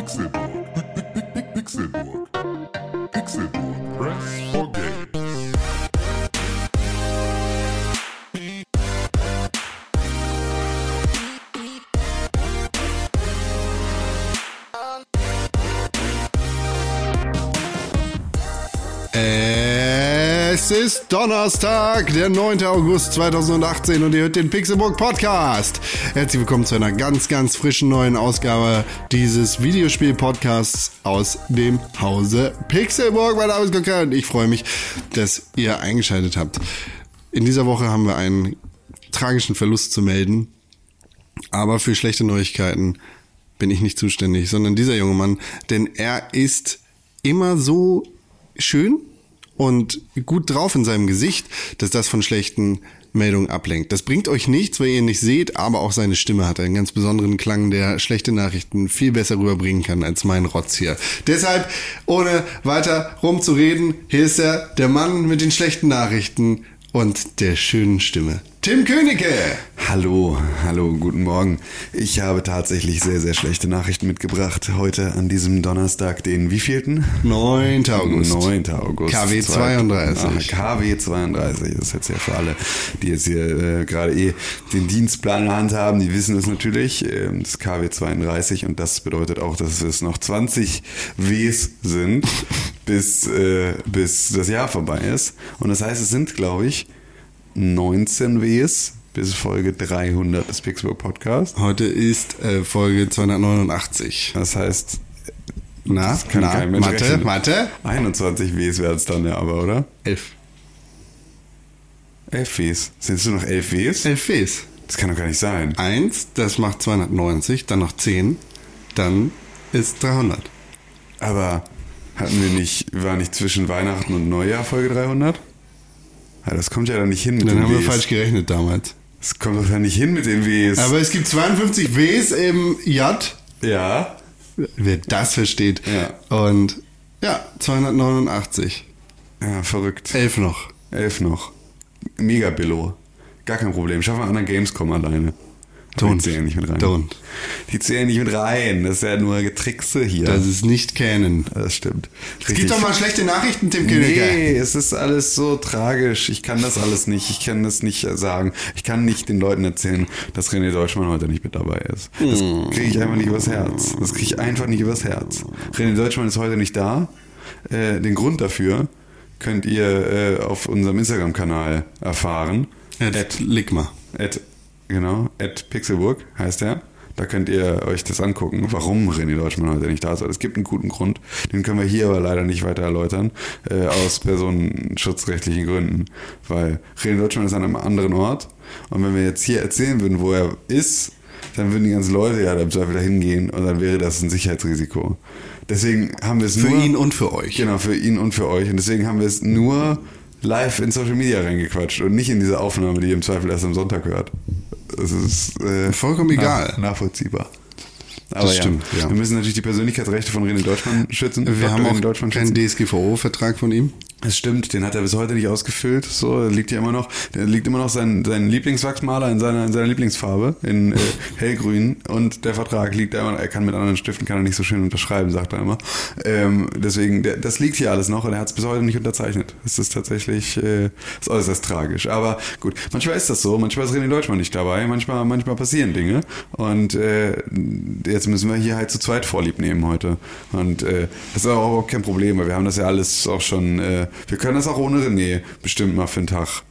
Pixelburg. Ist Donnerstag, der 9. August 2018 und ihr hört den Pixelburg Podcast. Herzlich willkommen zu einer ganz, ganz frischen neuen Ausgabe dieses Videospiel-Podcasts aus dem Hause Pixelburg. Mein Name ist Gocker und ich freue mich, dass ihr eingeschaltet habt. In dieser Woche haben wir einen tragischen Verlust zu melden, aber für schlechte Neuigkeiten bin ich nicht zuständig, sondern dieser junge Mann, denn er ist immer so schön und gut drauf in seinem Gesicht, dass das von schlechten Meldungen ablenkt. Das bringt euch nichts, weil ihr ihn nicht seht, aber auch seine Stimme hat einen ganz besonderen Klang, der schlechte Nachrichten viel besser rüberbringen kann als mein Rotz hier. Deshalb, ohne weiter rumzureden, hier ist er, der Mann mit den schlechten Nachrichten und der schönen Stimme. Tim Königke! Hallo, hallo, guten Morgen. Ich habe tatsächlich sehr, sehr schlechte Nachrichten mitgebracht heute an diesem Donnerstag, den wievielten? 9. August. 9. August. KW 32. Ah, KW 32. Das ist jetzt ja für alle, die jetzt hier äh, gerade eh den Dienstplan in der Hand haben, die wissen es natürlich. Ähm, das KW 32 und das bedeutet auch, dass es noch 20 Ws sind, bis, äh, bis das Jahr vorbei ist. Und das heißt, es sind, glaube ich, 19 Ws bis Folge 300 des Pixburg Podcast. Heute ist äh, Folge 289. Das heißt, Na, das kann na, kein Mensch Mathe, rechnen. Mathe? 21 Ws werden es dann ja aber, oder? 11. 11 Ws. Sind es nur noch 11 Ws? 11 Ws. Das kann doch gar nicht sein. 1, das macht 290, dann noch 10, dann ist 300. Aber hatten wir nicht, war nicht zwischen Weihnachten und Neujahr Folge 300? Ja, das kommt ja dann nicht hin mit Dann den haben wir Ws. falsch gerechnet damals. Das kommt doch dann nicht hin mit den Ws. Aber es gibt 52 Ws im J. ja. Wer das versteht. Ja. Und ja, 289. Ja, verrückt. 11 noch. 11 noch. Mega Billo. Gar kein Problem. Schaffen wir an der Gamescom alleine. Don't. Die zählen nicht mit rein. Don't. Die zählen nicht mit rein. Das ist ja nur Getrickse hier. Das ist nicht Canon. Das stimmt. Es gibt doch mal schlechte Nachrichten, Tim Königke. Nee, es ist alles so tragisch. Ich kann das alles nicht. Ich kann das nicht sagen. Ich kann nicht den Leuten erzählen, dass René Deutschmann heute nicht mit dabei ist. Das kriege ich einfach nicht übers Herz. Das kriege ich einfach nicht übers Herz. René Deutschmann ist heute nicht da. Äh, den Grund dafür könnt ihr äh, auf unserem Instagram-Kanal erfahren. Ed Ligma. At, genau, at Pixelburg heißt er. Da könnt ihr euch das angucken, warum René Deutschmann heute nicht da ist. Es gibt einen guten Grund, den können wir hier aber leider nicht weiter erläutern, äh, aus personenschutzrechtlichen Gründen. Weil René Deutschmann ist an einem anderen Ort und wenn wir jetzt hier erzählen würden, wo er ist, dann würden die ganzen Leute ja im Zweifel dahin gehen und dann wäre das ein Sicherheitsrisiko. Deswegen haben wir es Für nur... ihn und für euch. Genau, für ihn und für euch. Und deswegen haben wir es nur live in Social Media reingequatscht und nicht in diese Aufnahme, die ihr im Zweifel erst am Sonntag hört. Das ist äh, Vollkommen egal. nachvollziehbar. Aber stimmt, ja. Wir müssen natürlich die Persönlichkeitsrechte von René Deutschmann schützen. Wir Dr. haben auch keinen DSGVO-Vertrag von ihm. Das stimmt, den hat er bis heute nicht ausgefüllt. So, liegt ja immer noch, der liegt immer noch sein, sein Lieblingswachsmaler in seiner, in seiner Lieblingsfarbe, in äh, hellgrün. Und der Vertrag liegt da immer, er kann mit anderen Stiften, kann er nicht so schön unterschreiben, sagt er immer. Ähm, deswegen, der, das liegt hier alles noch und er hat es bis heute nicht unterzeichnet. Das ist tatsächlich, äh, ist äußerst tragisch. Aber gut, manchmal ist das so, manchmal ist René Deutschmann nicht dabei, manchmal, manchmal passieren Dinge. Und äh, jetzt müssen wir hier halt zu zweit Vorlieb nehmen heute. Und äh, das ist auch kein Problem, weil wir haben das ja alles auch schon, äh, wir können das auch ohne René bestimmt mal für einen Tag.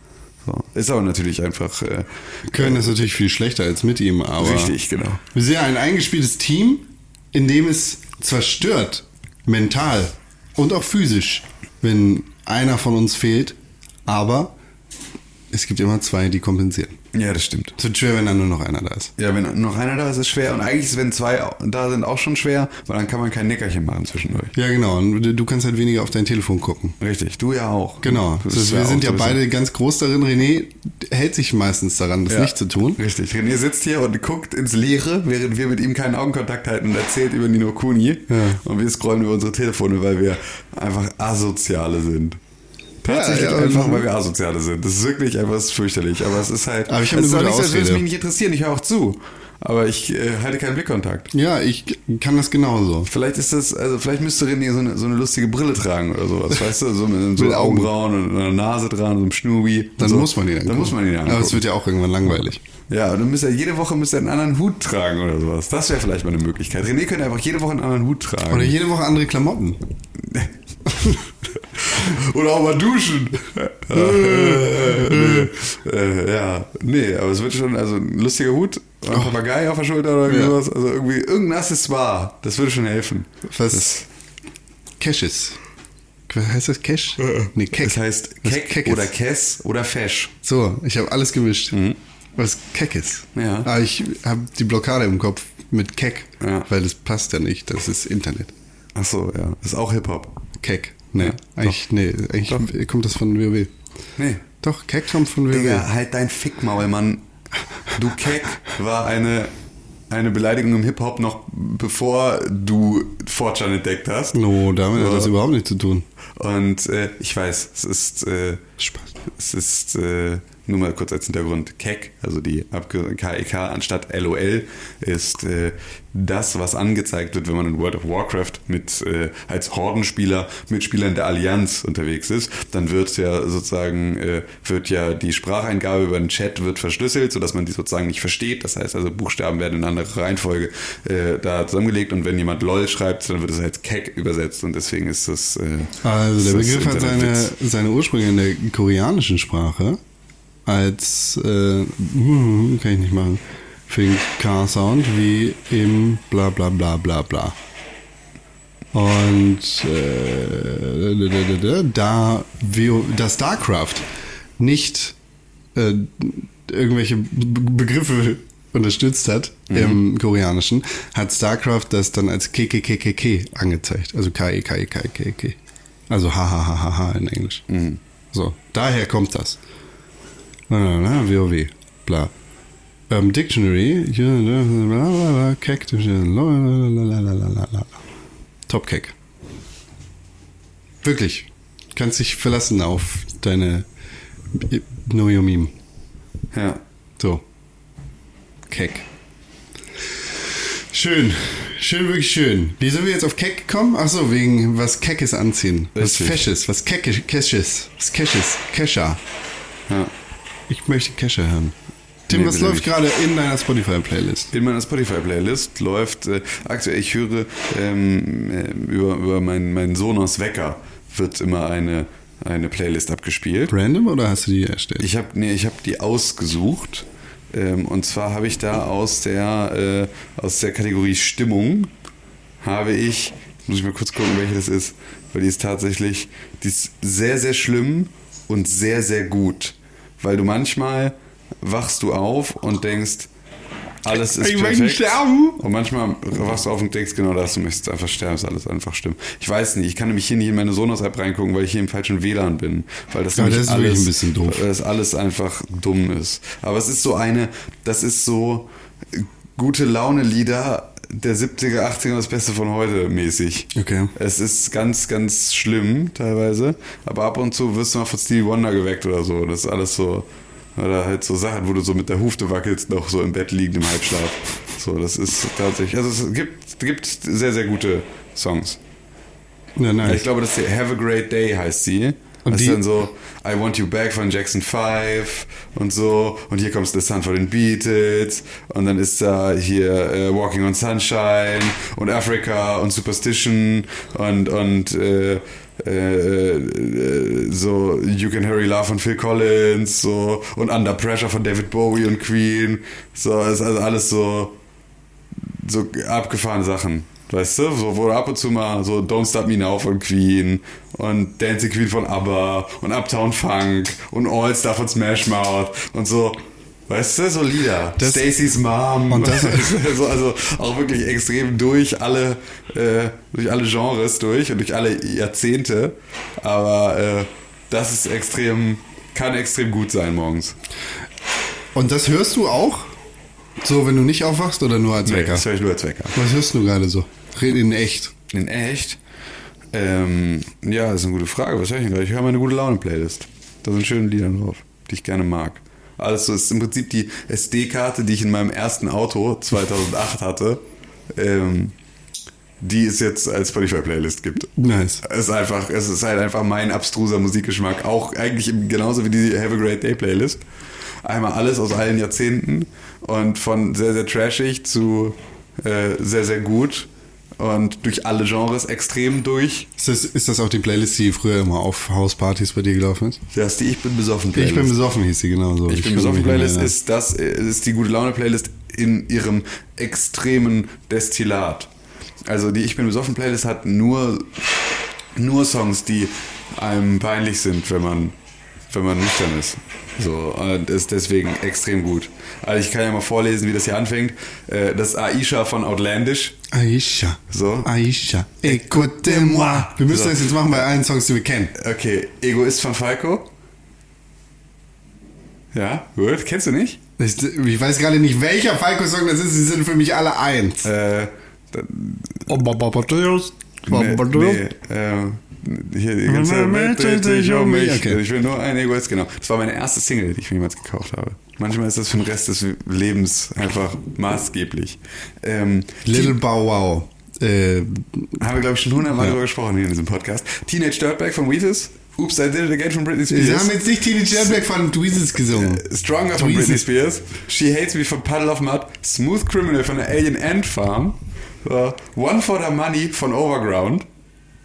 So. Ist aber natürlich einfach äh, Können ist natürlich viel schlechter als mit ihm, aber richtig, genau. wir sehen ein eingespieltes Team, in dem es zwar stört, mental und auch physisch, wenn einer von uns fehlt, aber es gibt immer zwei, die kompensieren. Ja, das stimmt. Es wird schwer, wenn dann nur noch einer da ist. Ja, wenn noch einer da ist, ist es schwer. Und eigentlich ist, wenn zwei da sind, auch schon schwer, weil dann kann man kein Nickerchen machen zwischendurch. Ja, genau. Und du kannst halt weniger auf dein Telefon gucken. Richtig, du ja auch. Genau. Das wir sind ja beide ganz groß darin. René hält sich meistens daran, das Ja. nicht zu tun. Richtig. René sitzt hier und guckt ins Leere, während wir mit ihm keinen Augenkontakt halten und erzählt über Nino Kuni. Und wir scrollen über unsere Telefone, weil wir einfach Asoziale sind. Tatsächlich Ja, ja, einfach, mhm. weil wir Asoziale sind. Das ist wirklich einfach fürchterlich. Aber es ist halt. Aber ich habe es ist auch gute nicht so, als würde es mich nicht interessieren. Ich höre auch zu. aber ich äh, halte keinen Blickkontakt. Ja, ich kann das genauso. Vielleicht ist das, also vielleicht müsste René so eine, so eine lustige Brille tragen oder sowas, weißt du, so mit so. Augenbrauen und einer Nase dran, so einem Schnubi. Dann so. muss man ihn Dann angucken. muss man ihn Aber es angucken. wird ja auch irgendwann langweilig. Ja, und dann müsste er jede Woche müsste er einen anderen Hut tragen oder sowas. Das wäre vielleicht mal eine Möglichkeit. René könnte einfach jede Woche einen anderen Hut tragen. Oder jede Woche andere Klamotten. Oder auch mal duschen. äh, äh, ja, nee, aber es wird schon, also ein lustiger Hut, ein Papagei auf der Schulter oder Ja. irgendwas. Also irgendwie irgendein Accessoire, das würde schon helfen. Was? Cashes. Was heißt das? Cash? Nee, Keck. Das heißt Keck Keck ist. oder Kess oder Fesch. So, ich habe alles gemischt. Was Keck ist. Ja. Aber ich habe die Blockade im Kopf mit Keck, Ja. weil das passt ja nicht. Das ist Internet. Ach so, ja. Das ist auch Hip-Hop. Keck. Nee, Ja, eigentlich, nee, eigentlich kommt das von WoW. Nee. Doch, Keck kommt von WoW. Digga, halt dein Fickmaul, Mann. Du Keck war eine, eine Beleidigung im Hip-Hop noch bevor du Fortran entdeckt hast. No, damit hat Ja. das überhaupt nichts zu tun. Und äh, ich weiß, es ist, äh, Spaß. es ist äh, nur mal kurz als Hintergrund, KEK, also die Abkürzung KEK anstatt LOL, ist äh, das, was angezeigt wird, wenn man in World of Warcraft mit äh, als Hordenspieler mit Spielern der Allianz unterwegs ist. Dann wird ja sozusagen äh, wird ja die Spracheingabe über den Chat wird verschlüsselt, sodass man die sozusagen nicht versteht. Das heißt also Buchstaben werden in andere Reihenfolge äh, da zusammengelegt und wenn jemand LOL schreibt, dann wird es als KEK übersetzt und deswegen ist das äh, Also der Begriff hat seine, seine Ursprünge in der koreanischen Sprache als, äh, hm, kann ich nicht machen, für den K-Sound wie im bla bla bla bla bla. Und äh, da WO da StarCraft nicht äh, irgendwelche Begriffe unterstützt hat im Koreanischen, hat StarCraft das dann als KKKKK angezeigt. Also KE, KE, KE, KE, KE. Also HHHH in Englisch. So, daher kommt das. Na, na, na, WoW, bla. Ähm, Dictionary, bla, Keck. Top Keck. Wirklich. Kannst dich verlassen auf deine Know Your Meme. Ja. So. Keck. Schön. Schön, wirklich schön. Wie sind wir jetzt auf Keck gekommen? Achso, wegen was Keckes anziehen. Was Richtig. Fesches, was Keckes, Kesches, was Kesches, Kescher. ja. Ich möchte Kescher hören. Tim, Nee, was läuft gerade in deiner Spotify-Playlist? In meiner Spotify-Playlist läuft äh, aktuell, ich höre ähm, äh, über, über meinen, meinen Sonos Wecker wird immer eine, eine Playlist abgespielt. Random oder hast du die erstellt? Ich habe nee, ich hab die ausgesucht. Ähm, und zwar habe ich da aus der, äh, aus der Kategorie Stimmung habe ich, muss ich mal kurz gucken, welche das ist, weil die ist tatsächlich, die ist sehr, sehr schlimm und sehr, sehr gut. Weil du manchmal wachst du auf und denkst, alles ist Ich möchte perfekt. sterben. Und manchmal wachst du auf und denkst genau das, du möchtest einfach sterben, ist alles einfach stimmt. Ich weiß nicht, ich kann nämlich hier nicht in meine Sonos-App reingucken, weil ich hier im falschen WLAN bin. Weil das, Ja, das ist wirklich ein bisschen doof. Weil das alles einfach dumm ist. Aber es ist so eine, das ist so gute Laune-Lieder der 70er, 80er, das Beste von heute mäßig. Okay. Es ist ganz, ganz schlimm teilweise, aber ab und zu wirst du mal von Stevie Wonder geweckt oder so. Das ist alles so, oder halt so Sachen, wo du so mit der Hufte wackelst, noch so im Bett liegend im Halbschlaf. So, das ist tatsächlich, also es gibt, gibt sehr, sehr gute Songs. Ja, nice. Ich glaube, das ist die Have a Great Day heißt sie. Und das die- ist dann so I Want You Back von Jackson 5 und so. Und hier kommt The Sun von den Beatles. Und dann ist da hier äh, Walking on Sunshine und Africa und Superstition und, und äh, äh, äh, so You Can Hurry Love von Phil Collins so und Under Pressure von David Bowie und Queen. So, ist also alles so so abgefahrene Sachen. Weißt du, so, wo ab und zu mal so Don't Stop Me Now von Queen und Dancing Queen von ABBA und Uptown Funk und All Star von Smash Mouth und so, weißt du, so Lieder. Das- Stacy's Mom. Und das- so, also auch wirklich extrem durch alle, äh, durch alle Genres durch und durch alle Jahrzehnte. Aber äh, das ist extrem, kann extrem gut sein morgens. Und das hörst du auch? So, wenn du nicht aufwachst oder nur als Wecker? das höre ich nur als Wecker. Was hörst du gerade so? Red in echt. In echt? Ähm, ja, das ist eine gute Frage. Was höre ich denn gerade? Ich höre meine gute Laune-Playlist. Da sind schöne Lieder drauf, die ich gerne mag. Alles so ist im Prinzip die SD-Karte, die ich in meinem ersten Auto 2008 hatte, ähm, die es jetzt als Spotify-Playlist gibt. Nice. Es ist einfach, es ist halt einfach mein abstruser Musikgeschmack. Auch eigentlich genauso wie die Have a Great Day Playlist. Einmal alles aus allen Jahrzehnten und von sehr, sehr trashig zu äh, sehr, sehr gut und durch alle Genres extrem durch. Ist das, ist das auch die Playlist, die früher immer auf Hauspartys bei dir gelaufen ist? Das ist die Ich bin besoffen Ich Playlist. bin besoffen, hieß sie genauso. Ich bin kann besoffen Playlist ist das äh, ist die gute Laune Playlist in ihrem extremen Destillat. Also die Ich bin besoffen Playlist hat nur nur Songs, die einem peinlich sind, wenn man wenn man nüchtern ist. So und ist deswegen extrem gut. Also ich kann ja mal vorlesen, wie das hier anfängt. Äh, Das ist Aisha von Outlandish. Aisha. So. Aisha. Écoutez-moi. Wir müssen So. das jetzt machen bei allen Songs, die wir kennen. Okay, Egoist von Falco. Ja, gut. Kennst du nicht? Ich, ich weiß gerade nicht, welcher Falco-Song das ist. Sie sind für mich alle eins. Äh, da- Bombardiers. Nee, nee, äh, hier die ganze Welt dreht sich um mich. Okay. Ich will nur ein Egoist, genau. Das war meine erste Single, die ich mir jemals gekauft habe. Manchmal ist das für den Rest des Lebens einfach maßgeblich. Ähm, Little Bow Wow. Äh, haben wir, glaube ich, schon hundertmal Ja. drüber gesprochen hier in diesem Podcast. Teenage Dirtbag von Wheatus. Oops, I Did It Again von Britney wir Spears. haben jetzt nicht Teenage Dirtbag von Tweezers gesungen. Stronger von. Britney Spears. She Hates Me von Puddle of Mud. Smooth Criminal von der Alien Ant Farm. One for the Money von Overground.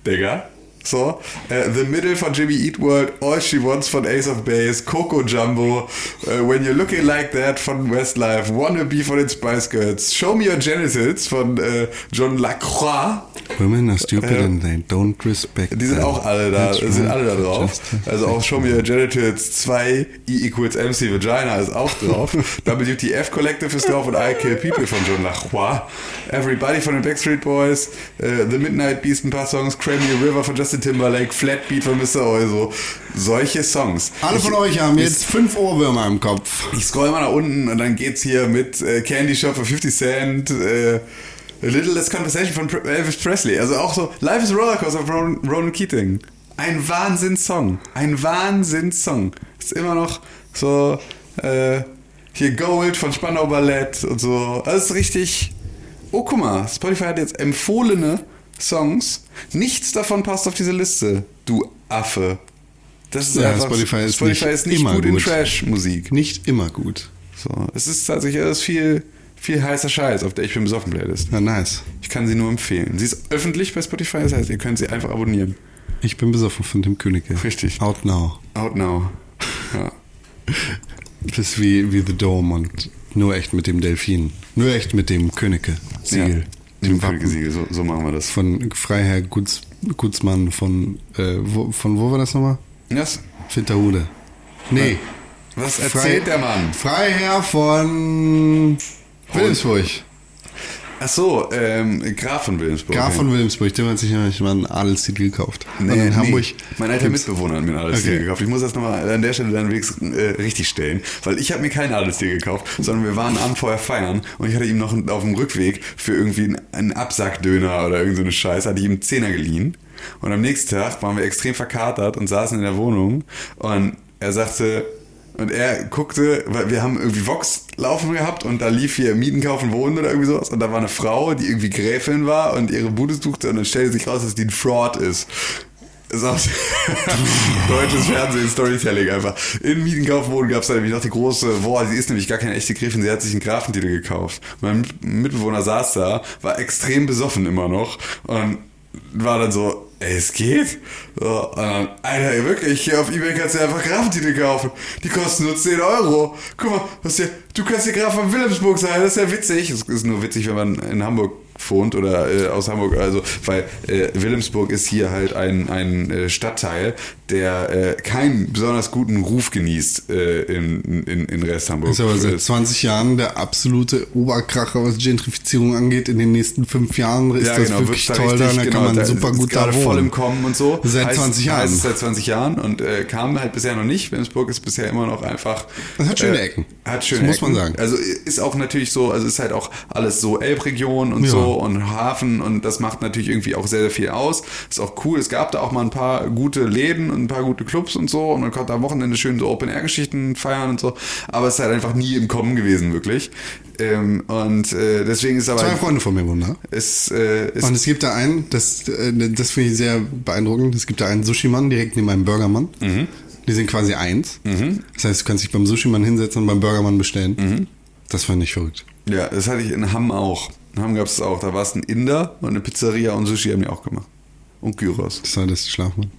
Digga. So. Äh, the Middle von Jimmy Eat World. All She Wants von Ace of Base. Coco Jumbo. äh, When You're Looking Like That von Westlife. Wannabe von den Spice Girls. Show Me Your Genitals von äh, John Lacroix. Women are stupid and they don't respect Die sind them. auch alle da, That's sind right. alle da drauf. Also auch Show Me Your Genitals 2, E equals MC Vagina ist auch drauf. WTF Collective ist drauf und I Kill People von John Lacroix. Everybody von den Backstreet Boys, äh, The Midnight Beast ein paar Songs, Cranny River von Justin Timberlake, Flatbeat von Mr. Oizo. Solche Songs. Alle von euch haben jetzt fünf Ohrwürmer im Kopf. Ich scroll mal nach unten und dann geht's hier mit äh, Candy Shop von 50 Cent, äh, A Little Less Conversation von Elvis Presley. Also auch so Life is a Rollercoaster von Ronan, Ronan Keating. Ein Wahnsinnssong. Ein Wahnsinnssong. Ist immer noch so äh, hier Gold von Spandau Ballett und so. Alles richtig. Oh, guck mal, Spotify hat jetzt empfohlene Songs. Nichts davon passt auf diese Liste. Du Affe. Das ist Ja, einfach, Spotify ist Spotify nicht ist nicht immer gut, in gut. Trash-Musik. Nicht immer gut. So, es ist tatsächlich alles viel, viel heißer Scheiß auf der Ich bin besoffen Playlist. Na, nice. Ich kann sie nur empfehlen. Sie ist öffentlich bei Spotify, das heißt, ihr könnt sie einfach abonnieren. Ich bin besoffen von Tim Königke. Richtig. Out now. Out now. Ja. Das ist wie, wie The Dome und nur echt mit dem Delfin. Nur echt mit dem Königke. Siegel. Ja. Wappen. Königesiegel, so, so machen wir das. Von Freiherr Guts, Gutsmann von, äh, wo, von wo war das nochmal? Yes. Winterhude. Nee. Was erzählt der Mann? Freiherr von Wilhelmsburg. Ach so, ähm, Graf von Wilhelmsburg. Graf von Wilhelmsburg, dem hat sich nämlich mal einen Adelstitel gekauft. Nee, und in nee. Hamburg. Mein alter Mitbewohner hat mir einen Adelstier Okay. gekauft. Ich muss das nochmal an der Stelle dann wenigstens äh, richtig stellen, weil ich habe mir keinen Adelstier gekauft, sondern wir waren am vorher feiern und ich hatte ihm noch auf dem Rückweg für irgendwie einen, einen Absackdöner oder irgendeine so eine Scheiße, hatte ich ihm einen Zehner geliehen. Und am nächsten Tag waren wir extrem verkatert und saßen in der Wohnung und er sagte, und er guckte, weil wir haben irgendwie Vox laufen gehabt und da lief hier Mieten kaufen, wohnen oder irgendwie sowas. Und da war eine Frau, die irgendwie Gräfin war und ihre Bude suchte und dann stellte sich raus, dass die ein Fraud ist. Das deutsches Fernsehen, Storytelling einfach. In Mietenkauf wohnen gab es nämlich noch die große, boah, sie ist nämlich gar keine echte Gräfin, sie hat sich einen Grafentitel gekauft. Mein Mit- Mitbewohner saß da, war extrem besoffen immer noch und war dann so, ey, es geht. So, dann, Alter, wirklich, hier auf Ebay kannst du einfach Grafentitel kaufen. Die kosten nur 10 Euro. Guck mal, was hier, du kannst hier Graf von Wilhelmsburg sein, das ist ja witzig. Es ist nur witzig, wenn man in Hamburg wohnt oder äh, aus Hamburg, also weil äh, Wilhelmsburg ist hier halt ein, ein äh, Stadtteil, der äh, keinen besonders guten Ruf genießt äh, in, in, in Rest Hamburg. Ist aber seit Äh, 20 Jahren der absolute Oberkracher, was Gentrifizierung angeht. In den nächsten fünf Jahren ist das wirklich wird's da toll da, richtig, da genau, kann man super ist gut da wohnen. voll im Kommen und so. Seit Heißt- 20 Jahren. Heißt seit 20 Jahren und äh, kam halt bisher noch nicht. Wilhelmsburg ist bisher immer noch einfach. Das hat schöne äh, Ecken. Hat schöne Das muss man Ecken. sagen. Also ist auch natürlich so, also ist halt auch alles so Elbregion und Ja. so und Hafen und das macht natürlich irgendwie auch sehr, sehr viel aus. Ist auch cool. Es gab da auch mal ein paar gute Läden und ein paar gute Clubs und so und man konnte am Wochenende schön so Open-Air-Geschichten feiern und so, aber es ist halt einfach nie im Kommen gewesen, wirklich. Ähm, und äh, deswegen ist aber... Zwei Freunde von mir wohnen da. Es, äh, Und es gibt da einen, das, äh, das finde ich sehr beeindruckend. Es gibt da einen Sushi-Mann direkt neben einem Burgermann. Mhm. Die sind quasi eins. Das heißt, du kannst dich beim Sushi-Mann hinsetzen und beim Burgermann bestellen. Mhm. Das fand ich verrückt. ja, das hatte ich in Hamm auch. In Hamm gab es auch. Da war es ein Inder und eine Pizzeria und Sushi haben die auch gemacht. Und Gyros. Das war das Schlafmann.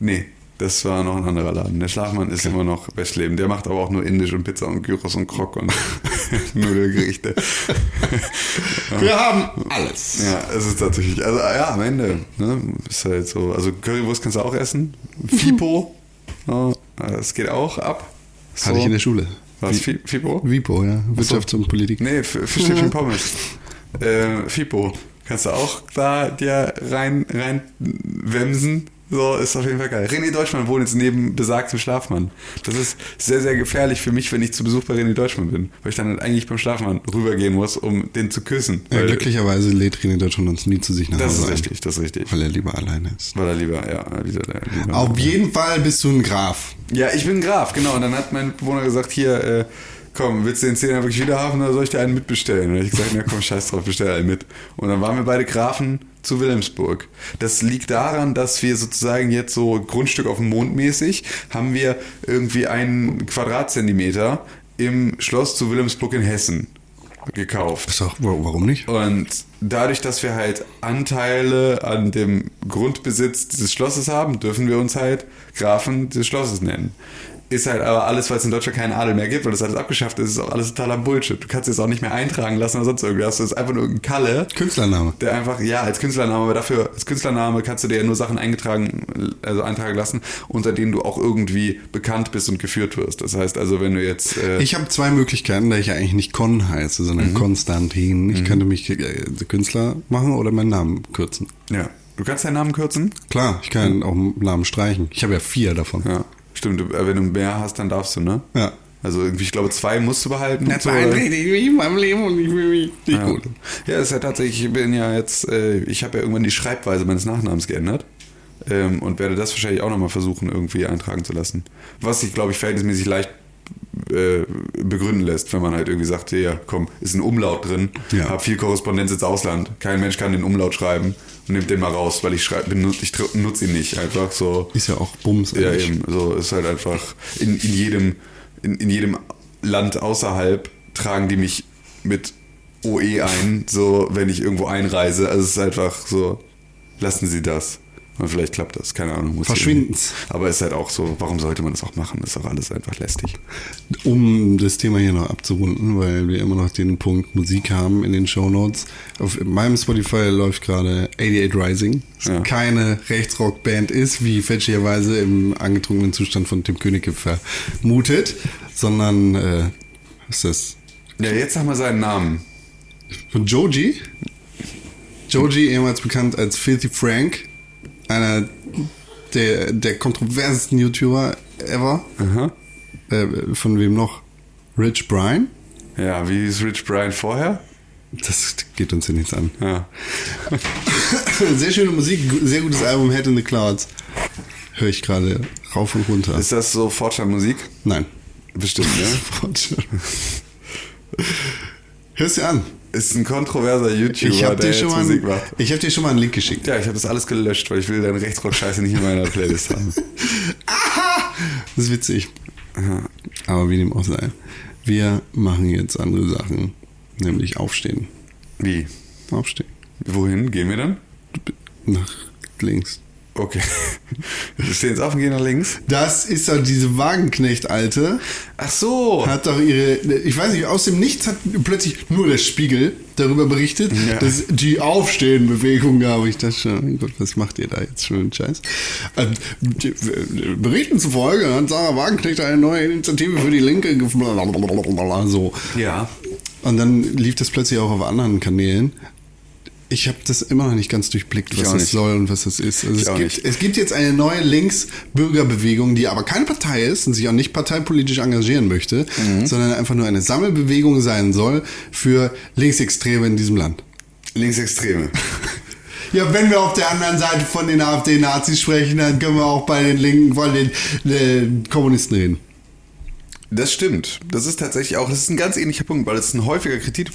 Nee, das war noch ein anderer Laden. Der Schlafmann ist immer noch Westleben. Der macht aber auch nur Indisch und Pizza und Gyros und Krok und Nudelgerichte. Wir haben alles. Ja, es ist tatsächlich, also ja, am Ende, ne, ist halt so, also Currywurst kannst du auch essen. Fipo, ja, das geht auch ab. So. Hatte ich in der Schule. Was, Fi- Fipo? WIPO, ja. Wirtschafts- und Politik. Nee, Fischstäbchen Pommes. Äh, Fipo. Kannst du auch da dir rein, rein wemsen. So, ist auf jeden Fall geil. René Deutschmann wohnt jetzt neben besagtem Schlafmann. Das ist sehr, sehr gefährlich für mich, wenn ich zu Besuch bei René Deutschmann bin. Weil ich dann halt eigentlich beim Schlafmann rübergehen muss, um den zu küssen. Ja, glücklicherweise lädt René Deutschland uns nie zu sich nach Das Hause ist ein, richtig, das ist richtig. Weil er lieber alleine ist. Weil er lieber, ja, der. Lieber Auf jeden Fall bist du ein Graf. Ja, ich bin Graf, genau. Und dann hat mein Bewohner gesagt, hier, äh, komm, willst du den Zehner wirklich wieder haben oder soll ich dir einen mitbestellen? Und ich gesagt, na komm, scheiß drauf, bestell einen mit. Und dann waren wir beide Grafen zu Wilhelmsburg. Das liegt daran, dass wir sozusagen jetzt so Grundstück auf dem Mond mäßig, haben wir irgendwie einen Quadratzentimeter im Schloss zu Wilhelmsburg in Hessen gekauft. Ist auch, wa- warum nicht? Und dadurch, dass wir halt Anteile an dem Grundbesitz dieses Schlosses haben, dürfen wir uns halt Grafen des Schlosses nennen. Ist halt aber alles, weil es in Deutschland keinen Adel mehr gibt, weil das alles abgeschafft ist, ist auch alles totaler Bullshit. Du kannst es auch nicht mehr eintragen lassen oder sonst irgendwie. Das ist einfach nur ein Kalle, Künstlername. der einfach, ja, als Künstlername, aber dafür, als Künstlername kannst du dir ja nur Sachen eingetragen, also eintragen lassen, unter denen du auch irgendwie bekannt bist und geführt wirst. Das heißt also, wenn du jetzt, äh, Ich habe zwei Möglichkeiten, da ich ja eigentlich nicht Con heiße, sondern Konstantin. Ich könnte mich äh, Künstler machen oder meinen Namen kürzen. ja, du kannst deinen Namen kürzen? Klar, ich kann auch einen Namen streichen. Ich habe ja vier davon. Ja, stimmt. Äh, Wenn du mehr hast, dann darfst du, ne? Ja. Also irgendwie, ich glaube, zwei musst du behalten. War ein oder? richtig wie in meinem Leben und ich will mich nicht ja. gut. ja, ist ja tatsächlich, ich bin ja jetzt, äh, ich habe ja irgendwann die Schreibweise meines Nachnamens geändert. Ähm, und werde das wahrscheinlich auch nochmal versuchen, irgendwie eintragen zu lassen. Was sich, glaube ich, verhältnismäßig leicht äh, begründen lässt, wenn man halt irgendwie sagt, ja, komm, ist ein Umlaut drin, Ja. hab viel Korrespondenz ins Ausland. Kein Mensch kann den Umlaut schreiben und nimmt den mal raus, weil ich schreibe, ich nutze ihn nicht. Einfach so. Ist ja auch Bums. Ja, eigentlich. eben. So ist halt einfach in, in jedem in, in jedem Land außerhalb tragen die mich mit OE ein, so wenn ich irgendwo einreise. Also es ist einfach so, lassen Sie das. Und vielleicht klappt das, keine Ahnung. ich- Aber es ist halt auch so, warum sollte man das auch machen? Das ist auch alles einfach lästig. Um das Thema hier noch abzurunden, weil wir immer noch den Punkt Musik haben in den Shownotes. Auf meinem Spotify läuft gerade 88 Rising. Ja. keine Rechtsrock-Band ist, wie fälschlicherweise im angetrunkenen Zustand von Tim Königke vermutet, sondern, äh, was ist das? Ja, jetzt sag mal seinen Namen. Von Joji. Joji, ehemals bekannt als Filthy Frank, einer der, der kontroversesten YouTuber ever. Aha. Äh, von wem noch? Rich Brian? Ja, wie ist Rich Brian vorher? Das geht uns ja nichts an. Ja. Sehr schöne Musik, sehr gutes Album, Head in the Clouds. Höre ich gerade rauf und runter. Ist das so Fortschritt-Musik? Nein. Bestimmt, ne? Hörst du an? Ist ein kontroverser YouTuber, Ich habe der dir, schon jetzt mal Musik macht. ich hab dir schon mal einen Link geschickt. Ja, ich habe das alles gelöscht, weil ich will deine Rechtsrock-Scheiße nicht in meiner Playlist haben. Das ist witzig. Aber wie dem auch sei. Wir machen jetzt andere Sachen. Nämlich aufstehen. Wie? Aufstehen. Wohin gehen wir dann? Nach links. Okay. Wir stehen jetzt auf und gehen nach links. Das ist doch diese Wagenknecht-Alte. Ach so. Hat doch ihre, ich weiß nicht, aus dem Nichts hat plötzlich nur der Spiegel darüber berichtet, Ja. dass die Aufstehen-Bewegung gab. Ich dachte schon, mein Gott, was macht ihr da jetzt schon einen Scheiß? Ähm, äh, Berichten zufolge hat Sarah Wagenknecht eine neue Initiative für die Linke so. Ja. Und dann lief das plötzlich auch auf anderen Kanälen. Ich habe das immer noch nicht ganz durchblickt, was das soll und was das ist. Also es, gibt, es gibt jetzt eine neue Linksbürgerbewegung, die aber keine Partei ist und sich auch nicht parteipolitisch engagieren möchte, Mhm. sondern einfach nur eine Sammelbewegung sein soll für Linksextreme in diesem Land. Linksextreme. Ja, wenn wir auf der anderen Seite von den AfD-Nazis sprechen, dann können wir auch bei den Linken von den äh, Kommunisten reden. Das stimmt. Das ist tatsächlich auch, das ist ein ganz ähnlicher Punkt, weil es ist ein häufiger Kritik,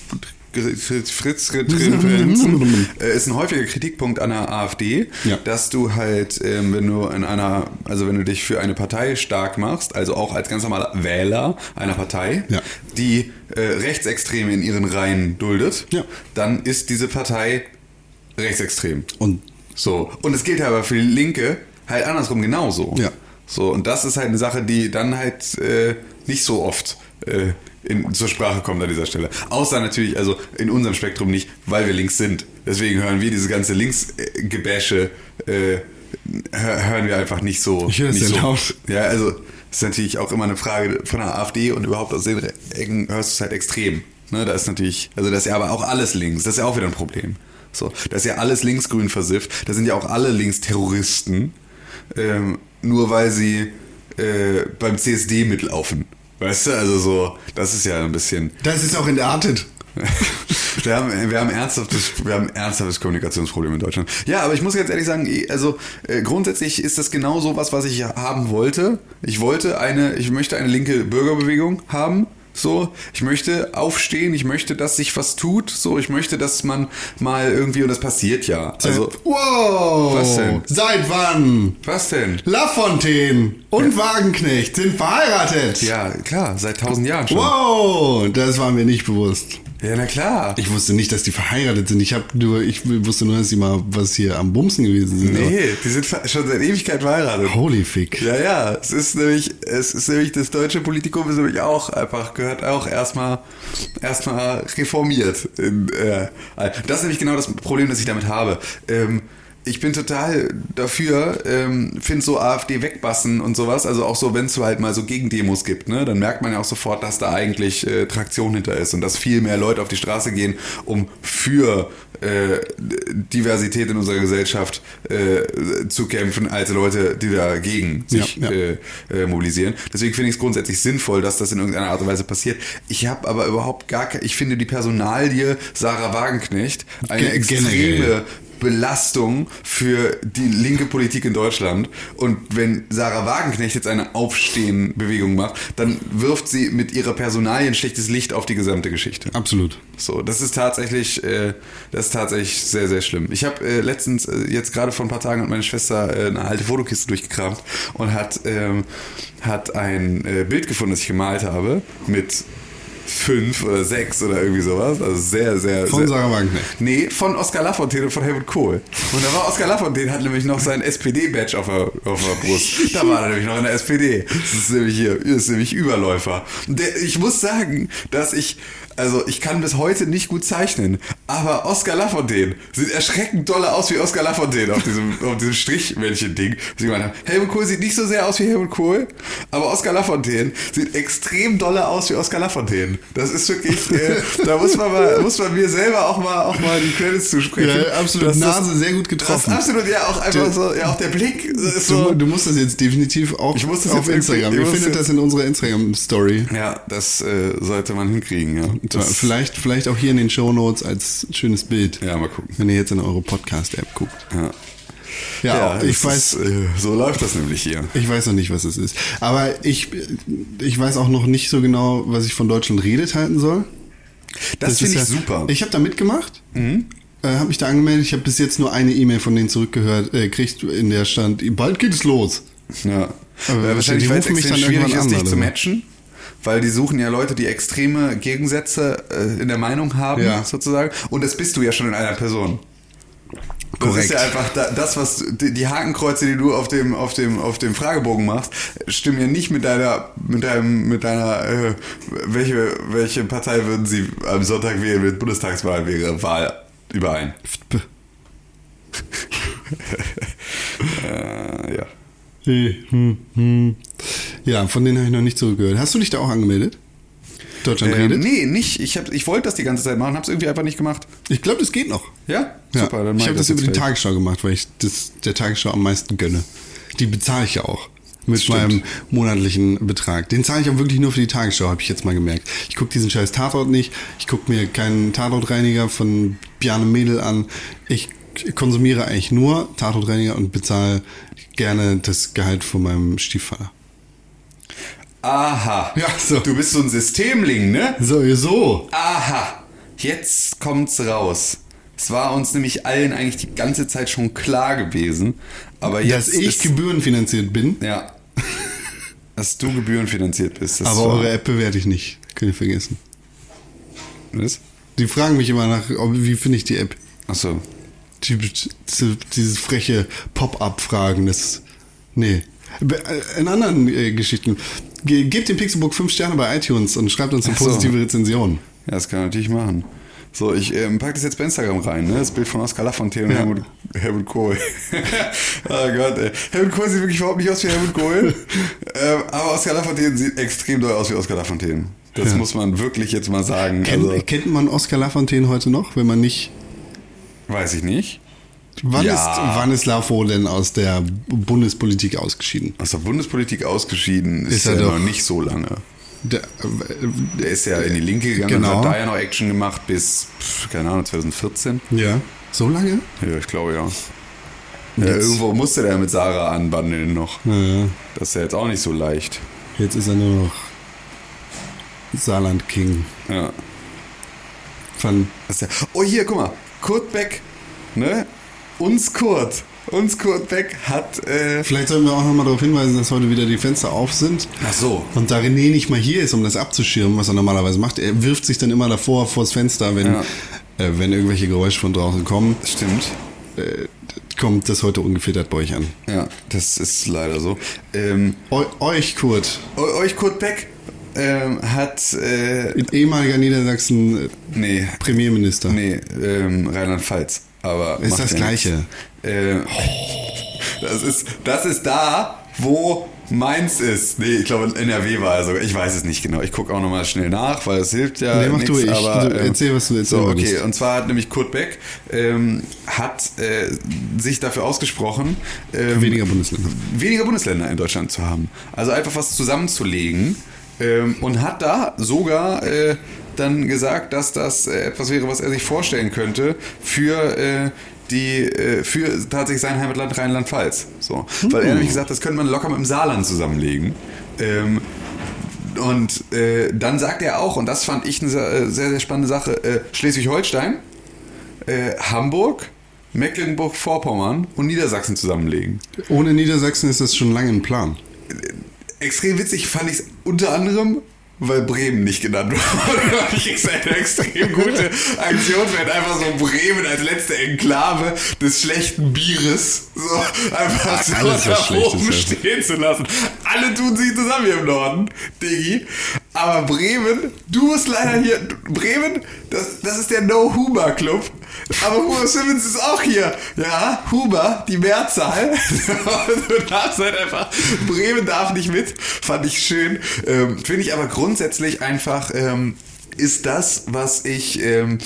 Fritz Referenzen, äh, ist ein häufiger Kritikpunkt an der AfD, Ja. dass du halt, ähm, wenn du in einer, also wenn du dich für eine Partei stark machst, also auch als ganz normaler Wähler einer Partei, Ja. die äh, Rechtsextreme in ihren Reihen duldet, Ja. dann ist diese Partei rechtsextrem. Und So. Und es gilt aber für die Linke halt andersrum genauso. Ja. So, und das ist halt eine Sache, die dann halt äh, nicht so oft äh, in, zur Sprache kommt an dieser Stelle. Außer natürlich, also in unserem Spektrum nicht, weil wir links sind. Deswegen hören wir diese ganze Linksgebäsche, äh, hör- hören wir einfach nicht so. Ich höre sehr so. laut. Ja, also ist natürlich auch immer eine Frage von der AfD und überhaupt aus den Ecken hörst du es halt extrem. Ne, da ist natürlich, also das ist ja aber auch alles links, das ist ja auch wieder ein Problem. So, das ist ja alles linksgrün versifft, da sind ja auch alle Linksterroristen, ähm, nur weil sie äh, beim CSD mitlaufen. Weißt du, also so, das ist ja ein bisschen. das ist auch entartet. wir, haben, wir, haben ernsthaftes, wir haben ernsthaftes Kommunikationsproblem in Deutschland. Ja, aber ich muss ganz ehrlich sagen, also äh, grundsätzlich ist das genau so was, was ich haben wollte. Ich wollte eine, ich möchte eine linke Bürgerbewegung haben. So, ich möchte aufstehen, ich möchte, dass sich was tut. So, ich möchte, dass man mal irgendwie, und das passiert ja. Also, wow. Was denn? Seit wann? was denn? Lafontaine und Wagenknecht sind verheiratet. Ja, klar, seit tausend Jahren schon. Wow, das war mir nicht bewusst. Ja, na klar. Ich wusste nicht, dass die verheiratet sind. Ich habe nur, ich wusste nur, dass sie mal was hier am Bumsen gewesen sind. nee, die sind schon seit Ewigkeit verheiratet. Holy fick. Ja, ja, es ist nämlich, es ist nämlich das deutsche Politikum ist nämlich auch einfach, gehört auch erstmal erstmal reformiert. In, äh, das ist nämlich genau das Problem, das ich damit habe. Ähm, ich bin total dafür, ähm, finde so AfD wegbassen und sowas, also auch so, wenn es halt mal so Gegendemos gibt, ne, dann merkt man ja auch sofort, dass da eigentlich äh, Traktion hinter ist und dass viel mehr Leute auf die Straße gehen, um für äh, Diversität in unserer Gesellschaft äh, zu kämpfen, als Leute, die dagegen sich Ja, ja. Äh, äh, mobilisieren. Deswegen finde ich es grundsätzlich sinnvoll, dass das in irgendeiner Art und Weise passiert. Ich habe aber überhaupt gar keine, ich finde die Personalie Sarah Wagenknecht eine Ge- extreme. Belastung für die linke Politik in Deutschland. Und wenn Sarah Wagenknecht jetzt eine Aufstehen-Bewegung macht, dann wirft sie mit ihrer Personalie ein schlechtes Licht auf die gesamte Geschichte. Absolut. So, das ist tatsächlich, äh, das ist tatsächlich sehr, sehr schlimm. Ich habe äh, letztens, äh, jetzt gerade vor ein paar Tagen, hat meine Schwester äh, eine alte Fotokiste durchgekramt und hat, ähm, hat ein äh, Bild gefunden, das ich gemalt habe, mit fünf oder sechs oder irgendwie sowas. Also sehr, sehr, Von sehr. Sarah Wagenknecht. Nee, von Oskar Lafontaine und von Helmut Kohl. Und da war Oskar Lafontaine, hat nämlich noch sein SPD-Badge auf der, auf der Brust. Da war er nämlich noch in der SPD. Das ist nämlich hier, das ist nämlich Überläufer. Und Der, ich muss sagen, dass ich, also ich kann bis heute nicht gut zeichnen, aber Oskar Lafontaine sieht erschreckend dolle aus wie Oskar Lafontaine auf diesem, auf diesem Strichmännchen-Ding. Helmut Kohl sieht nicht so sehr aus wie Helmut Kohl, aber Oskar Lafontaine sieht extrem dolle aus wie Oskar Lafontaine. Das ist wirklich, äh, da muss man mal, muss man mir selber auch mal, auch mal die Credits zusprechen. Ja, absolut. Das- Nase sehr gut getroffen. Das absolut, ja, auch einfach Der- so, ja, auch der Blick ist Du, so. du musst das jetzt definitiv auch Ich muss das auf Instagram. Ihr findet das in unserer Instagram-Story. Ja, das äh, sollte man hinkriegen, ja. Das, Vielleicht, vielleicht auch hier in den Show Notes als schönes Bild. Ja, mal gucken. Wenn ihr jetzt in eure Podcast-App guckt. Ja, Ja, ich das weiß, Ist, äh, so läuft das nämlich hier. ich weiß noch nicht, was es ist. Aber ich, ich weiß auch noch nicht so genau, was ich von Deutschland redet halten soll. Das, ist finde ich ja- super. Mhm. Ich habe da mitgemacht. Äh, habe mich da angemeldet. Ich habe bis jetzt nur eine E-Mail von denen zurückgehört, äh, kriegt, in der stand, bald geht es los. ja. Aber Äh, wahrscheinlich, die weil es rufen mich extrem dann schwierig irgendwann ist, an, dich zu matchen. Weil die suchen ja Leute, die extreme Gegensätze äh, in der Meinung haben, Ja. sozusagen. Und das bist du ja schon in einer Person. Das Korrekt. ist ja einfach da, das, was die, die Hakenkreuze, die du auf dem auf dem auf dem Fragebogen machst, stimmen ja nicht mit deiner mit deinem mit deiner äh, welche welche Partei würden Sie am Sonntag wählen, wenn Bundestagswahl wäre, Wahl überein. Äh, ja. Hm, hm. Ja, von denen habe ich noch nicht zurückgehört. Hast du dich da auch angemeldet? Deutschland Ähm, redet? nee, nicht. Ich, hab, ich wollte das die ganze Zeit machen, habe es irgendwie einfach nicht gemacht. Ich glaube, das geht noch. Ja? Ja. Super, dann mach ich habe das, jetzt über die. Tagesschau gemacht, weil ich das der Tagesschau am meisten gönne. Die bezahle ich ja auch. Mit Stimmt. meinem monatlichen Betrag. Den zahle ich auch wirklich nur für die Tagesschau, habe ich jetzt mal gemerkt. Ich gucke diesen scheiß Tatort nicht. Ich gucke mir keinen Tatortreiniger von Bjarne Mädel an. Ich konsumiere eigentlich nur Tatortreiniger und bezahle gerne das Gehalt von meinem Stiefvater. Aha. Ja, so. Du bist so ein Systemling, ne? So, so. Aha. Jetzt kommt's raus. Es war uns nämlich allen eigentlich die ganze Zeit schon klar gewesen. Aber jetzt Dass ich ist, gebührenfinanziert bin, Ja. Dass du gebührenfinanziert bist. Aber war- eure App bewerte ich nicht. Könnt ihr vergessen. Was? Die fragen mich immer nach, wie finde ich die App? Achso. Die, diese- dieses freche Pop-up-Fragen, das. Nee. Äh, In anderen äh, Geschichten. Ge gebt dem Pixelbook 5 Sterne bei iTunes und schreibt uns eine so. positive Rezension. Ja, das kann man natürlich machen. So, ich ähm, pack das jetzt bei Instagram rein, ne? Das Bild von Oskar Lafontaine und Ja. Helmut, Helmut Kohl. oh Gott, ey. Helmut Kohl sieht wirklich überhaupt nicht aus wie Helmut Kohl. ähm, aber Oskar Lafontaine sieht extrem doll aus wie Oskar Lafontaine. Das Ja. muss man wirklich jetzt mal sagen. Kennt, also, kennt man Oskar Lafontaine heute noch, wenn man nicht. weiß ich nicht. Wann, Ja. ist, wann ist Lafo denn aus der Bundespolitik ausgeschieden? Aus der Bundespolitik ausgeschieden ist, Ist er er doch. noch nicht so lange. Der, äh, Der ist ja in die Linke gegangen Genau. und hat da ja noch Action gemacht bis, keine Ahnung, 2014. ja. So lange? Ja, ich glaube ja. ja irgendwo musste der mit Sarah anbandeln noch. Ja. Das ist ja jetzt auch nicht so leicht. Jetzt ist er nur noch Saarland King. Ja. Ja oh, hier, guck mal. Kurt Beck, ne? Uns Kurt. Uns Kurt Beck hat. Äh, Vielleicht sollten wir auch nochmal darauf hinweisen, dass heute wieder die Fenster auf sind. Ach so. Und da René nicht mal hier ist, um das abzuschirmen, was er normalerweise macht, er wirft sich dann immer davor, vors Fenster, wenn, Ja. äh, wenn irgendwelche Geräusche von draußen kommen, Stimmt. äh, kommt das heute ungefiltert bei euch an. Ja, das ist leider so. Ähm, Eu euch, Kurt, eu- euch Kurt Beck ähm, hat. Äh, ehemaliger Niedersachsen äh, nee, Premierminister. nee, ähm, Rheinland-Pfalz. Aber Ist das ja Gleiche. Äh, das, ist, das ist da, wo Mainz ist. Nee, ich glaube NRW war er sogar. Ich weiß es nicht genau. Ich gucke auch nochmal schnell nach, weil es hilft ja Nee, mach nichts. du, ich- aber, ähm, erzähl, was du erzählen So, okay. Und zwar hat nämlich Kurt Beck ähm, hat äh, sich dafür ausgesprochen, ähm, Weniger Bundesländer. weniger Bundesländer in Deutschland zu haben. Also einfach was zusammenzulegen ähm, und hat da sogar äh, dann gesagt, dass das äh, etwas wäre, was er sich vorstellen könnte für äh, die äh, für tatsächlich sein Heimatland Rheinland-Pfalz. So, weil er nämlich gesagt, das könnte man locker mit dem Saarland zusammenlegen. Ähm, und äh, dann sagt er auch, und das fand ich eine sehr, sehr, sehr spannende Sache, äh, Schleswig-Holstein, äh, Hamburg, Mecklenburg-Vorpommern und Niedersachsen zusammenlegen Ohne Niedersachsen ist das schon lange ein Plan. extrem witzig fand ich es unter anderem, weil Bremen nicht genannt wurde. Ich ist eine extrem gute Aktion, wenn einfach so Bremen als letzte Enklave des schlechten Bieres so einfach so ist, oben stehen zu lassen. Alle tun sich zusammen hier im Norden, Diggi. Aber Bremen, du musst leider hier, Bremen, das, das ist der No-Huber-Club. Aber Huber Simmons ist auch hier. Ja, Huber, die Mehrzahl. du darfst halt einfach, Bremen darf nicht mit. Fand ich schön. Ähm, Finde ich aber grundsätzlich einfach, ähm, ist das, was ich, ähm,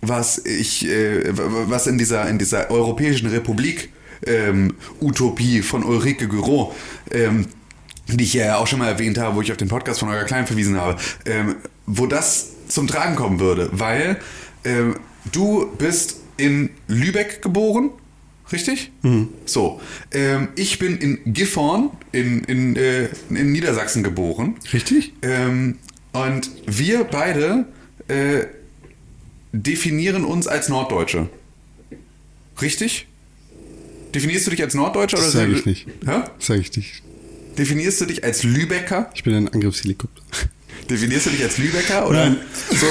was ich, äh, was in dieser, in dieser Europäischen Republik ähm, Utopie von Ulrike Gürow, ähm, die ich ja auch schon mal erwähnt habe, wo ich auf den Podcast von Euer Klein verwiesen habe, ähm, wo das zum Tragen kommen würde, weil ähm, du bist in Lübeck geboren, richtig? So, ähm, ich bin in Gifhorn in, in, äh, in Niedersachsen geboren. Richtig? Ähm, und wir beide äh, definieren uns als Norddeutsche. Richtig? Definierst du dich als Norddeutscher Das oder sage ich nicht. Hä? Sag ich nicht. Definierst du dich als Lübecker? Ich bin ein Angriffshelikopter. Definierst du dich als Lübecker? Oder? Nein. So,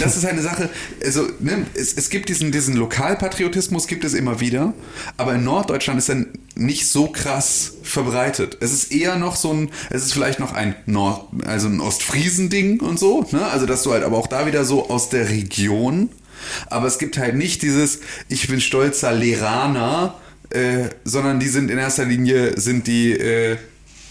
das ist eine Sache, also ne, es, es gibt diesen, diesen Lokalpatriotismus, gibt es immer wieder, aber in Norddeutschland ist er nicht so krass verbreitet. Es ist eher noch so ein, es ist vielleicht noch ein Nord, also ein Ostfriesen-Ding und so, ne? Also dass du halt aber auch da wieder so aus der Region, aber es gibt halt nicht dieses, ich bin stolzer Leraner, äh, sondern die sind in erster Linie, sind die äh,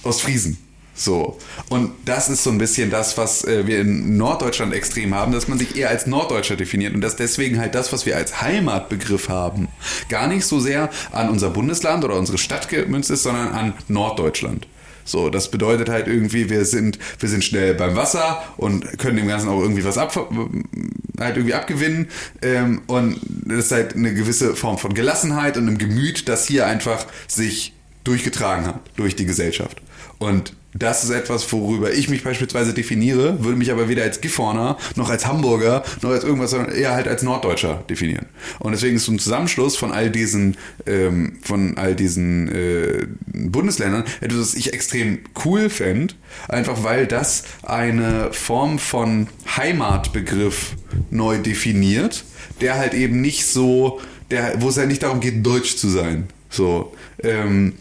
Ostfriesen. So. Und das ist so ein bisschen das, was äh, wir in Norddeutschland extrem haben, dass man sich eher als Norddeutscher definiert und dass deswegen halt das, was wir als Heimatbegriff haben, gar nicht so sehr an unser Bundesland oder unsere Stadt gemünzt ist, sondern an Norddeutschland. So, das bedeutet halt irgendwie, wir sind, wir sind schnell beim Wasser und können dem Ganzen auch irgendwie was ab, halt irgendwie abgewinnen. Ähm, und das ist halt eine gewisse Form von Gelassenheit und einem Gemüt, das hier einfach sich durchgetragen hat durch die Gesellschaft. Und das ist etwas, worüber ich mich beispielsweise definiere, würde mich aber weder als Gifhorner noch als Hamburger noch als irgendwas, sondern eher halt als Norddeutscher definieren. Und deswegen ist so ein Zusammenschluss von all diesen, ähm, von all diesen äh, Bundesländern etwas, was ich extrem cool fände, einfach weil das eine Form von Heimatbegriff neu definiert, der halt eben nicht so, der, wo es ja nicht darum geht, deutsch zu sein. So, ähm,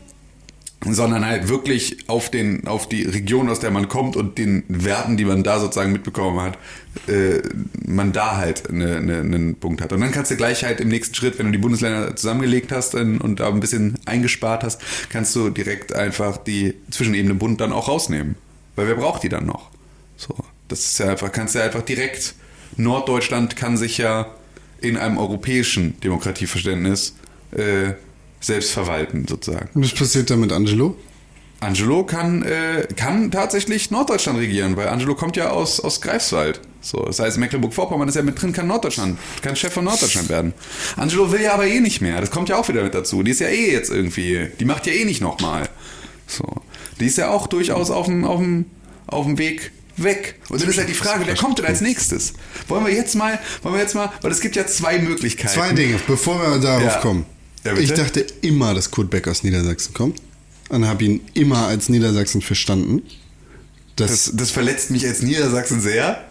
sondern halt wirklich auf den auf die Region, aus der man kommt und den Werten, die man da sozusagen mitbekommen hat, äh, man da halt eine, eine, einen Punkt hat. Und dann kannst du gleich halt im nächsten Schritt, wenn du die Bundesländer zusammengelegt hast und, und da ein bisschen eingespart hast, kannst du direkt einfach die Zwischenebene Bund dann auch rausnehmen. Weil wer braucht die dann noch? So, das ist ja einfach, kannst du ja einfach direkt, Norddeutschland kann sich ja in einem europäischen Demokratieverständnis äh, selbst verwalten, sozusagen. Was passiert da mit Angelo? Angelo kann, äh, kann tatsächlich Norddeutschland regieren, weil Angelo kommt ja aus, aus Greifswald. So, das heißt, Mecklenburg-Vorpommern ist ja mit drin, kann Norddeutschland, kann Chef von Norddeutschland werden. Angelo will ja aber eh nicht mehr. Das kommt ja auch wieder mit dazu. Die ist ja eh jetzt irgendwie, die macht ja eh nicht nochmal. So. Die ist ja auch durchaus auf dem, auf dem, auf dem Weg weg. Und dann ist halt die Frage, wer kommt denn als nächstes? Wollen wir jetzt mal, wollen wir jetzt mal, weil es gibt ja zwei Möglichkeiten. Zwei Dinge, bevor wir darauf Ja. kommen. Ja, ich dachte immer, dass Kurt Beck aus Niedersachsen kommt. Und habe ihn immer als Niedersachsen verstanden. Das, Das, das verletzt mich als Niedersachsen sehr.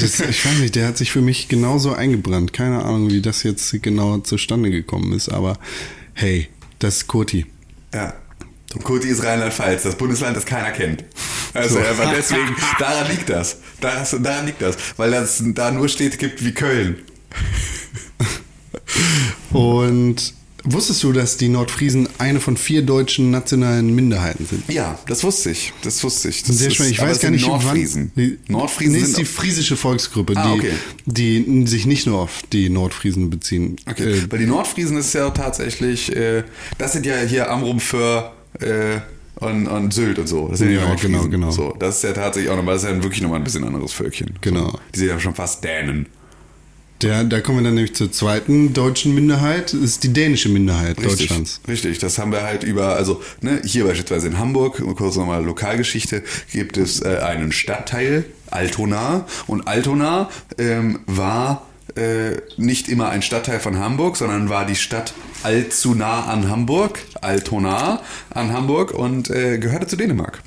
das, ich weiß nicht, der hat sich für mich genauso eingebrannt. Keine Ahnung, wie das jetzt genau zustande gekommen ist, aber hey, das ist Kurti. Ja. Und Kurti ist Rheinland-Pfalz, das Bundesland, das keiner kennt. Also einfach deswegen, daran liegt das. das. Daran liegt das. Weil das da nur Städte gibt wie Köln. Und wusstest du, dass die Nordfriesen eine von vier deutschen nationalen Minderheiten sind? Ja, das wusste ich. Das wusste ich. Das Sehr ist- spannend. Ich weiß gar nicht, Nordfriesen. wann. Die, Nordfriesen nee, ist sind die friesische Volksgruppe, Ah, die, okay. die sich nicht nur auf die Nordfriesen beziehen. Okay, Äh, weil die Nordfriesen ist ja tatsächlich, äh, das sind ja hier Amrum für äh, und, und Sylt und so. Das sind Ja, die Nordfriesen. genau, genau. So, das ist ja tatsächlich auch nochmal, das ist ja wirklich nochmal ein bisschen anderes Völkchen. Genau. So, die sind ja schon fast Dänen. Der, da kommen wir dann nämlich zur zweiten deutschen Minderheit. Das ist die dänische Minderheit Richtig, Deutschlands. richtig, das haben wir halt über, also ne, hier beispielsweise in Hamburg, kurz nochmal Lokalgeschichte, gibt es äh, einen Stadtteil, Altona. Und Altona ähm, war äh, nicht immer ein Stadtteil von Hamburg, sondern war die Stadt allzu nah an Hamburg, Altona an Hamburg und äh, gehörte zu Dänemark.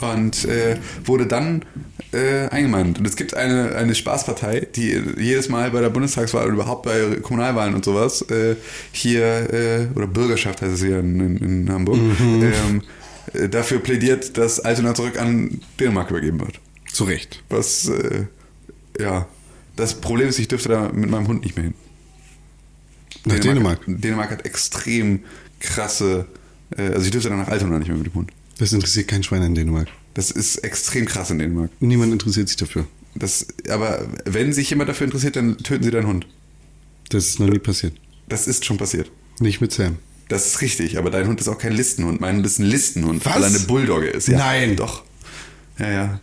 Und äh, wurde dann äh, eingemeindet. Und es gibt eine, eine Spaßpartei, die jedes Mal bei der Bundestagswahl oder überhaupt bei Kommunalwahlen und sowas äh, hier, äh, oder Bürgerschaft heißt es hier in, in, Hamburg, ähm, äh, dafür plädiert, dass Altona zurück an Dänemark übergeben wird. Zu Recht. Was, äh, ja, das Problem ist, ich dürfte da mit meinem Hund nicht mehr hin. Nach Dänemark. Dänemark hat extrem krasse, äh, also ich dürfte dann nach Altona nicht mehr mit dem Hund. Das interessiert kein Schwein in Dänemark. Das ist extrem krass in Dänemark. Niemand interessiert sich dafür. Das, aber wenn sich jemand dafür interessiert, dann töten sie deinen Hund. Das ist noch nie passiert. Das ist schon passiert. Nicht mit Sam. Das ist richtig, aber dein Hund ist auch kein Listenhund. Mein Hund ist ein Listenhund, Was? weil er eine Bulldogge ist. Ja, Nein. Doch. Ja, ja.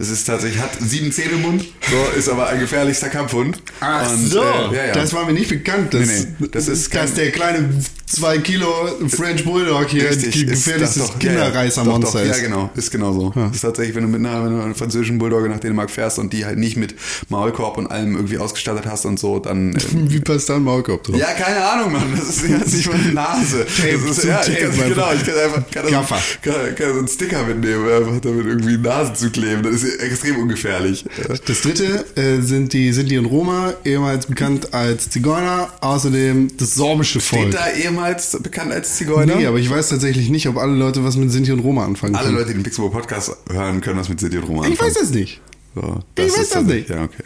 Es ist tatsächlich, hat sieben Zähne im Mund, so, ist aber ein gefährlichster Kampfhund. Und, äh, ja, ja. das war mir nicht bekannt. Dass, Nee, nee, das ist dass der kleine 2 Kilo French Bulldog hier Richtig, gefährlichstes das doch, ja, ja. Kinderreißermonster doch, ist. Ja, genau, ist genau so. Das ist tatsächlich, wenn du mit einer, wenn du französischen Bulldogge nach Dänemark fährst und die halt nicht mit Maulkorb und allem irgendwie ausgestattet hast und so, dann. äh, Wie passt da ein Maulkorb drauf? Ja, keine Ahnung, Mann. Das ist ja nicht meine Nase. Tape das ist, ja, ich kann, einfach. genau, ich kann einfach kann, so, kann, kann so einen Sticker mitnehmen, einfach damit irgendwie die Nase zu kleben. Das ist extrem ungefährlich. Das dritte äh, sind die Sinti und Roma, ehemals bekannt als Zigeuner, außerdem das sorbische Steht Volk. da ehemals bekannt als Zigeuner? Nee, aber ich weiß tatsächlich nicht, ob alle Leute was mit Sinti und Roma anfangen Alle können. Leute, die den Pixelbook Podcast hören, können was mit Sinti und Roma ich anfangen. weiß das nicht. So, Ich weiß das nicht. Ja, okay.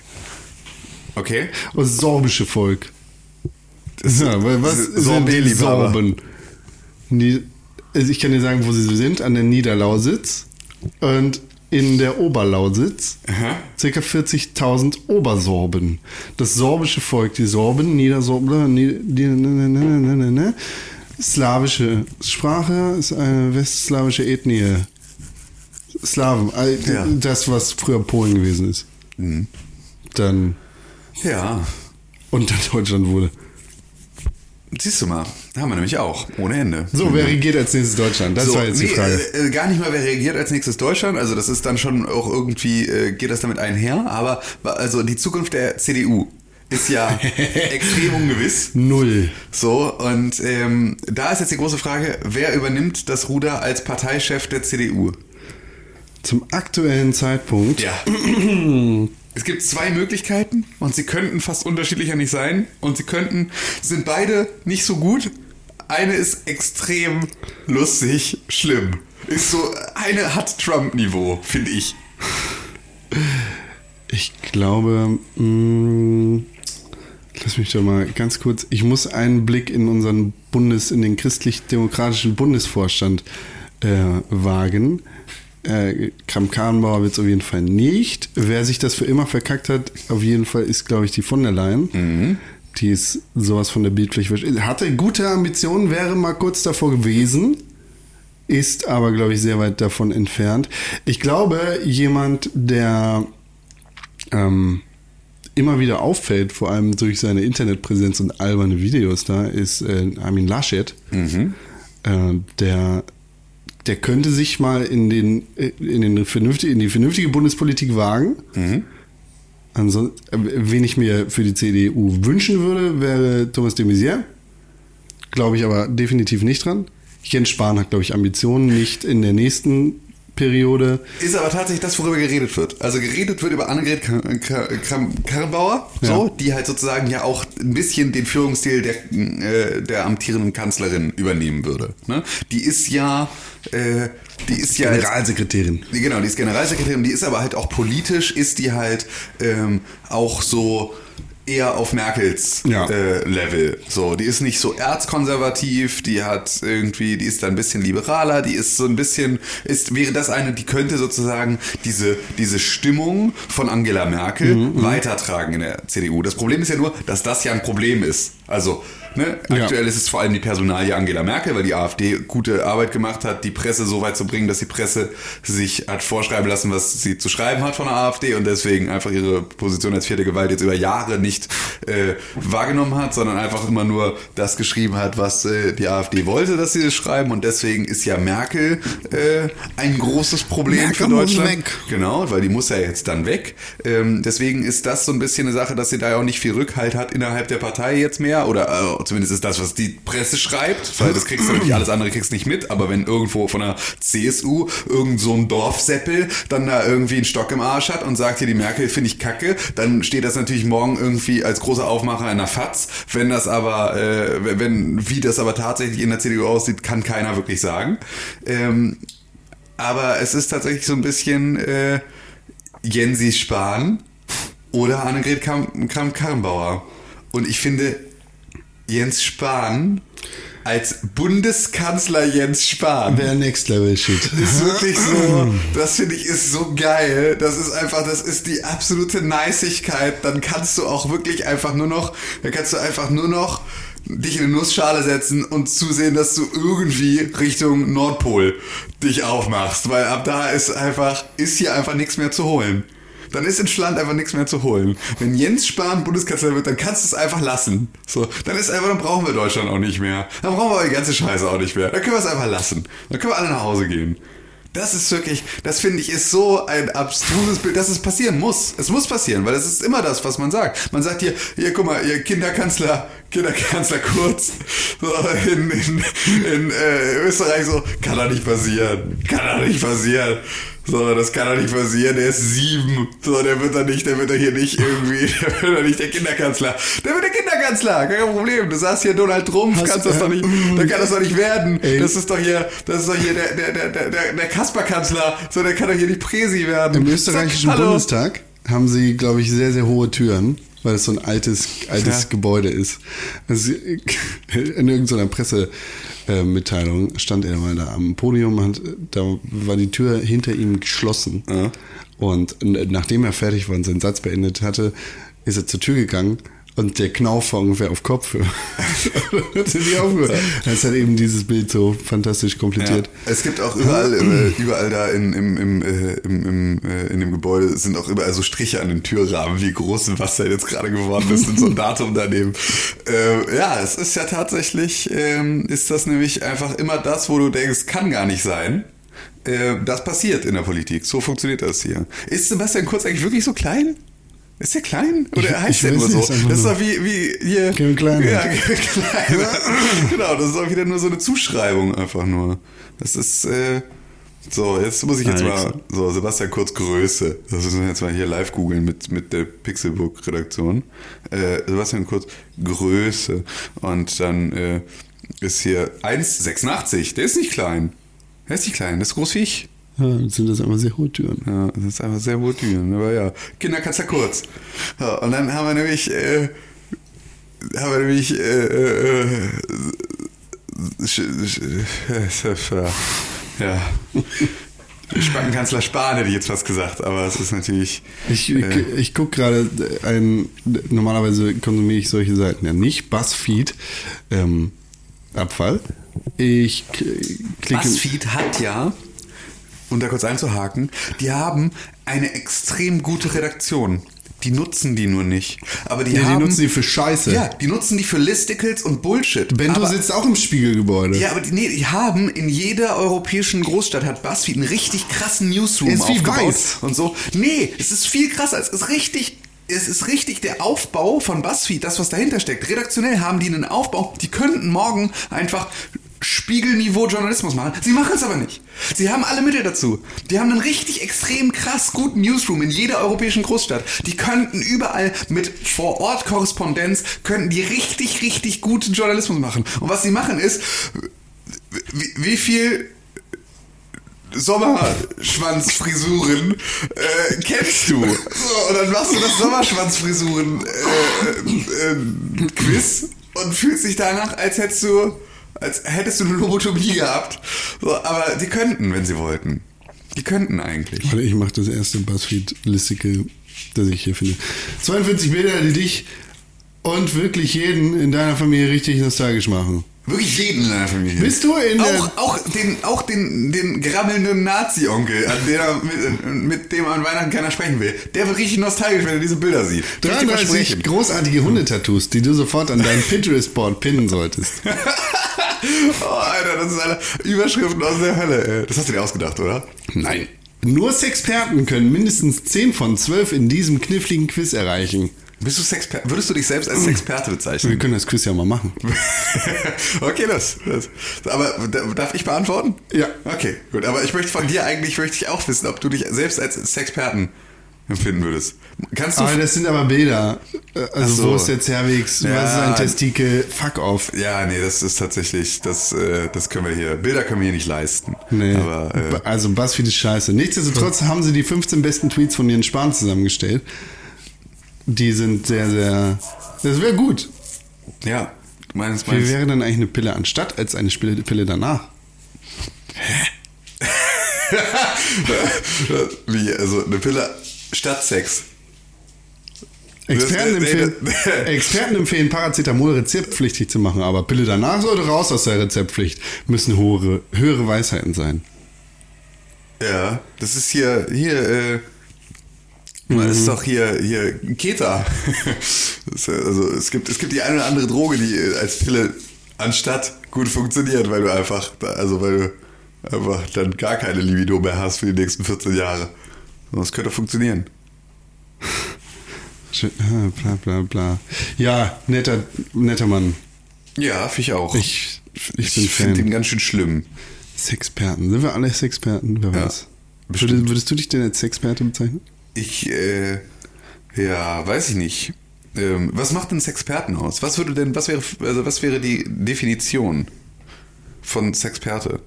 Okay. Und das sorbische Volk. ja, weil was das sind die. Sorben? Die, also ich kann dir sagen, wo sie sind, an der Niederlausitz und in der Oberlausitz. Aha. Circa 40.000 Obersorben. Das sorbische Volk, die Sorben, Niedersorbler, Nieder, die, ne, ne, ne, ne, ne, ne, slawische Sprache ist eine westslawische Ethnie. Slawen, äh, Ja. das, was früher Polen gewesen ist. Dann, Ja, und dann Deutschland wurde. siehst du mal, haben wir nämlich auch, ohne Ende. So, wer regiert als nächstes Deutschland? Das So, war jetzt die nee, Frage. Äh, äh, gar nicht mal, wer reagiert als nächstes Deutschland. Also das ist dann schon auch irgendwie, äh, geht das damit einher. Aber also die Zukunft der CDU ist ja extrem ungewiss. Null. So, und ähm, da ist jetzt die große Frage, wer übernimmt das Ruder als Parteichef der CDU? Zum aktuellen Zeitpunkt. Ja. Es gibt zwei Möglichkeiten und sie könnten fast unterschiedlicher nicht sein und sie könnten, sind beide nicht so gut. Eine ist extrem lustig, schlimm. Ist so, eine hat Trump-Niveau, finde ich. Ich glaube, mh, lass mich doch mal ganz kurz. Ich muss einen Blick in unseren Bundes, in den christlich-demokratischen Bundesvorstand äh, wagen. Äh, Kram-Karrenbauer wird es auf jeden Fall nicht. Wer sich das für immer verkackt hat, auf jeden Fall ist, glaube ich, die von der Leyen. Die ist sowas von der Bildpflicht. Hatte gute Ambitionen, wäre mal kurz davor gewesen ist aber, glaube ich, sehr weit davon entfernt. Ich glaube, jemand, der ähm, immer wieder auffällt, vor allem durch seine Internetpräsenz und alberne Videos da, ist äh, Armin Laschet. Äh, der, der könnte sich mal in, den, äh, in, den vernünftig, in die vernünftige Bundespolitik wagen. Ansonsten, wen ich mir für die CDU wünschen würde, wäre Thomas de Maizière. Glaube ich aber definitiv nicht dran. Jens Spahn hat, glaube ich, Ambitionen, nicht in der nächsten Periode. Ist aber tatsächlich das, worüber geredet wird. Also geredet wird über Annegret Karrenbauer, so, Ja. die halt sozusagen ja auch ein bisschen den Führungsstil der, äh, der amtierenden Kanzlerin übernehmen würde. Ne? Die ist ja, äh, die ist ja jetzt- Generalsekretärin. Die- Genau, die ist Generalsekretärin, die ist aber halt auch politisch, ist die halt ähm, auch so eher auf Merkels Ja. äh, Level. So, die ist nicht so erzkonservativ, die hat irgendwie, die ist da ein bisschen liberaler, die ist so ein bisschen, ist, wäre das eine, die könnte sozusagen diese, diese Stimmung von Angela Merkel Mhm, weitertragen in der CDU. Das Problem ist ja nur, dass das ja ein Problem ist. Also, ne, Ja. aktuell ist es vor allem die Personalie Angela Merkel, weil die AfD gute Arbeit gemacht hat, die Presse so weit zu bringen, dass die Presse sich hat vorschreiben lassen, was sie zu schreiben hat von der AfD und deswegen einfach ihre Position als vierte Gewalt jetzt über Jahre nicht äh, wahrgenommen hat, sondern einfach immer nur das geschrieben hat, was äh, die AfD wollte, dass sie das schreiben und deswegen ist ja Merkel äh, ein großes Problem Merkel für muss Deutschland. weg. Genau, weil die muss ja jetzt dann weg. Ähm, deswegen ist das so ein bisschen eine Sache, dass sie da ja auch nicht viel Rückhalt hat innerhalb der Partei jetzt mehr. Oder äh, zumindest ist das, was die Presse schreibt, weil das kriegst du natürlich alles andere kriegst nicht mit. Aber wenn irgendwo von der CSU irgend so ein Dorfseppel dann da irgendwie einen Stock im Arsch hat und sagt hier, die Merkel finde ich kacke, dann steht das natürlich morgen irgendwie als großer Aufmacher in der FAZ. Wenn das aber, äh, wenn, wie das aber tatsächlich in der CDU aussieht, kann keiner wirklich sagen. Ähm, aber es ist tatsächlich so ein bisschen äh, Jensi Spahn oder Annegret Kram- Kramp-Karrenbauer. Und ich finde, Jens Spahn als Bundeskanzler Jens Spahn Wäre Next Level Shit. ist wirklich so, das finde ich ist so geil. Das ist einfach, das ist die absolute Neisigkeit. Dann kannst du auch wirklich einfach nur noch, dann kannst du einfach nur noch dich in eine Nussschale setzen und zusehen, dass du irgendwie Richtung Nordpol dich aufmachst, weil ab da ist einfach, ist hier einfach nichts mehr zu holen. Dann ist in Schland einfach nichts mehr zu holen. Wenn Jens Spahn Bundeskanzler wird, dann kannst du es einfach lassen. So, dann ist einfach, dann brauchen wir Deutschland auch nicht mehr. Dann brauchen wir die ganze Scheiße auch nicht mehr. Dann können wir es einfach lassen. Dann können wir alle nach Hause gehen. Das ist wirklich, das finde ich, ist so ein abstruses Bild, dass es passieren muss. Es muss passieren, weil das ist immer das, was man sagt. Man sagt hier, hier, guck mal, ihr Kinderkanzler, Kinderkanzler Kurz, so in, in, in äh, Österreich so, kann doch nicht passieren. Kann doch nicht passieren. So, das kann doch nicht passieren. Der ist sieben. So, der wird doch nicht, der wird doch hier nicht irgendwie, der wird doch nicht der Kinderkanzler. Der wird der Kinderkanzler. Kein Problem. Du sagst hier Donald Trump, Hast- kannst das doch nicht, dann kann das doch nicht werden. Ey. Das ist doch hier, das ist doch hier der, der, der, der, der, Kasper-Kanzler. So, der kann doch hier nicht Präsi werden. Im österreichischen Sag. Bundestag haben sie, glaube ich, sehr, sehr hohe Türen, weil es so ein altes, altes Ja. Gebäude ist. Also, in irgendeiner Pressemitteilung stand er mal da am Podium, hat, da war die Tür hinter ihm geschlossen. Ja. Und nachdem er fertig war und seinen Satz beendet hatte, ist er zur Tür gegangen Und der Knauf war ungefähr auf Kopfhöhe. das ist halt eben dieses Bild so fantastisch komplettiert. Ja. Es gibt auch überall, äh, überall da in, im, im, äh, im, im, äh, in dem Gebäude sind auch überall so Striche an den Türrahmen, wie groß was da jetzt gerade geworden ist und so ein Datum daneben. Äh, ja, es ist ja tatsächlich, ähm, ist das nämlich einfach immer das, wo du denkst, kann gar nicht sein. Äh, das passiert in der Politik. So funktioniert das hier. Ist Sebastian Kurz eigentlich wirklich so klein? Ist der klein? Oder Ich- heißt ich der nur nicht, so? Das ist doch wie, wie hier. Kevin Kleiner. Ja, Kevin genau, das ist auch wieder nur so eine Zuschreibung einfach nur. Das ist, äh, so, jetzt muss ich jetzt Alex. mal, so, Sebastian Kurz Größe. Das müssen wir jetzt mal hier live googeln mit, mit der Pixelbook-Redaktion. Äh, Sebastian Kurz Größe. Und dann, äh, ist hier 1,86. Der ist nicht klein. Der ist nicht klein, der ist groß wie ich. Ja, sind das einfach sehr hohe Türen. Ja, das ist einfach sehr wohl Türen, aber ja. Kinderkatzer kurz. Ja, und dann haben wir nämlich, äh, haben wir nämlich, äh, äh, äh, ja. Spackenkanzler Spahn hätte ich jetzt fast gesagt, aber es ist natürlich. Ich, äh, ich, ich gucke gerade ein, normalerweise konsumiere ich solche Seiten ja nicht. Buzzfeed, ähm, Abfall. Ich klicke. BuzzFeed hat ja, um da kurz einzuhaken, die haben eine extrem gute Redaktion. Die nutzen die nur nicht. Aber die Ja, die haben, nutzen die für Scheiße. Ja, die nutzen die für Listicles und Bullshit. Bento aber, sitzt auch im Spiegelgebäude. Ja, aber die, nee, die haben in jeder europäischen Großstadt hat BuzzFeed einen richtig krassen Newsroom Ist aufgebaut und so. Nee, es ist viel krasser. Es ist richtig es ist richtig der Aufbau von BuzzFeed, das was dahinter steckt. Redaktionell haben die einen Aufbau, die könnten morgen einfach Spiegelniveau Journalismus machen. Sie machen es aber nicht. Sie haben alle Mittel dazu. Die haben einen richtig extrem krass guten Newsroom in jeder europäischen Großstadt. Die könnten überall mit Vor-Ort-Korrespondenz, könnten die richtig, richtig guten Journalismus machen. Und was sie machen ist, wie, wie viel Sommerschwanzfrisuren äh, kennst du? So, und dann machst du das Sommerschwanzfrisuren-Quiz und fühlst dich danach, als hättest du, als hättest du eine Lobotomie gehabt. So, aber die könnten, wenn sie wollten. Die könnten eigentlich. Warte, ich mache das erste Buzzfeed-Listicle, das ich hier finde. 42 Bilder, die dich und wirklich jeden in deiner Familie richtig nostalgisch machen. Wirklich jeden in deiner Familie. Bist du in der- auch, auch den, auch den, den grabbelnden Nazi-Onkel, mit, mit dem an Weihnachten keiner sprechen will. Der wird richtig nostalgisch, wenn er diese Bilder sieht. Kann ich dir 33 versprechen. großartige Hundetattoos, die du sofort an dein Pinterest-Board pinnen solltest. Oh, Alter, das ist eine Überschriften aus der Hölle. ey. Das hast du dir ausgedacht, oder? Nein. Nur Sexperten können mindestens 10 von 12 in diesem kniffligen Quiz erreichen. Bist du Sexperte? Würdest du dich selbst als Sexperte Wir bezeichnen? können das Quiz ja mal machen. okay, das, das. Aber da- darf ich beantworten? Ja. Okay, gut. Aber ich möchte von dir eigentlich möchte ich auch wissen, ob du dich selbst als Sexperten empfinden würdest. Kannst du? Aber das sind aber Bilder. Also so. wo ist der Cervix? Ja. Was ist ein Testikel? Fuck off. ja, nee, das ist tatsächlich, das, äh, das können wir hier. Bilder können wir hier nicht leisten. Nee. Aber äh, also BuzzFeed ist scheiße. Nichtsdestotrotz haben sie die 15 besten Tweets von Jens Spahn zusammengestellt. Die sind sehr, sehr. Das wäre gut. ja, du meinst, Wie meinst wäre denn eigentlich eine Pille anstatt als eine Pille, danach? wie, also eine Pille statt Sex. Experten empfehlen, Experten empfehlen Paracetamol rezeptpflichtig zu machen, aber Pille danach sollte raus aus der Rezeptpflicht. Müssen höhere, höhere Weisheiten sein. Ja, das ist hier, hier, äh, das ist doch hier, hier Keta. Also es gibt, es gibt die eine oder andere Droge, die äh, als Pille anstatt gut funktioniert, weil du einfach, also weil du einfach dann gar keine Libido mehr hast für die nächsten 14 Jahre. Das könnte funktionieren. Ah, Bla bla bla. Ja, netter, netter Mann. Ja, ich auch. Ich, ich bin ich finde ihn ganz schön schlimm. Sexperten. Sind wir alle Sexperten? Wer weiß. Würdest, würdest du dich denn als Sexperte bezeichnen? Ich, äh, ja, weiß ich nicht. Ähm, was macht denn Sexperten aus? Was würde denn, was wäre, also was wäre die Definition von Sexperte?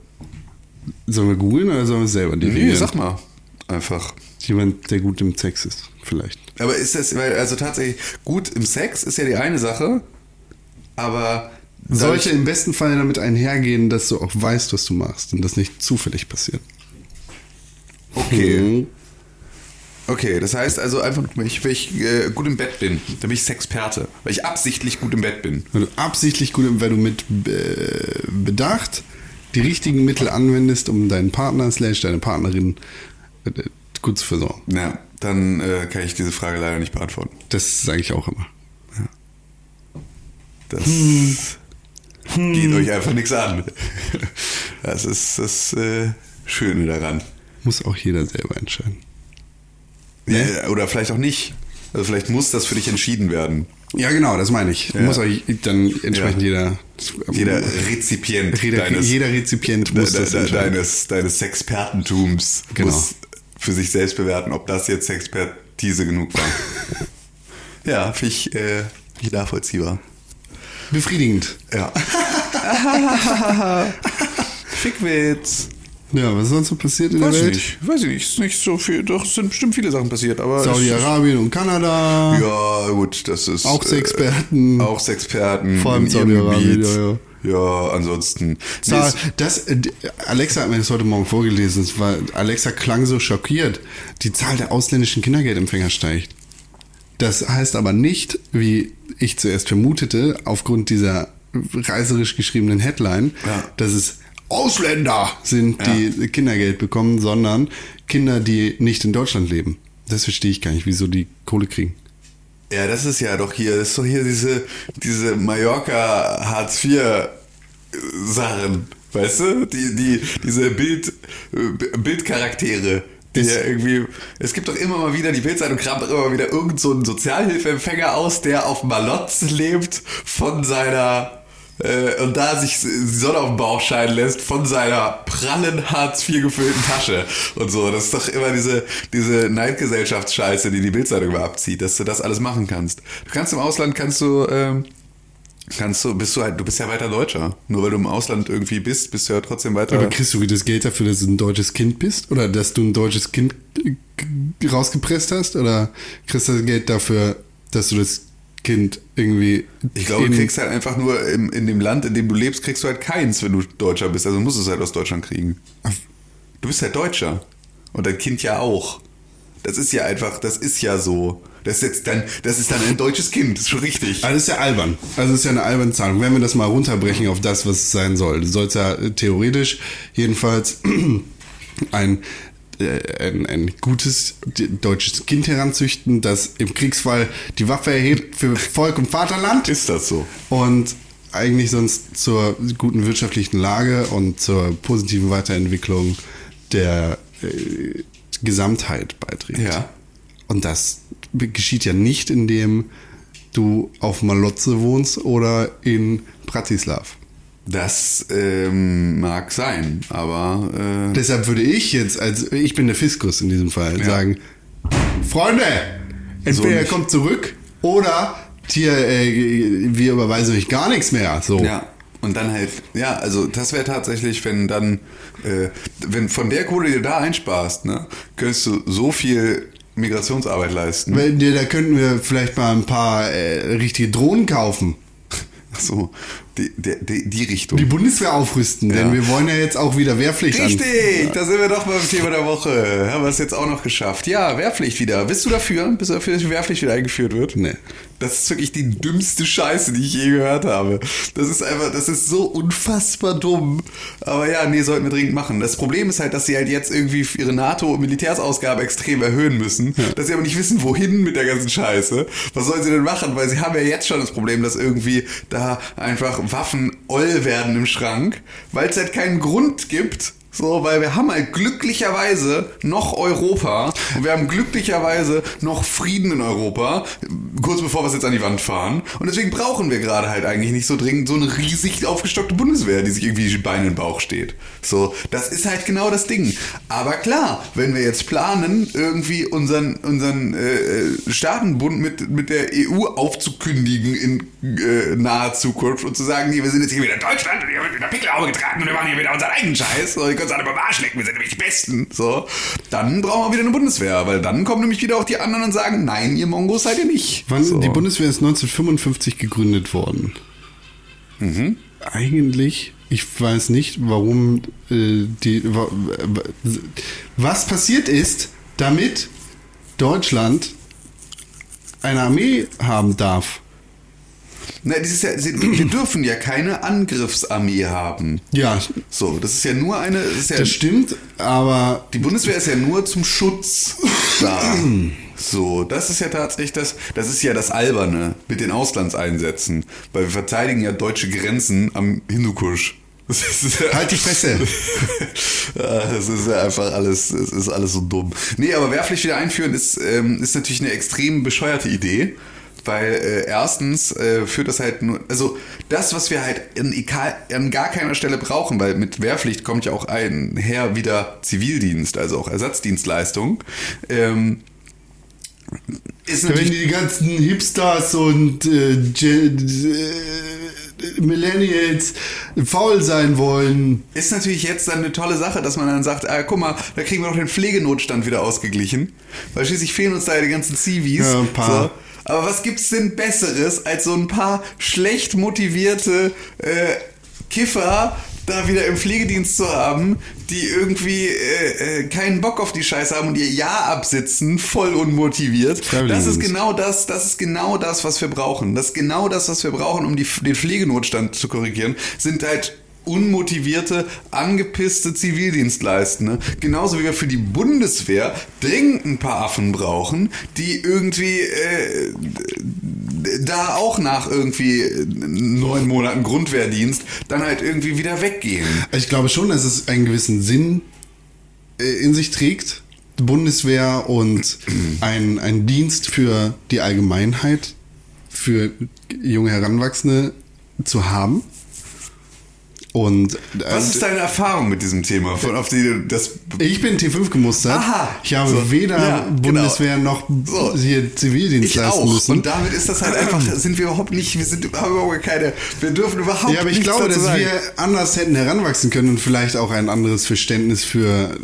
Sollen wir googeln oder sollen wir es selber definieren? Nee, sag mal. Einfach. Jemand, der gut im Sex ist, vielleicht. Aber ist das, weil, also tatsächlich, gut im Sex ist ja die eine Sache, aber Sollte im besten Fall damit einhergehen, dass du auch weißt, was du machst und das nicht zufällig passiert. Okay. Mhm. Okay, das heißt also einfach, wenn ich, wenn ich äh, gut im Bett bin, dann bin ich Sexperte. Weil ich absichtlich gut im Bett bin. Wenn du absichtlich gut, wenn du mit äh, Bedacht die richtigen Mittel anwendest, um deinen Partner slash deine Partnerin äh, gut zu versorgen. Ja, dann äh, kann ich diese Frage leider nicht beantworten. Das sage ich auch immer. Das geht euch einfach nichts an. Das ist das äh, Schöne daran. Muss auch jeder selber entscheiden. Ja, oder vielleicht auch nicht. Also vielleicht muss das für dich entschieden werden. Ja, genau, das meine ich. Ja. Muss euch dann entsprechend Ja. jeder, Jeder Rezipient jeder, deines, jeder Rezipient muss de, de, entscheiden. deines, deines Sexpertentums Genau. muss für sich selbst bewerten, ob das jetzt Expertise genug war. ja, finde ich, äh, ich nachvollziehbar. Befriedigend. Ja. Fickwitz. Ja, was ist sonst so passiert in der Weiß ich Welt? nicht. Weiß ich nicht. Ist nicht so viel. Doch, es sind bestimmt viele Sachen passiert, aber. Saudi-Arabien und Kanada. Ja, gut, das ist. Auch Sexperten. Äh, auch Sexperten. Vor allem Saudi-Arabien, ja, ja. Ja, ansonsten. Zahl, Nee, das, äh, Alexa hat mir das heute Morgen vorgelesen. Es war, Alexa klang so schockiert. Die Zahl der ausländischen Kindergeldempfänger steigt. Das heißt aber nicht, wie ich zuerst vermutete, aufgrund dieser reiserisch geschriebenen Headline, Ja. dass es Ausländer sind, die Kindergeld bekommen, sondern Kinder, die nicht in Deutschland leben. Das verstehe ich gar nicht, wieso die Kohle kriegen. Ja, das ist ja doch hier, das ist doch hier diese, diese Mallorca Hartz IV Sachen, weißt du? Die, die, diese Bild, äh, Bildcharaktere. Die ja irgendwie, es gibt doch immer mal wieder, die Bildzeitung kramt doch immer mal wieder irgend so einen Sozialhilfeempfänger aus, der auf Malotz lebt von seiner äh, und da sich die Sonne auf den Bauch scheinen lässt von seiner prallen Hartz IV gefüllten Tasche und so. Das ist doch immer diese, diese Neidgesellschaftsscheiße, die die Bildzeitung immer abzieht, dass du das alles machen kannst. Du kannst im Ausland, kannst du, ähm, kannst du, bist du halt, du bist ja weiter Deutscher. Nur weil du im Ausland irgendwie bist, bist du ja trotzdem weiter. Aber kriegst du das Geld dafür, dass du ein deutsches Kind bist? Oder dass du ein deutsches Kind äh, rausgepresst hast? Oder kriegst du das Geld dafür, dass du das Kind irgendwie. Ich glaube, in- du kriegst halt einfach nur im, in dem Land, in dem du lebst, kriegst du halt keins, wenn du Deutscher bist. Also musst du es halt aus Deutschland kriegen. Du bist halt Deutscher. Und dein Kind ja auch. Das ist ja einfach, das ist ja so. Das ist jetzt dann, das ist dann ein deutsches Kind, ist schon richtig. Also das ist ja albern. Also das ist ja eine alberne Zahlung. Wenn wir das mal runterbrechen auf das, was es sein soll, du sollst ja äh, theoretisch jedenfalls ein, ein, ein gutes deutsches Kind heranzüchten, das im Kriegsfall die Waffe erhebt für Volk und Vaterland. Ist das so? und eigentlich sonst zur guten wirtschaftlichen Lage und zur positiven Weiterentwicklung der äh, Gesamtheit beiträgt. Ja. Und das geschieht ja nicht, indem du auf Malotze wohnst oder in Bratislav. Das ähm, mag sein, aber äh, Deshalb würde ich jetzt, als ich bin der Fiskus in diesem Fall, sagen, Freunde, entweder nicht. kommt zurück oder hier, äh, wir überweisen euch gar nichts mehr. So. Ja, und dann halt, ja, also das wäre tatsächlich, wenn dann, äh, wenn von der Kohle, die du da einsparst, ne, könntest du so viel Migrationsarbeit leisten. Weil, Da könnten wir vielleicht mal ein paar äh, richtige Drohnen kaufen. Ach so, die, die, die, Richtung. Die Bundeswehr aufrüsten, denn Ja. wir wollen ja jetzt auch wieder Wehrpflicht an. Richtig, da sind wir doch beim Thema der Woche. Haben wir es jetzt auch noch geschafft. Ja, Wehrpflicht wieder. Bist du dafür? Bist du dafür, dass die Wehrpflicht wieder eingeführt wird? Nee. Das ist wirklich die dümmste Scheiße, die ich je gehört habe. Das ist einfach, das ist so unfassbar dumm. Aber ja, nee, sollten wir dringend machen. Das Problem ist halt, dass sie halt jetzt irgendwie ihre NATO-Militärsausgabe extrem erhöhen müssen. Dass sie aber nicht wissen, wohin mit der ganzen Scheiße. Was sollen sie denn machen? Weil sie haben ja jetzt schon das Problem, dass irgendwie da einfach Waffen oll werden im Schrank, weil es halt keinen Grund gibt, so, weil wir haben halt glücklicherweise noch Europa und wir haben glücklicherweise noch Frieden in Europa, kurz bevor wir es jetzt an die Wand fahren. Und deswegen brauchen wir gerade halt eigentlich nicht so dringend so eine riesig aufgestockte Bundeswehr, die sich irgendwie die Beine in den Bauch steht. So, das ist halt genau das Ding. Aber klar, wenn wir jetzt planen, irgendwie unseren, unseren äh, Staatenbund mit, mit der EU aufzukündigen in äh, naher Zukunft und zu sagen, nee, wir sind jetzt hier wieder Deutschland und hier wird wieder Pickelhaube getragen und wir machen hier wieder unseren eigenen Scheiß. So, uns alle beim Arsch lecken, wir sind nämlich die Besten. So, dann brauchen wir wieder eine Bundeswehr, weil dann kommen nämlich wieder auch die anderen und sagen, nein, ihr Mongos seid ihr nicht. Wann, so. Die Bundeswehr ist 1955 gegründet worden. Mhm. Eigentlich, ich weiß nicht, warum äh, die. wa- wa- Was passiert ist, damit Deutschland eine Armee haben darf. Na, das ist ja, wir dürfen ja keine Angriffsarmee haben. Ja, So, das ist ja nur eine. Das ja, das stimmt, aber die Bundeswehr ist ja nur zum Schutz da. So, das ist ja tatsächlich das, das ist ja das Alberne mit den Auslandseinsätzen, weil wir verteidigen ja deutsche Grenzen am Hindukusch. Halt die Fresse. Das ist ja einfach alles, es ist alles so dumm. Nee, aber Wehrpflicht wieder einführen ist, ähm, ist natürlich eine extrem bescheuerte Idee. Weil äh, erstens äh, führt das halt nur, also das, was wir halt in, an gar keiner Stelle brauchen, weil mit Wehrpflicht kommt ja auch einher wieder Zivildienst, also auch Ersatzdienstleistung. Ähm, ist Wenn die ganzen Hipsters und äh, äh, Millennials faul sein wollen. Ist natürlich jetzt dann eine tolle Sache, dass man dann sagt, ah, guck mal, da kriegen wir noch den Pflegenotstand wieder ausgeglichen. Weil schließlich fehlen uns da ja die ganzen Zivis. Ja, ein paar. So. Aber was gibt's denn Besseres, als so ein paar schlecht motivierte äh, Kiffer da wieder im Pflegedienst zu haben, die irgendwie äh, äh, keinen Bock auf die Scheiße haben und ihr Jahr absitzen, voll unmotiviert. Das ist genau das, das ist genau das, was wir brauchen. Das ist genau das, was wir brauchen, um die, den Pflegenotstand zu korrigieren, sind halt unmotivierte, angepisste Zivildienstleistende. Genauso wie wir für die Bundeswehr dringend ein paar Affen brauchen, die irgendwie äh, da auch nach irgendwie neun Monaten Grundwehrdienst dann halt irgendwie wieder weggehen. Ich glaube schon, dass es einen gewissen Sinn äh, in sich trägt, Bundeswehr und ein, ein Dienst für die Allgemeinheit, für junge Heranwachsende zu haben. Und äh, Was ist deine Erfahrung mit diesem Thema? Von auf die das ich bin T5 gemustert. Aha. Ich habe So. weder Ja, genau. Bundeswehr noch So. hier Zivildienst ich leisten auch. müssen. Und damit ist das halt einfach, sind wir überhaupt nicht, wir sind überhaupt keine, wir dürfen überhaupt Ja, aber ich glaube, dass sagen. wir anders hätten heranwachsen können und vielleicht auch ein anderes Verständnis für,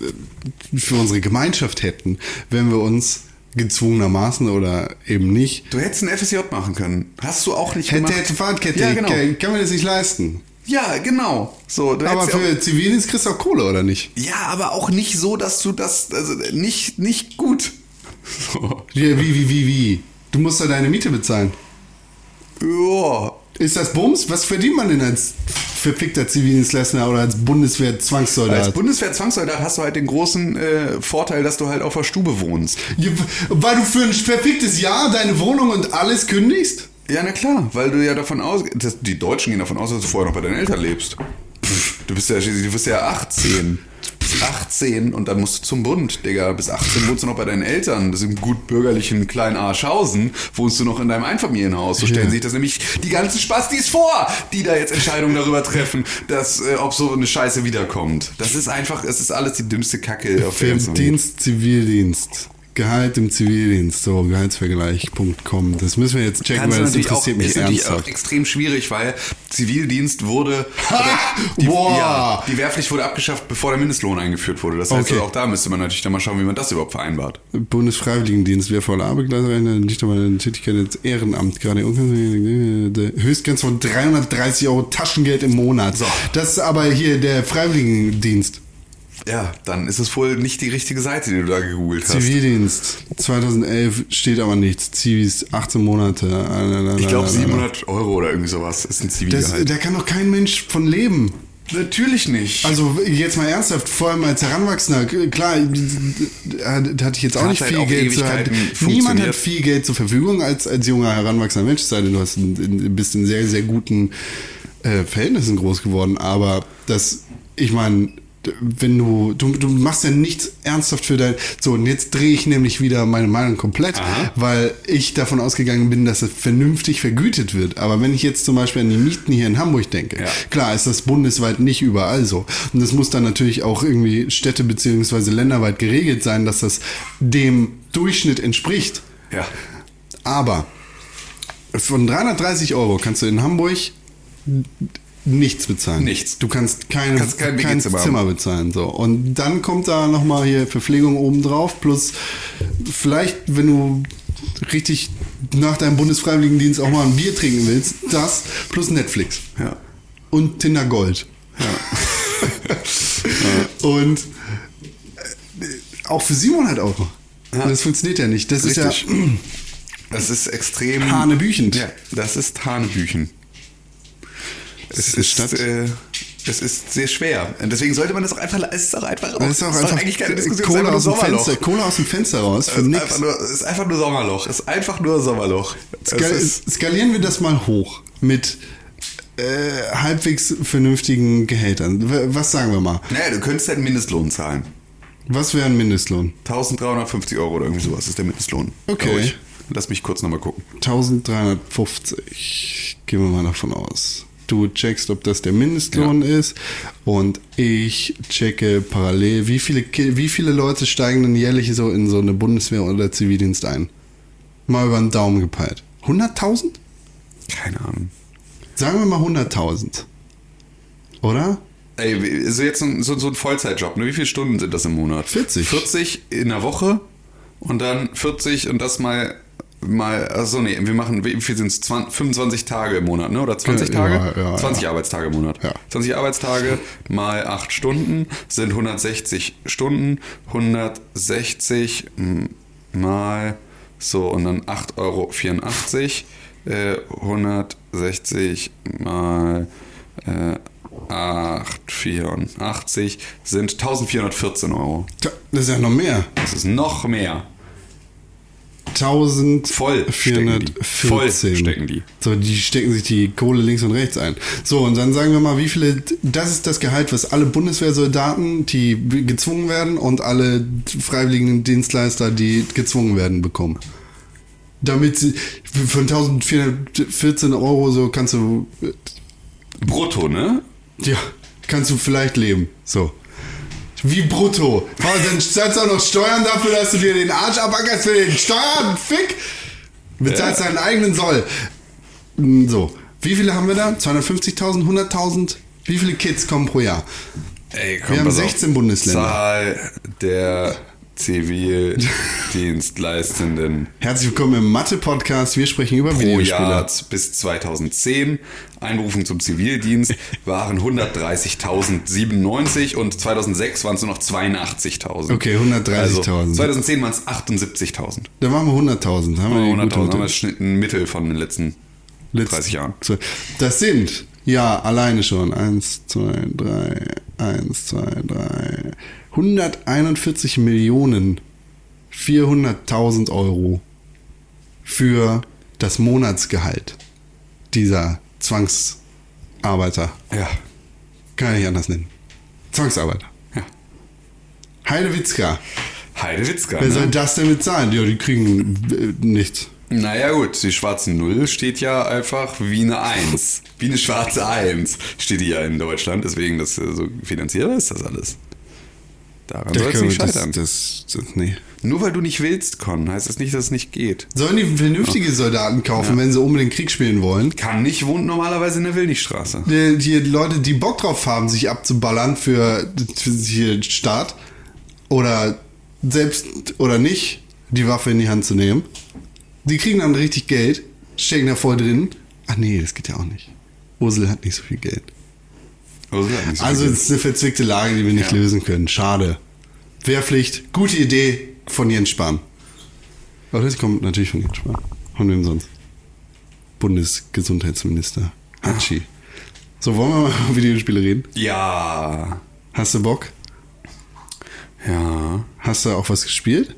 für unsere Gemeinschaft hätten, wenn wir uns gezwungenermaßen oder eben nicht. Du hättest ein FSJ machen können. Hast du auch nicht Hätte, gemacht. hätte Fahrradkette, Ja, genau. kann, kann man das nicht leisten. Ja, genau. So, Aber ja für Zivildienst kriegst du auch Kohle, oder nicht? ja, aber auch nicht so, dass du das, also nicht, nicht gut. So. Wie, wie, wie, wie, wie? Du musst da deine Miete bezahlen. Ja. Ist das Bums? Was verdient man denn als verfickter Zivildienstleister oder als Bundeswehr-Zwangssoldat? Als Bundeswehr-Zwangssoldat hast du halt den großen äh, Vorteil, dass du halt auf der Stube wohnst. Ja, weil du für ein verficktes Jahr deine Wohnung und alles kündigst? Ja, na klar, weil du ja davon aus, dass die Deutschen gehen davon aus, dass du vorher noch bei deinen Eltern lebst. Du bist ja, du bist ja 18. Du bist 18 und dann musst du zum Bund, Digga. Bis 18 wohnst du noch bei deinen Eltern. Das ist im gut bürgerlichen kleinen Arschhausen. Wohnst du noch in deinem Einfamilienhaus. So stellen Ja. sich das nämlich die ganzen Spastis vor, die da jetzt Entscheidungen darüber treffen, dass, äh, ob so eine Scheiße wiederkommt. Das ist einfach, es ist alles die dümmste Kacke auf der ganzen Welt. Dienst, Zivildienst. Gehalt im Zivildienst. So, gehaltsvergleich.com. Das müssen wir jetzt checken, Kannst weil das natürlich auch, interessiert mich ist natürlich auch ernsthaft. extrem schwierig, weil Zivildienst wurde, die, Boah. ja, die Wehrpflicht wurde abgeschafft, bevor der Mindestlohn eingeführt wurde. Das heißt, Okay. also auch da müsste man natürlich dann mal schauen, wie man das überhaupt vereinbart. Bundesfreiwilligendienst, wehrvolle Arbeitsleiterin, nicht einmal eine Tätigkeit als Ehrenamt, gerade Höchstgrenze von 330 Euro Taschengeld im Monat. So. Das ist aber hier der Freiwilligendienst. Ja, dann ist es wohl nicht die richtige Seite, die du da gegoogelt hast. Zivildienst. 2011 steht aber nichts. Zivis 18 Monate. ich glaube 700 Euro oder irgendwie sowas ist ein Das, Zivilgehalt. da kann doch kein Mensch von leben. Natürlich nicht. Also jetzt mal ernsthaft, vor allem als Heranwachsender, klar, da hatte ich jetzt auch Hat nicht halt viel Geld. Zu, Ewigkeiten niemand hat viel Geld zur Verfügung als, als junger heranwachsender Mensch, sei denn, du hast bist in sehr, sehr guten äh, Verhältnissen groß geworden. Aber das, ich meine, wenn du, du, du machst ja nichts ernsthaft für dein, so und jetzt drehe ich nämlich wieder meine Meinung komplett, Aha. weil ich davon ausgegangen bin, dass es vernünftig vergütet wird. Aber wenn ich jetzt zum Beispiel an die Mieten hier in Hamburg denke, Ja. Klar ist das bundesweit nicht überall so. Und das muss dann natürlich auch irgendwie städte- bzw. länderweit geregelt sein, dass das dem Durchschnitt entspricht. ja. Aber von 330 Euro kannst du in Hamburg nichts bezahlen. Nichts. Du kannst, keine, Kannst kein kein Zimmer, bezahlen. So. Und dann kommt da nochmal hier Verpflegung oben drauf, plus vielleicht, wenn du richtig nach deinem Bundesfreiwilligendienst auch mal ein Bier trinken willst, das plus Netflix Ja. und Tinder Gold. Und äh, auch für 700 Euro Ja. Das funktioniert ja nicht. Das Richtig. ist ja Das ist extrem. hanebüchend. Ja, das ist Hanebüchen. Es ist statt- äh, es ist sehr schwer. Und deswegen sollte man das auch einfach. Es ist auch einfach. Das ist auch es einfach eigentlich keine Diskussion. Cola es ist aus, dem. Fenster, Cola aus dem Fenster raus für Es ist, nix. einfach nur, es ist einfach nur Sommerloch. Es ist einfach nur Sommerloch. Es Ska ist, skalieren wir das mal hoch mit äh, halbwegs vernünftigen Gehältern. Was sagen wir mal? naja, du könntest halt einen Mindestlohn zahlen. Was wäre ein Mindestlohn? 1350 Euro oder irgendwie sowas ist der Mindestlohn. Okay. Lass mich kurz nochmal gucken. 1350. Gehen wir mal davon aus. Du checkst, ob das der Mindestlohn ist und ich checke parallel, wie viele, wie viele Leute steigen denn jährlich so in so eine Bundeswehr oder Zivildienst ein? Mal über den Daumen gepeilt. 100.000? Keine Ahnung. Sagen wir mal 100.000. Oder? Ey, so jetzt ein, so, so ein Vollzeitjob, ne? Wie viele Stunden sind das im Monat? 40. 40 in der Woche und dann 40 und das mal mal also nee, wir machen wie viel sind es 25 Tage im Monat, ne? Oder 20 Ja, Tage? ja, ja, 20 ja. Arbeitstage im Monat. Ja. 20 Arbeitstage mal 8 Stunden sind 160 Stunden, 160 m- mal so und dann 8,84 Euro. Äh, 160 mal äh, 8,84 sind 1414 Euro. Das ist ja noch mehr. Das ist noch mehr. 1414. Voll stecken die. Voll stecken die. So, die stecken sich die Kohle links und rechts ein. So, und dann sagen wir mal, wie viele, das ist das Gehalt, was alle Bundeswehrsoldaten, die gezwungen werden und alle freiwilligen Dienstleister, die gezwungen werden, bekommen. Damit sie, von 1414 Euro so kannst du, Brutto, ne? ja, kannst du vielleicht leben. So. Wie brutto. Oh, dann zahlst du auch noch Steuern dafür, dass du dir den Arsch abackerst für den Steuern. Fick. Bezahlst Ja. deinen eigenen Soll. Mm, So. Wie viele haben wir da? 250.000, 100.000? Wie viele Kids kommen pro Jahr? Ey, komm, Wir haben pass auf. 16 Bundesländer. Zahl der Zivildienstleistenden Herzlich willkommen im Mathe-Podcast. Wir sprechen über pro Videospiele. Jahr bis 2010. Einberufung zum Zivildienst waren 130.097 und 2006 waren es nur noch 82.000. Okay, 130.000. Also 2010 waren es 78.000. Da machen wir 100.000. Haben wir die 100.000 gute haben wir Schnitt ein Mittel von den letzten Letzt- 30 Jahren. Das sind, ja, alleine schon. Eins, zwei, drei, eins, zwei, drei. 141 Millionen 400.000 Euro für das Monatsgehalt dieser Zwangsarbeiter. Ja. Kann ich nicht anders nennen. Zwangsarbeiter. ja. Heidewitzka. Heidewitzka. Wer soll Ne? das denn bezahlen? Ja, die kriegen äh, nichts. Naja gut, die schwarze Null steht ja einfach wie eine Eins. Wie eine schwarze Eins steht die ja in Deutschland. Deswegen, das äh, so finanzierbar ist das alles. Daran soll es nicht wir- das, scheitern. das, das, nee. Nur weil du nicht willst, Con, heißt das nicht, dass es nicht geht. Sollen die vernünftige Soldaten kaufen, wenn sie unbedingt Krieg spielen wollen? Kann nicht, wohnt normalerweise in der Wilnigstraße. Die, die Leute, die Bock drauf haben, sich abzuballern für, für hier Staat oder selbst oder nicht, die Waffe in die Hand zu nehmen, die kriegen dann richtig Geld, stecken da voll drin. Ach nee, das geht ja auch nicht. Ursel hat nicht so viel Geld. Also, so Also es ist eine verzwickte Lage, die wir nicht Ja. lösen können. Schade. Wehrpflicht, gute Idee von Jens Spahn. Aber das kommt natürlich von Jens Spahn. Von wem sonst? Bundesgesundheitsminister. Hatschi. So, wollen wir mal über Videospiele reden? ja. Hast du Bock? Ja. Hast du auch was gespielt?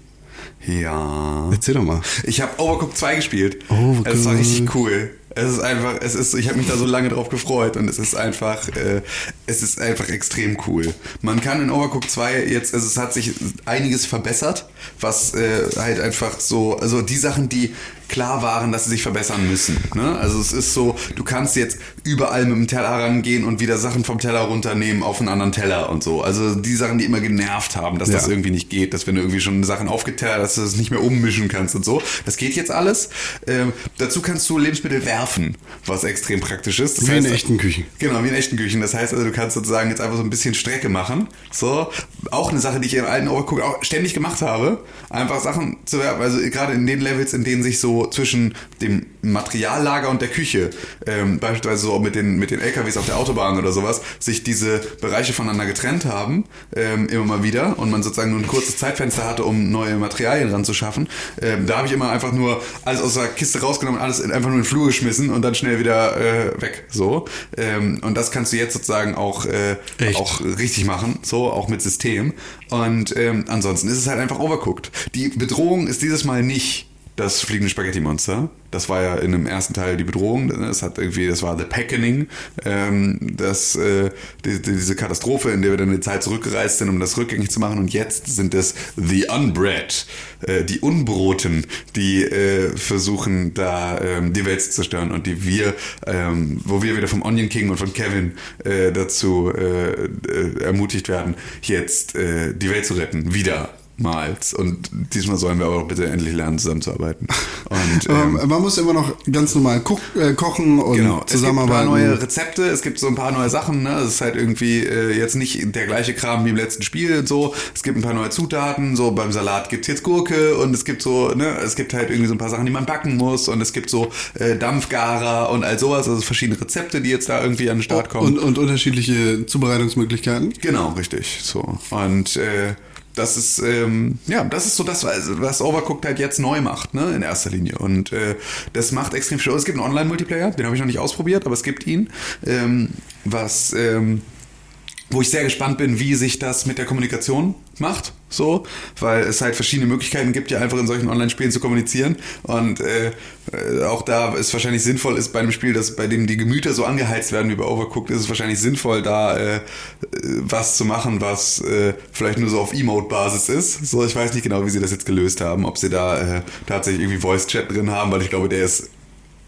Ja. Erzähl doch mal. Ich habe Overcooked 2 gespielt. Overcooked. Es war richtig cool. Es ist einfach, es ist, ich habe mich da so lange drauf gefreut und es ist einfach, äh, es ist einfach extrem cool. Man kann in Overcooked 2 jetzt, also es hat sich einiges verbessert, was äh, halt einfach so, also die Sachen, die klar waren, dass sie sich verbessern müssen. Ne? Also es ist so, du kannst jetzt überall mit dem Teller rangehen und wieder Sachen vom Teller runternehmen auf einen anderen Teller und so. Also die Sachen, die immer genervt haben, dass Ja. das irgendwie nicht geht, dass wenn du irgendwie schon Sachen aufgetellert hast, dass du das nicht mehr ummischen kannst und so. Das geht jetzt alles. Ähm, dazu kannst du Lebensmittel werfen, was extrem praktisch ist. Das Wie in heißt, echten Küchen. Genau, wie in echten Küchen. Das heißt also, du kannst sozusagen jetzt einfach so ein bisschen Strecke machen. So, auch eine Sache, die ich im alten Overcook auch ständig gemacht habe. Einfach Sachen zu werfen, also gerade in den Levels, in denen sich so so zwischen dem Materiallager und der Küche, ähm, beispielsweise so mit den, mit den LKWs auf der Autobahn oder sowas, sich diese Bereiche voneinander getrennt haben, ähm, immer mal wieder, und man sozusagen nur ein kurzes Zeitfenster hatte, um neue Materialien ranzuschaffen. Ähm, da habe ich immer einfach nur alles aus der Kiste rausgenommen, alles in, einfach nur in den Flur geschmissen und dann schnell wieder äh, weg. So. Ähm, und das kannst du jetzt sozusagen auch, äh, Echt? auch richtig machen, so auch mit System. Und ähm, ansonsten ist es halt einfach overcooked. Die Bedrohung ist dieses Mal nicht das fliegende Spaghetti-Monster. Das war ja in dem ersten Teil die Bedrohung. Das hat irgendwie, das war The Packening. Ähm, das, äh, die, diese Katastrophe, in der wir dann in die Zeit zurückgereist sind, um das rückgängig zu machen. Und jetzt sind es The Unbred, äh, die Unbroten, die äh, versuchen, da ähm, die Welt zu zerstören und die wir, ähm, wo wir wieder vom Onion King und von Kevin äh, dazu äh, äh, ermutigt werden, jetzt die Welt zu retten. Wieder. Mals. Und diesmal sollen wir aber bitte endlich lernen, zusammenzuarbeiten. Und, ähm, man muss immer noch ganz normal ko äh, kochen und Genau, es gibt ein paar zusammenarbeiten. neue Rezepte, es gibt so ein paar neue Sachen, ne? Es ist halt irgendwie äh, jetzt nicht der gleiche Kram wie im letzten Spiel und so. Es gibt ein paar neue Zutaten, so beim Salat gibt's jetzt Gurke und es gibt so, ne, es gibt halt irgendwie so ein paar Sachen, die man backen muss und es gibt so äh, Dampfgarer und all sowas, also verschiedene Rezepte, die jetzt da irgendwie an den Start kommen. und, und unterschiedliche Zubereitungsmöglichkeiten. Genau, richtig. So. Und äh, das ist, ähm, ja, das ist so das, was was Overcooked halt jetzt neu macht, ne, in erster Linie. Und äh, das macht extrem viel. Es gibt einen Online-Multiplayer, den habe ich noch nicht ausprobiert, aber es gibt ihn. Ähm, was, ähm, wo ich sehr gespannt bin, wie sich das mit der Kommunikation macht, so, weil es halt verschiedene Möglichkeiten gibt, ja einfach in solchen Online-Spielen zu kommunizieren und äh, äh, auch da es wahrscheinlich sinnvoll ist bei einem Spiel, das bei dem die Gemüter so angeheizt werden wie bei Overcooked, ist es wahrscheinlich sinnvoll, da äh, äh, was zu machen, was äh, vielleicht nur so auf Emote-Basis ist. So, ich weiß nicht genau, wie sie das jetzt gelöst haben, ob sie da äh, tatsächlich irgendwie Voice-Chat drin haben, weil ich glaube, der ist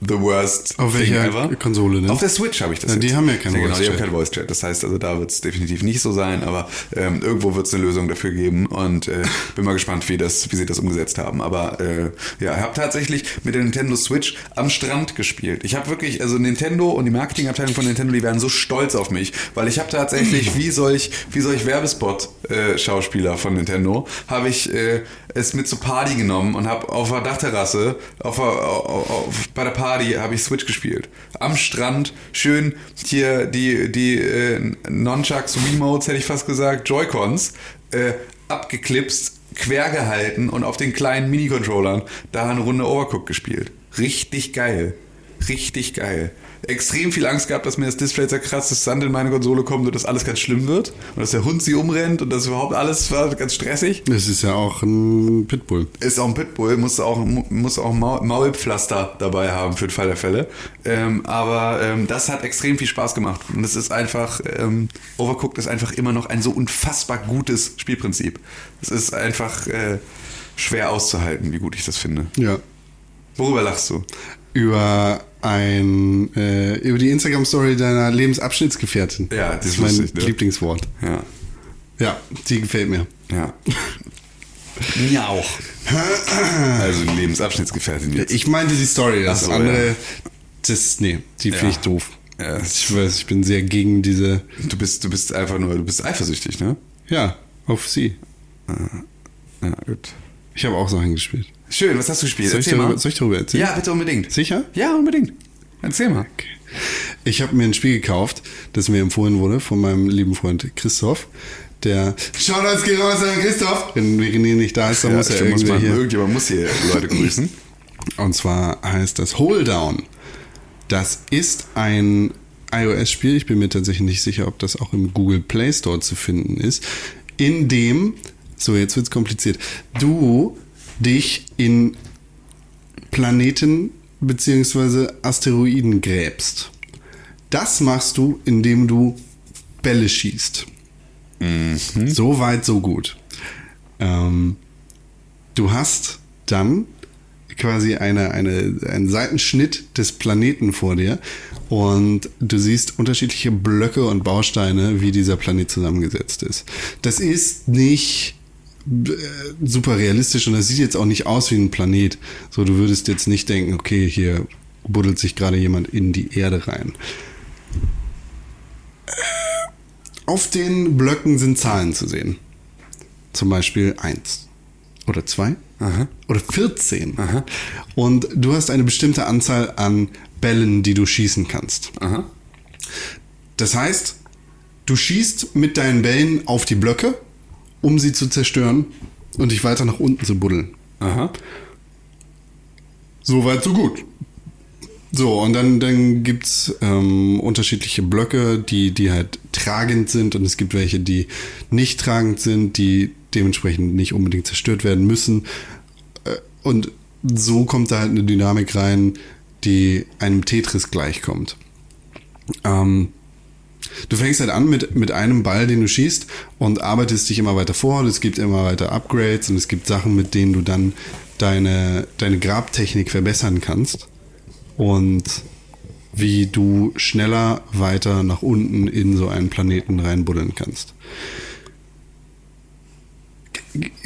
the worst Auf thing welcher ever. Konsole denn? Auf der Switch habe ich das Ja, die haben ja keinen genau, die Voice-Chat. haben keinen Voice Chat. Das heißt, also da wird es definitiv nicht so sein, aber ähm, irgendwo wird es eine Lösung dafür geben und äh, bin mal gespannt, wie das, wie sie das umgesetzt haben. Aber äh, ja, ich habe tatsächlich mit der Nintendo Switch am Strand gespielt. Ich habe wirklich, also Nintendo und die Marketingabteilung von Nintendo, die werden so stolz auf mich, weil ich habe tatsächlich wie solch, wie solch Werbespot-Schauspieler von Nintendo, habe ich äh, es mit zur Party genommen und habe auf der Dachterrasse, auf, auf, auf, bei der Party habe ich Switch gespielt. Am Strand, schön hier die, die äh, Nunchucks, Remotes, hätte ich fast gesagt, Joy-Cons, äh, abgeklipst, quer gehalten und auf den kleinen Mini-Controllern da eine Runde Overcooked gespielt. Richtig geil. Richtig geil. Extrem viel Angst gehabt, dass mir das Display zerkratzt, dass Sand in meine Konsole kommt und dass alles ganz schlimm wird. Und dass der Hund sie umrennt und dass überhaupt alles war ganz stressig. Das ist ja auch ein Pitbull. Ist auch ein Pitbull, muss auch, mu- muss auch Maul Maulpflaster dabei haben für den Fall der Fälle. Ähm, aber ähm, das hat extrem viel Spaß gemacht. Und es ist einfach, ähm, Overcooked ist einfach immer noch ein so unfassbar gutes Spielprinzip. Es ist einfach äh, schwer auszuhalten, wie gut ich das finde. Ja. Worüber lachst du? Über ein äh, über die Instagram-Story deiner Lebensabschnittsgefährtin. Ja, das das ist mein lustig, ne? Lieblingswort. Ja, Ja, die gefällt mir. ja. Mir auch. Also Lebensabschnittsgefährtin jetzt. Ich meinte die Story, das so, andere, ja. das, nee, die Ja. finde ich doof. Ja. Ich weiß, ich bin sehr gegen diese, Du bist, du bist einfach nur, du bist eifersüchtig, ne? ja, auf sie. Ja, gut. Ich habe auch Sachen gespielt. Schön, was hast du gespielt? Soll ich, darüber, soll ich darüber erzählen? Ja, bitte unbedingt. Sicher? Ja, unbedingt. Erzähl mal. Okay. Ich habe mir ein Spiel gekauft, das mir empfohlen wurde von meinem lieben Freund Christoph. Der Shoutouts gehen raus an Christoph. Wenn René nicht da ist, dann muss er irgendwie man, hier. Irgendjemand muss hier Leute grüßen. Und zwar heißt das Hold Down. Das ist ein iOS-Spiel. Ich bin mir tatsächlich nicht sicher, ob das auch im Google Play Store zu finden ist. In dem, so jetzt wird's kompliziert, du dich in Planeten bzw. Asteroiden gräbst. Das machst du, indem du Bälle schießt. So weit, so gut. Ähm, du hast dann quasi eine, eine, einen Seitenschnitt des Planeten vor dir und du siehst unterschiedliche Blöcke und Bausteine, wie dieser Planet zusammengesetzt ist. Das ist nicht super realistisch und das sieht jetzt auch nicht aus wie ein Planet. So, du würdest jetzt nicht denken, okay, hier buddelt sich gerade jemand in die Erde rein. Auf den Blöcken sind Zahlen zu sehen. Zum Beispiel 1. oder zwei Aha. oder 14. Aha. Und du hast eine bestimmte Anzahl an Bällen, die du schießen kannst. Aha. Das heißt, du schießt mit deinen Bällen auf die Blöcke, um sie zu zerstören und dich weiter nach unten zu buddeln. Aha. So weit, so gut. So, und dann, dann gibt's ähm, unterschiedliche Blöcke, die, die halt tragend sind und es gibt welche, die nicht tragend sind, die dementsprechend nicht unbedingt zerstört werden müssen. Äh, Und so kommt da halt eine Dynamik rein, die einem Tetris gleichkommt. Ähm, Du fängst halt an mit, mit einem Ball, den du schießt und arbeitest dich immer weiter vor. Und es gibt immer weiter Upgrades und es gibt Sachen, mit denen du dann deine, deine Grabtechnik verbessern kannst. Und wie du schneller weiter nach unten in so einen Planeten reinbuddeln kannst.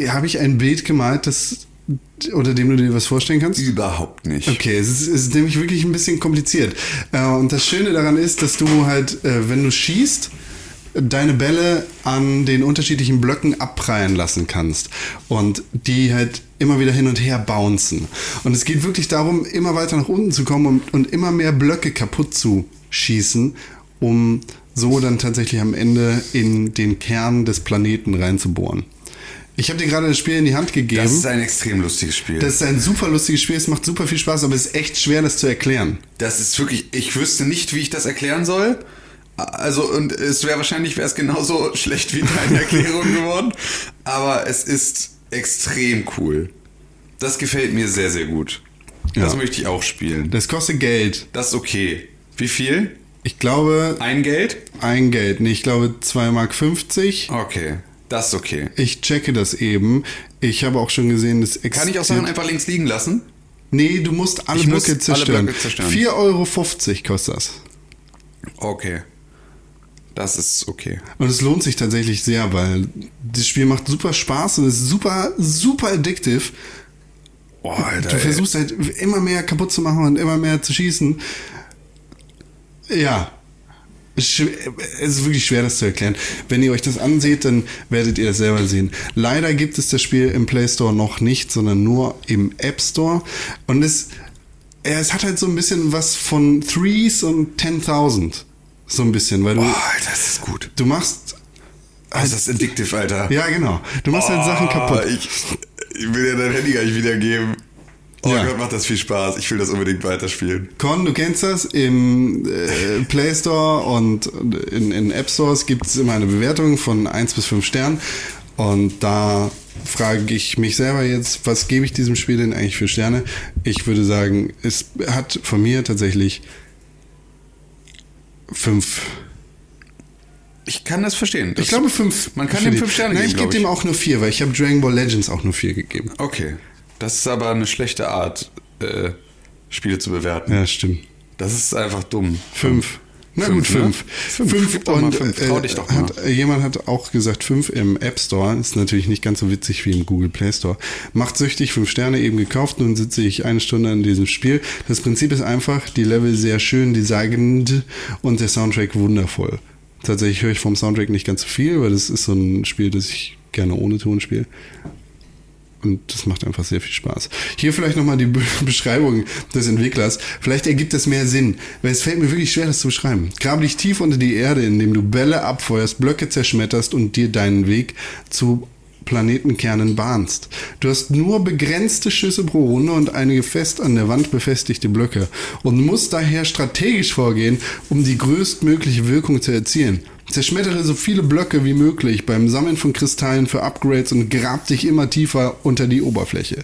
Habe ich ein Bild gemalt, das, unter dem du dir was vorstellen kannst? Überhaupt nicht. Okay, es ist, es ist nämlich wirklich ein bisschen kompliziert. Äh, und das Schöne daran ist, dass du halt, äh, wenn du schießt, deine Bälle an den unterschiedlichen Blöcken abprallen lassen kannst. Und die halt immer wieder hin und her bouncen. Und es geht wirklich darum, immer weiter nach unten zu kommen und, und immer mehr Blöcke kaputt zu schießen, um so dann tatsächlich am Ende in den Kern des Planeten reinzubohren. Ich habe dir gerade das Spiel in die Hand gegeben. Das ist ein extrem lustiges Spiel. Das ist ein super lustiges Spiel, es macht super viel Spaß, aber es ist echt schwer, das zu erklären. Das ist wirklich, ich wüsste nicht, wie ich das erklären soll. Also, und es wäre wahrscheinlich, wäre es genauso schlecht wie deine Erklärung geworden. Aber es ist extrem cool. Das gefällt mir sehr, sehr gut. Das Ja. möchte ich auch spielen. Das kostet Geld. Das ist okay. Wie viel? Ich glaube, Ein Geld? ein Geld. Nee, ich glaube 2,50 Mark. 50. Okay. Das ist okay. Ich checke das eben. Ich habe auch schon gesehen, das Kann ich auch Sachen einfach links liegen lassen? Nee, du musst alle Ich muss Blöcke alle zerstören. Blöcke zerstören. 4,50 Euro kostet das. Okay. Das ist okay. Und es lohnt sich tatsächlich sehr, weil das Spiel macht super Spaß und ist super, super addictive. Boah, Alter. Du ey. versuchst halt immer mehr kaputt zu machen und immer mehr zu schießen. Ja. Es ist wirklich schwer, das zu erklären. Wenn ihr euch das anseht, dann werdet ihr das selber sehen. Leider gibt es das Spiel im Play Store noch nicht, sondern nur im App Store. Und es, es hat halt so ein bisschen was von Threes und 10.000. So ein bisschen, weil du, Alter, das ist gut. du machst. Also das ist addictive, Alter. Ja, genau. Du machst halt Sachen Oh, kaputt. Ich, ich will dir dein Handy gar nicht wiedergeben. Oh Ja. Gott, macht das viel Spaß. Ich will das unbedingt weiterspielen. Con, du kennst das, im äh, Play Store und in, in App Stores gibt es immer eine Bewertung von 1 bis 5 Sternen. Und da frage ich mich selber jetzt, was gebe ich diesem Spiel denn eigentlich für Sterne? Ich würde sagen, es hat von mir tatsächlich 5. Ich kann das verstehen. Das Ich glaube 5. Man kann dem fünf Sterne Nein, geben, ich gebe dem auch nur 4, weil ich habe Dragon Ball Legends auch nur 4 gegeben. Okay. Das ist aber eine schlechte Art, äh, Spiele zu bewerten. Ja, stimmt. Das ist einfach dumm. 5. Na Fünf, gut, fünf. ne? Fünf. Fünf. Mal und fünf. Trau dich doch mal. Hat, äh, jemand hat auch gesagt, fünf im App Store. Ist natürlich nicht ganz so witzig wie im Google Play Store. Macht süchtig, fünf Sterne eben gekauft. Nun sitze ich eine Stunde an diesem Spiel. Das Prinzip ist einfach, die Level sehr schön designed und der Soundtrack wundervoll. Tatsächlich höre ich vom Soundtrack nicht ganz so viel, weil das ist so ein Spiel, das ich gerne ohne Ton spiele. Und das macht einfach sehr viel Spaß. Hier vielleicht nochmal die Be Beschreibung des Entwicklers. Vielleicht ergibt es mehr Sinn, weil es fällt mir wirklich schwer, das zu beschreiben. Grabe dich tief unter die Erde, indem du Bälle abfeuerst, Blöcke zerschmetterst und dir deinen Weg zu Planetenkernen bahnst. Du hast nur begrenzte Schüsse pro Runde und einige fest an der Wand befestigte Blöcke und musst daher strategisch vorgehen, um die größtmögliche Wirkung zu erzielen. Zerschmettere so viele Blöcke wie möglich beim Sammeln von Kristallen für Upgrades und grab dich immer tiefer unter die Oberfläche.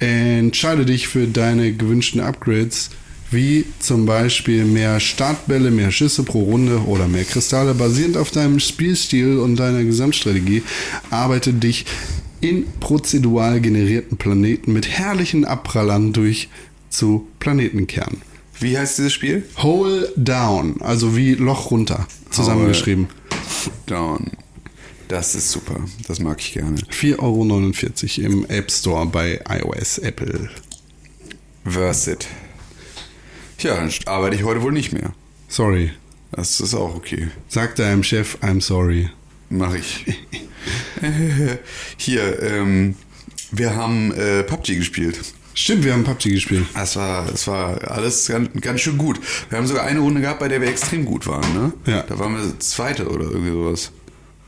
Entscheide dich für deine gewünschten Upgrades, wie zum Beispiel mehr Startbälle, mehr Schüsse pro Runde oder mehr Kristalle. Basierend auf deinem Spielstil und deiner Gesamtstrategie arbeite dich in prozedural generierten Planeten mit herrlichen Abprallern durch zu Planetenkernen. Wie heißt dieses Spiel? Hole Down, also wie Loch runter, zusammengeschrieben. Down. Das ist super. Das mag ich gerne. 4,49 Euro im App Store bei iOS, Apple. Verse it. Tja, dann arbeite ich heute wohl nicht mehr. Sorry. Das ist auch okay. Sag deinem Chef, I'm sorry. Mach ich. Hier, ähm, Wir haben äh, PUBG gespielt. Stimmt, wir haben PUBG gespielt. Das war, das war alles ganz, ganz schön gut. Wir haben sogar eine Runde gehabt, bei der wir extrem gut waren, ne? Ja. Da waren wir Zweite oder irgendwie sowas.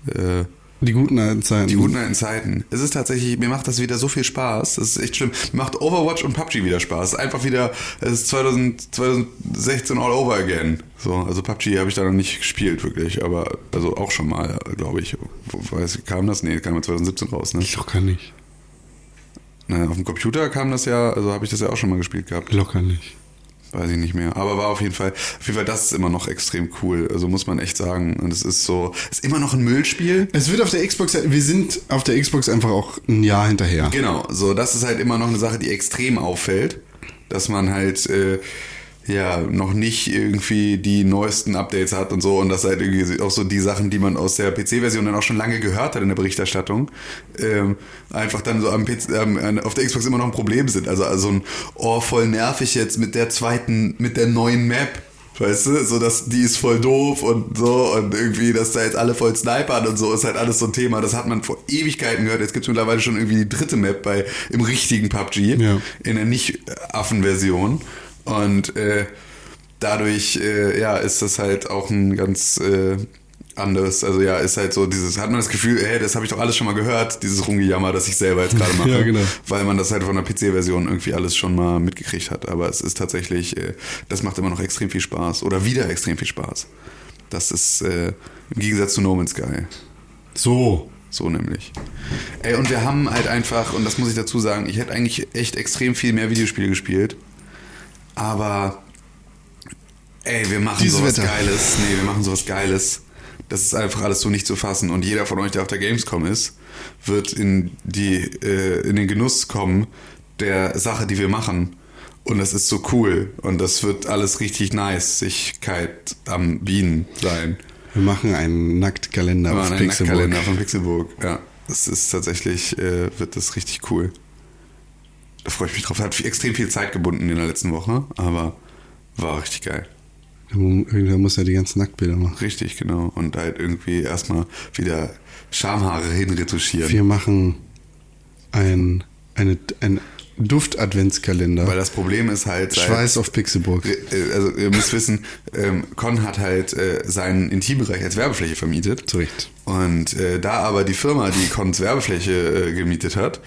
Äh, Die guten alten Zeiten. die guten alten Zeiten. Es ist tatsächlich, mir macht das wieder so viel Spaß. Das ist echt schlimm. Mir macht Overwatch und PUBG wieder Spaß. Einfach wieder, es ist 2000, 2016 all over again. So, also PUBG habe ich da noch nicht gespielt, wirklich. Aber, also auch schon mal, glaube ich. Weiß, kam das? Nee, kam ja 2017 raus, ne? Locker nicht. Naja, auf dem Computer kam das ja, also habe ich das ja auch schon mal gespielt gehabt. Locker nicht. Weiß ich nicht mehr. Aber war auf jeden Fall, auf jeden Fall, das ist immer noch extrem cool. Also muss man echt sagen. Und es ist so, ist immer noch ein Müllspiel. Es wird auf der Xbox, wir sind auf der Xbox einfach auch ein Jahr hinterher. Genau, so, das ist halt immer noch eine Sache, die extrem auffällt. Dass man halt, äh, ja, noch nicht irgendwie die neuesten Updates hat und so. Und das halt irgendwie auch so die Sachen, die man aus der PC-Version dann auch schon lange gehört hat in der Berichterstattung, ähm, einfach dann so am PC, ähm, auf der Xbox immer noch ein Problem sind. Also, also ein, oh, voll nervig jetzt mit der zweiten, mit der neuen Map. Weißt du, so dass die ist voll doof und so und irgendwie, dass da jetzt alle voll snipern und so ist halt alles so ein Thema. Das hat man vor Ewigkeiten gehört. Jetzt gibt's mittlerweile schon irgendwie die dritte Map bei im richtigen PUBG, Ja. in der nicht-Affen-Version. Und äh, dadurch, äh, ja, ist das halt auch ein ganz äh, anderes, also ja, ist halt so dieses, hat man das Gefühl, hey, das habe ich doch alles schon mal gehört, dieses Rumgejammer, das ich selber jetzt gerade mache. Ja, genau. Weil man das halt von der PC-Version irgendwie alles schon mal mitgekriegt hat. Aber es ist tatsächlich, äh, das macht immer noch extrem viel Spaß. Oder wieder extrem viel Spaß. Das ist äh, im Gegensatz zu No Man's Sky. So. So nämlich. Ey, und wir haben halt einfach, und das muss ich dazu sagen, ich hätte eigentlich echt extrem viel mehr Videospiele gespielt. Aber, ey, wir machen Dieses sowas Wetter. Geiles. Nee, wir machen sowas Geiles. Das ist einfach alles so nicht zu fassen. Und jeder von euch, der auf der Gamescom ist, wird in, die, äh, in den Genuss kommen der Sache, die wir machen. Und das ist so cool. Und das wird alles richtig nice. Sichkeit am Bienen sein. Wir machen einen Nacktkalender ein Pixelburg. Kalender von Pixelburg. Ja, das ist tatsächlich, äh, wird das richtig cool. Da freue ich mich drauf. Hat extrem viel Zeit gebunden in der letzten Woche, aber war richtig geil. Irgendwer muss ja die ganzen Nacktbilder machen. Richtig, genau. Und halt irgendwie erstmal wieder Schamhaare hinretuschieren. Wir machen ein, eine, ein Duft-Adventskalender. Weil das Problem ist halt. seit- Schweiß auf Pixelburg. Äh, Also ihr müsst wissen, ähm, Con hat halt äh, seinen Intimbereich als Werbefläche vermietet. Zu Recht. Und äh, da aber die Firma, die Cons Werbefläche äh, gemietet hat,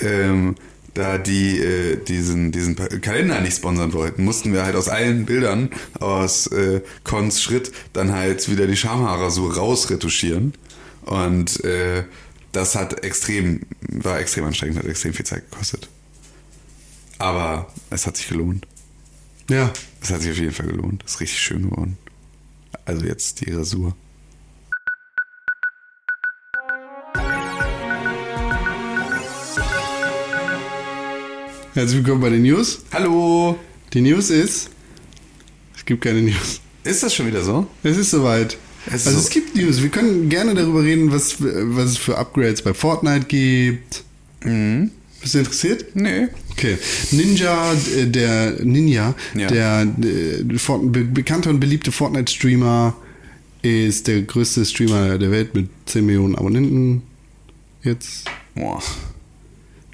ähm, da die äh, diesen, diesen Kalender nicht sponsern wollten, mussten wir halt aus allen Bildern aus äh, Cons Schritt dann halt wieder die Schamhaarrasur rausretuschieren. Und äh, das hat extrem, war extrem anstrengend, hat extrem viel Zeit gekostet. Aber es hat sich gelohnt. Ja. Es hat sich auf jeden Fall gelohnt. Das ist richtig schön geworden. Also jetzt die Rasur. Herzlich willkommen bei den News. Hallo! Die News ist, es gibt keine News. Ist das schon wieder so? Es ist soweit. Es also so- es gibt News. Wir können gerne darüber reden, was, was es für Upgrades bei Fortnite gibt. Mhm. Bist du interessiert? Nee. Okay. Ninja, äh, der Ninja, Ja. der äh, Fort, be bekannte und beliebte Fortnite-Streamer, ist der größte Streamer der Welt mit 10 Millionen Abonnenten. Jetzt. Boah.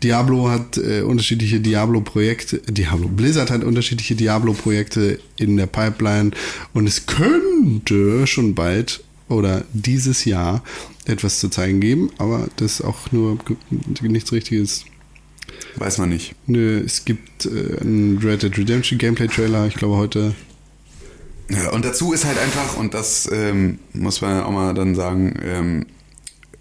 Diablo hat äh, unterschiedliche Diablo-Projekte. Diablo Blizzard hat unterschiedliche Diablo-Projekte in der Pipeline und es könnte schon bald oder dieses Jahr etwas zu zeigen geben, aber das ist auch nur nichts Richtiges. Weiß man nicht. Nö, es gibt äh, einen Red Dead Redemption Gameplay-Trailer, ich glaube heute. Ja, und dazu ist halt einfach, und das ähm, muss man auch mal dann sagen, ähm,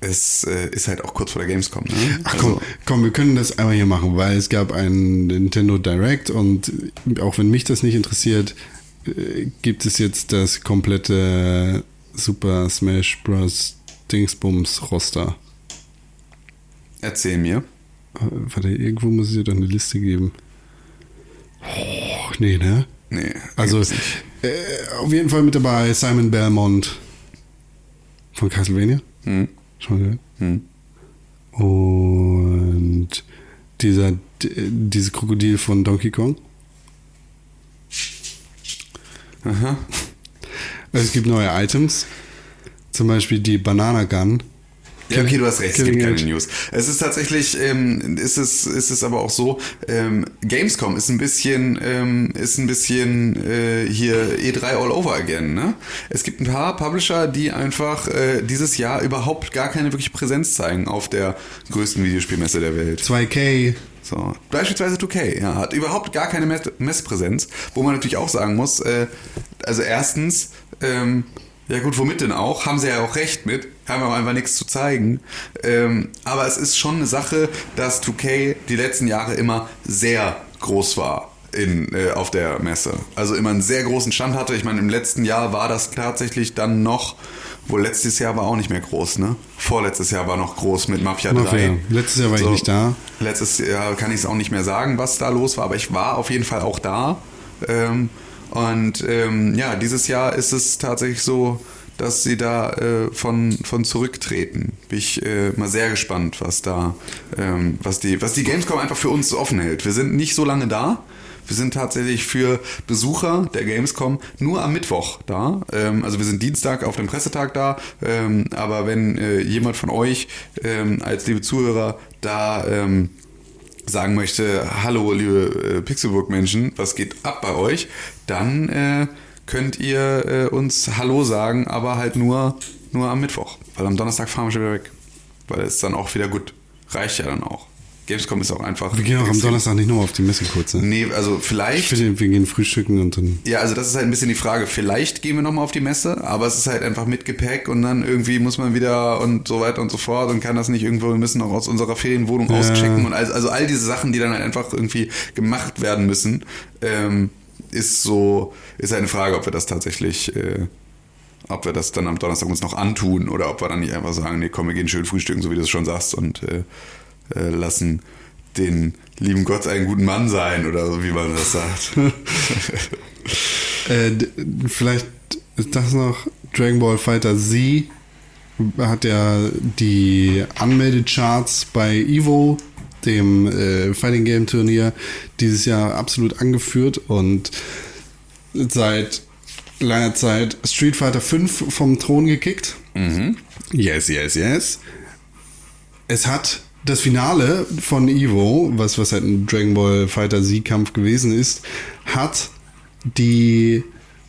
es äh, ist halt auch kurz vor der Gamescom. Ne? Ach komm, komm, wir können das einmal hier machen, weil es gab einen Nintendo Direct und auch wenn mich das nicht interessiert, äh, gibt es jetzt das komplette Super Smash Bros. Dingsbums Roster. Erzähl mir. Äh, Warte, irgendwo muss es ja doch eine Liste geben. Oh, nee, ne? Nee. Also, äh, auf jeden Fall mit dabei Simon Belmont von Castlevania. Hm. Schon gehört? Hm. Und dieser, dieses Krokodil von Donkey Kong. Aha. Also es gibt neue Items. Zum Beispiel die Banana Gun. Ja, okay, du hast recht, es gibt keine. News. Es ist tatsächlich, ähm, ist es, ist es aber auch so, ähm, Gamescom ist ein bisschen, ähm, ist ein bisschen äh, hier E3 all over again. Ne? Es gibt ein paar Publisher, die einfach äh, dieses Jahr überhaupt gar keine wirkliche Präsenz zeigen auf der größten Videospielmesse der Welt. 2K. So. Beispielsweise 2K, ja, hat überhaupt gar keine Mess Messpräsenz, wo man natürlich auch sagen muss, äh, also erstens, ähm, ja gut, womit denn auch? Haben sie ja auch recht mit, haben aber einfach nichts zu zeigen. Ähm, aber es ist schon eine Sache, dass 2K die letzten Jahre immer sehr groß war. In, äh, auf der Messe. Also immer einen sehr großen Stand hatte. Ich meine, im letzten Jahr war das tatsächlich dann noch, wohl letztes Jahr war auch nicht mehr groß, ne? Vorletztes Jahr war noch groß mit Mafia 3. Mafia. Letztes Jahr war ich nicht da. Letztes Jahr kann ich es auch nicht mehr sagen, was da los war, aber ich war auf jeden Fall auch da. Ähm, und ähm, ja, dieses Jahr ist es tatsächlich so, dass sie da äh, von, von zurücktreten. Bin ich äh, mal sehr gespannt, was da, ähm, was die, was die Gamescom einfach für uns offen hält. Wir sind nicht so lange da. Wir sind tatsächlich für Besucher der Gamescom nur am Mittwoch da. Ähm, also wir sind Dienstag auf dem Pressetag da. Ähm, aber wenn äh, jemand von euch ähm, als liebe Zuhörer da ähm, sagen möchte, hallo liebe äh, Pixelburg-Menschen, was geht ab bei euch, dann äh, könnt ihr äh, uns Hallo sagen, aber halt nur, nur am Mittwoch. Weil am Donnerstag fahren wir schon wieder weg. Weil es dann auch wieder gut. Reicht ja dann auch. Gamescom ist auch einfach. Wir gehen auch am Donnerstag nicht nur auf die Messe kurz. Ne? Nee, also Ich vielleicht. finde, wir gehen frühstücken und dann. Ja, also das ist halt ein bisschen die Frage. Vielleicht gehen wir nochmal auf die Messe, aber es ist halt einfach mit Gepäck und dann irgendwie muss man wieder und so weiter und so fort und kann das nicht irgendwo, wir müssen noch aus unserer Ferienwohnung auschecken und also, also all diese Sachen, die dann halt einfach irgendwie gemacht werden müssen, ähm, ist so, ist eine Frage, ob wir das tatsächlich, äh, ob wir das dann am Donnerstag uns noch antun oder ob wir dann nicht einfach sagen, nee, komm, wir gehen schön frühstücken, so wie du es schon sagst und äh, äh, lassen den lieben Gott einen guten Mann sein oder so, wie man das sagt. Äh, vielleicht ist das noch Dragon Ball Fighter Z hat ja die Anmeldecharts bei Evo, dem äh, Fighting Game Turnier, dieses Jahr absolut angeführt und seit langer Zeit Street Fighter 5 vom Thron gekickt. Yes, yes, yes. Es hat das Finale von Evo, was, was halt ein Dragon Ball Fighter Z-Kampf gewesen ist, hat die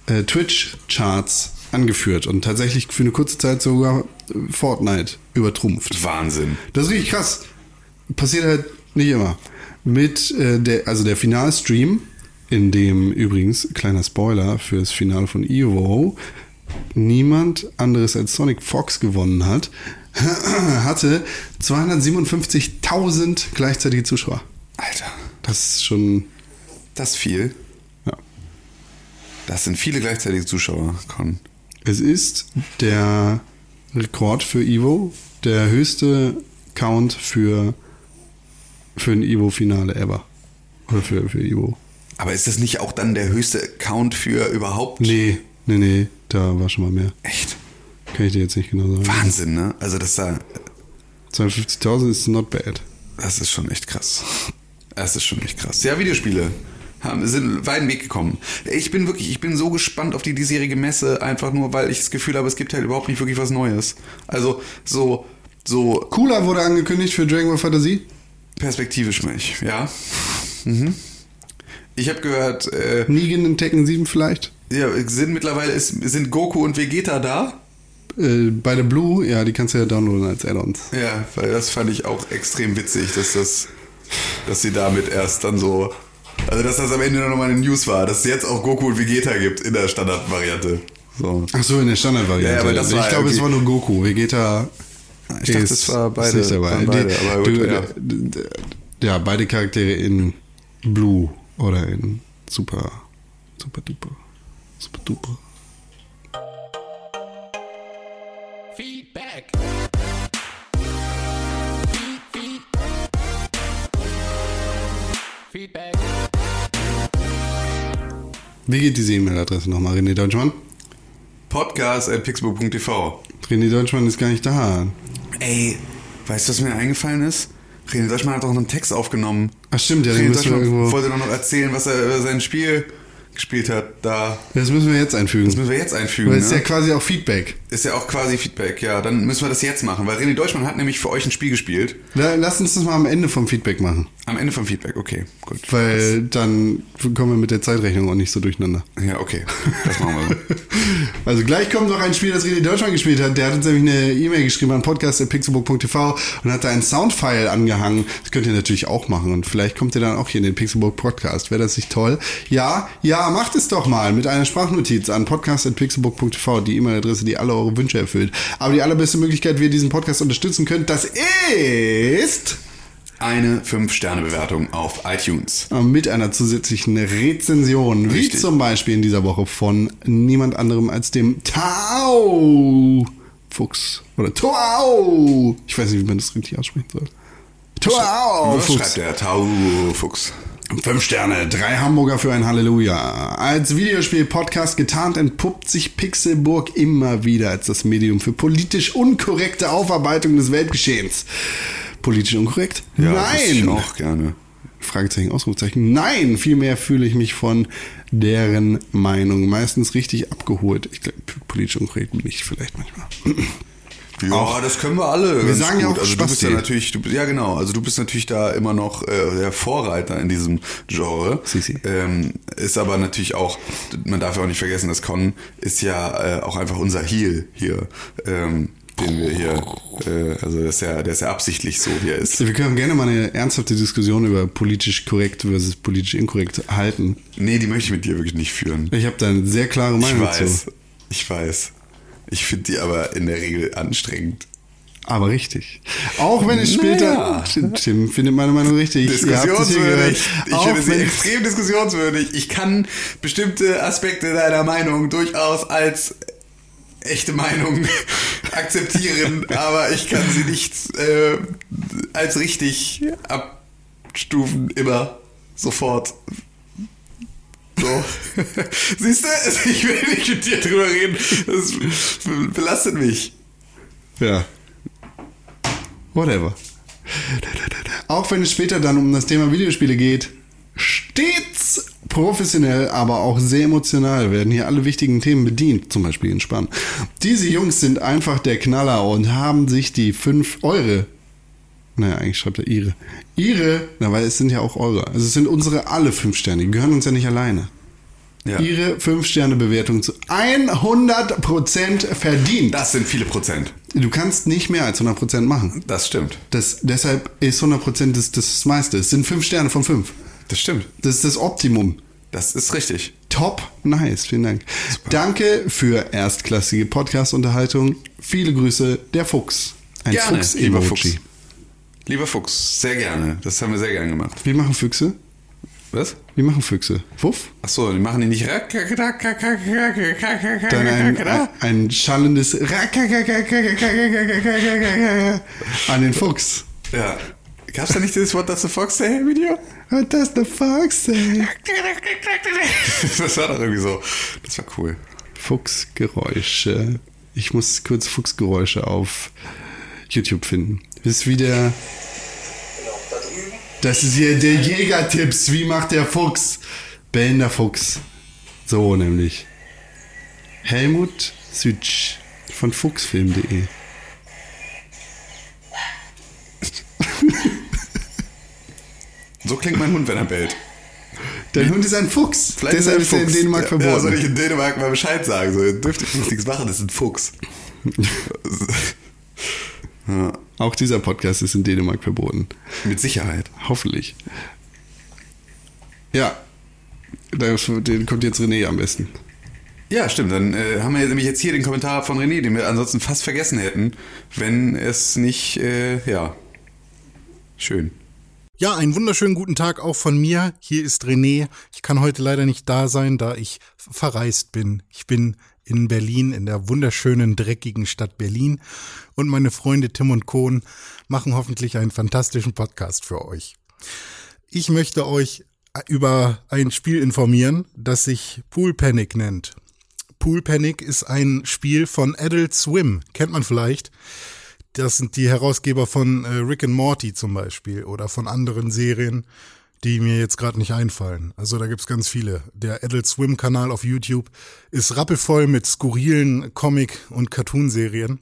äh, Twitch-Charts angeführt und tatsächlich für eine kurze Zeit sogar Fortnite übertrumpft. Wahnsinn. Das ist richtig krass. Passiert halt nicht immer. Mit äh, der, also der Finalstream, in dem übrigens, kleiner Spoiler fürs Finale von Evo, niemand anderes als Sonic Fox gewonnen hat, hatte 257.000 gleichzeitige Zuschauer. Alter, Das ist schon, das ist viel. ja. Das sind viele gleichzeitige Zuschauer, Con. Es ist der Rekord für Evo, der höchste Count für, für ein Evo-Finale ever. Oder für, für Evo. Aber ist das nicht auch dann der höchste Count für überhaupt? Nee, nee, nee, da war schon mal mehr. Echt? Kann ich dir jetzt nicht genau sagen. Wahnsinn, ne? Also das da, 52.000 ist not bad. das ist schon echt krass. Das ist schon echt krass. Ja, Videospiele haben, sind weiten Weg gekommen. Ich bin wirklich, ich bin so gespannt auf die diesjährige Messe, einfach nur, weil ich das Gefühl habe, es gibt halt überhaupt nicht wirklich was Neues. Also so, so Cooler wurde angekündigt für Dragon Ball Z. perspektivisch mich, ja. Mhm. Ich habe gehört, äh, Negan in Tekken 7 vielleicht. ja, sind mittlerweile ist, sind Goku und Vegeta da. Äh, bei der Blue, ja, die kannst du ja downloaden als Add-ons. Ja, weil das fand ich auch extrem witzig, dass das, dass sie damit erst dann so, also dass das am Ende noch mal eine News war, dass es jetzt auch Goku und Vegeta gibt in der Standardvariante. So. Ach so, in der Standardvariante. Ja, aber das ich war glaube, es irgendwie- war nur Goku. Vegeta. Ich dachte, ist- es war ist beide. nicht dabei. waren beide Die- aber gut, du, ja. ja, beide Charaktere in Blue oder in Super. Super duper. Super duper. Feedback. Feed, feed. Feedback. Wie geht diese E-Mail-Adresse nochmal, René Deutschmann? Podcast at pixelbook.tv. René Deutschmann ist gar nicht da. Ey, weißt du, was mir eingefallen ist? René Deutschmann hat doch noch einen Text aufgenommen. Ach stimmt, ja, René Deutschmann irgendwo. wollte doch noch erzählen, was er über sein Spiel gespielt hat. Da. Das müssen wir jetzt einfügen. Das müssen wir jetzt einfügen. Weil es ist ja ne? quasi auch Feedback. Ist ja auch quasi Feedback, ja. Dann müssen wir das jetzt machen, weil René Deutschmann hat nämlich für euch ein Spiel gespielt. La- Lass uns das mal am Ende vom Feedback machen. Am Ende vom Feedback, okay, gut. Weil dann kommen wir mit der Zeitrechnung auch nicht so durcheinander. Ja, okay. Das machen wir so. Also gleich kommt noch ein Spiel, das René Deutschland gespielt hat. Der hat uns nämlich eine E-Mail geschrieben an podcast.pixelburg.tv und hat da ein Soundfile angehangen. Das könnt ihr natürlich auch machen und vielleicht kommt ihr dann auch hier in den Pixelburg Podcast. Wäre das nicht toll? Ja, ja, macht es doch mal mit einer Sprachnotiz an podcast.pixelburg.tv, die E-Mail-Adresse, die alle eure Wünsche erfüllt. Aber die allerbeste Möglichkeit, wie ihr diesen Podcast unterstützen könnt, das ist Eine 5-Sterne-Bewertung auf iTunes. mit einer zusätzlichen Rezension, wie Richtig. zum Beispiel in dieser Woche von niemand anderem als dem Tau Fuchs oder Tau. Ich weiß nicht, wie man das richtig aussprechen soll. Tau Was Fuchs. schreibt der Tau Fuchs? Fünf Sterne, drei Hamburger für ein Halleluja. Als Videospiel-Podcast getarnt entpuppt sich Pixelburg immer wieder als das Medium für politisch unkorrekte Aufarbeitung des Weltgeschehens. Politisch unkorrekt? das wüsste ich Nein! auch gerne. Fragezeichen, Ausrufezeichen. Nein, vielmehr fühle ich mich von deren Meinung meistens richtig abgeholt. Ich glaube, politisch unkorrekt bin ich vielleicht manchmal. Ja, das können wir alle. Wir sagen ja gut. auch also du bist ja natürlich, du, ja genau, also du bist natürlich da immer noch äh, der Vorreiter in diesem Genre. Si, si. Ähm, ist aber natürlich auch, man darf ja auch nicht vergessen, dass Con ist ja äh, auch einfach unser Heel hier, ähm, den wir hier, äh, also der ist ja, der ist ja absichtlich so, wie er ist. Wir können gerne mal eine ernsthafte Diskussion über politisch korrekt versus politisch inkorrekt halten. Nee, die möchte ich mit dir wirklich nicht führen. Ich habe da eine sehr klare Ich Meinung weiß, zu. ich weiß. Ich finde die aber in der Regel anstrengend. Aber richtig. Auch wenn es Naja. später. Tim findet meine Meinung richtig. Diskussionswürdig. Ich Auch finde sie extrem diskussionswürdig. Ich kann bestimmte Aspekte deiner Meinung durchaus als echte Meinung akzeptieren, aber ich kann sie nicht äh, als richtig abstufen, immer, sofort. So. Siehst du, ich will nicht mit dir drüber reden. Das belastet mich. Ja. Whatever. Auch wenn es später dann um das Thema Videospiele geht, stets professionell, aber auch sehr emotional werden hier alle wichtigen Themen bedient, zum Beispiel entspannen. Diese Jungs sind einfach der Knaller und haben sich die 5 Euro, naja, eigentlich schreibt er ihre, ihre, na, weil es sind ja auch eure, also es sind unsere alle 5 Sterne, die gehören uns ja nicht alleine. Ja. Ihre 5-Sterne-Bewertung zu 100% verdient. Das sind viele Prozent. Du kannst nicht mehr als 100% machen. Das stimmt. Das, deshalb ist 100% das, das meiste. Es sind 5 Sterne von 5. Das stimmt. Das ist das Optimum. Das ist richtig. Top, nice, vielen Dank. Danke für erstklassige Podcast-Unterhaltung. Viele Grüße, der Fuchs. Ein Gerne, Fuchs lieber. Fuchs. Lieber Fuchs, sehr gerne. Das haben wir sehr gerne gemacht. Wie machen Füchse? Was? Wie machen Füchse? Wuff? Ach so, die machen die nicht. Dann ein, ein, ein schallendes an den Fuchs. Ja. Gab's da nicht dieses What Does the Fox Say Video? What does the fox say? Das war doch irgendwie so. Das war cool. Fuchsgeräusche. Ich muss kurz Fuchsgeräusche auf YouTube finden. Das ist wieder. Das ist hier der Jägertipps. Wie macht der Fuchs? Bellender Fuchs. So nämlich. Helmut Sütsch von fuchsfilm.de. So klingt mein Hund, wenn er bellt. Dein Hund ist ein Fuchs. Deshalb ist er in Dänemark Ja, Ja, soll ich verboten. in Dänemark mal Bescheid sagen? So, ihr dürft jetzt nichts machen, das ist ein Fuchs. ja, Auch dieser Podcast ist in Dänemark verboten. mit Sicherheit. Hoffentlich. Ja. Da den kommt jetzt René am besten. Ja, stimmt. Dann äh, haben wir nämlich jetzt hier den Kommentar von René, den wir ansonsten fast vergessen hätten, wenn es nicht, äh, ja, schön. Ja, einen wunderschönen guten Tag auch von mir. Hier ist René. Ich kann heute leider nicht da sein, da ich verreist bin. Ich bin in Berlin, in der wunderschönen, dreckigen Stadt Berlin. Und meine Freunde Tim und Kohn machen hoffentlich einen fantastischen Podcast für euch. Ich möchte euch über ein Spiel informieren, das sich Pool Panic nennt. Pool Panic ist ein Spiel von Adult Swim. Kennt man vielleicht? Das sind die Herausgeber von äh, Rick and Morty zum Beispiel oder von anderen Serien. die mir jetzt gerade nicht einfallen. Also da gibt's ganz viele. Der Adult Swim Kanal auf YouTube ist rappelvoll mit skurrilen Comic- und Cartoonserien.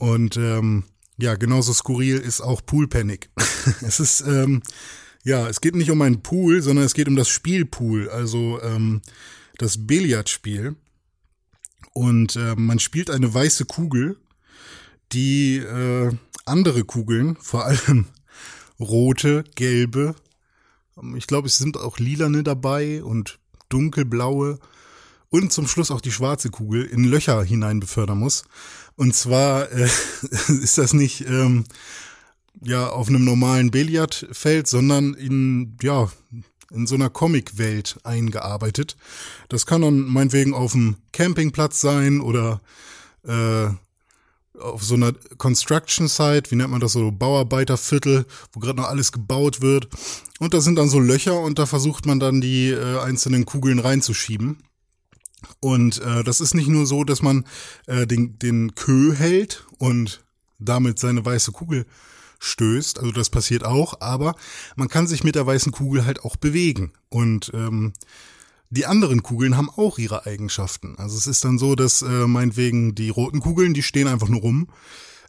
Und ähm, ja, genauso skurril ist auch Pool Panic. es ist ähm, ja, es geht nicht um einen Pool, sondern es geht um das Spielpool, also ähm, das Billardspiel. Und äh, man spielt eine weiße Kugel, die äh, andere Kugeln, vor allem rote, gelbe, ich glaube, es sind auch lilane dabei und dunkelblaue und zum Schluss auch die schwarze Kugel in Löcher hinein befördern muss. Und zwar äh, ist das nicht ähm, ja auf einem normalen Billardfeld, sondern in ja in so einer Comicwelt eingearbeitet. Das kann dann meinetwegen auf dem Campingplatz sein oder äh, auf so einer Construction Site, wie nennt man das so, Bauarbeiterviertel, wo gerade noch alles gebaut wird. Und da sind dann so Löcher und da versucht man dann die äh, einzelnen Kugeln reinzuschieben. Und äh, das ist nicht nur so, dass man äh, den, den Kö hält und damit seine weiße Kugel stößt, also das passiert auch, aber man kann sich mit der weißen Kugel halt auch bewegen. Und ähm, die anderen Kugeln haben auch ihre Eigenschaften. Also es ist dann so, dass äh, meinetwegen die roten Kugeln, die stehen einfach nur rum.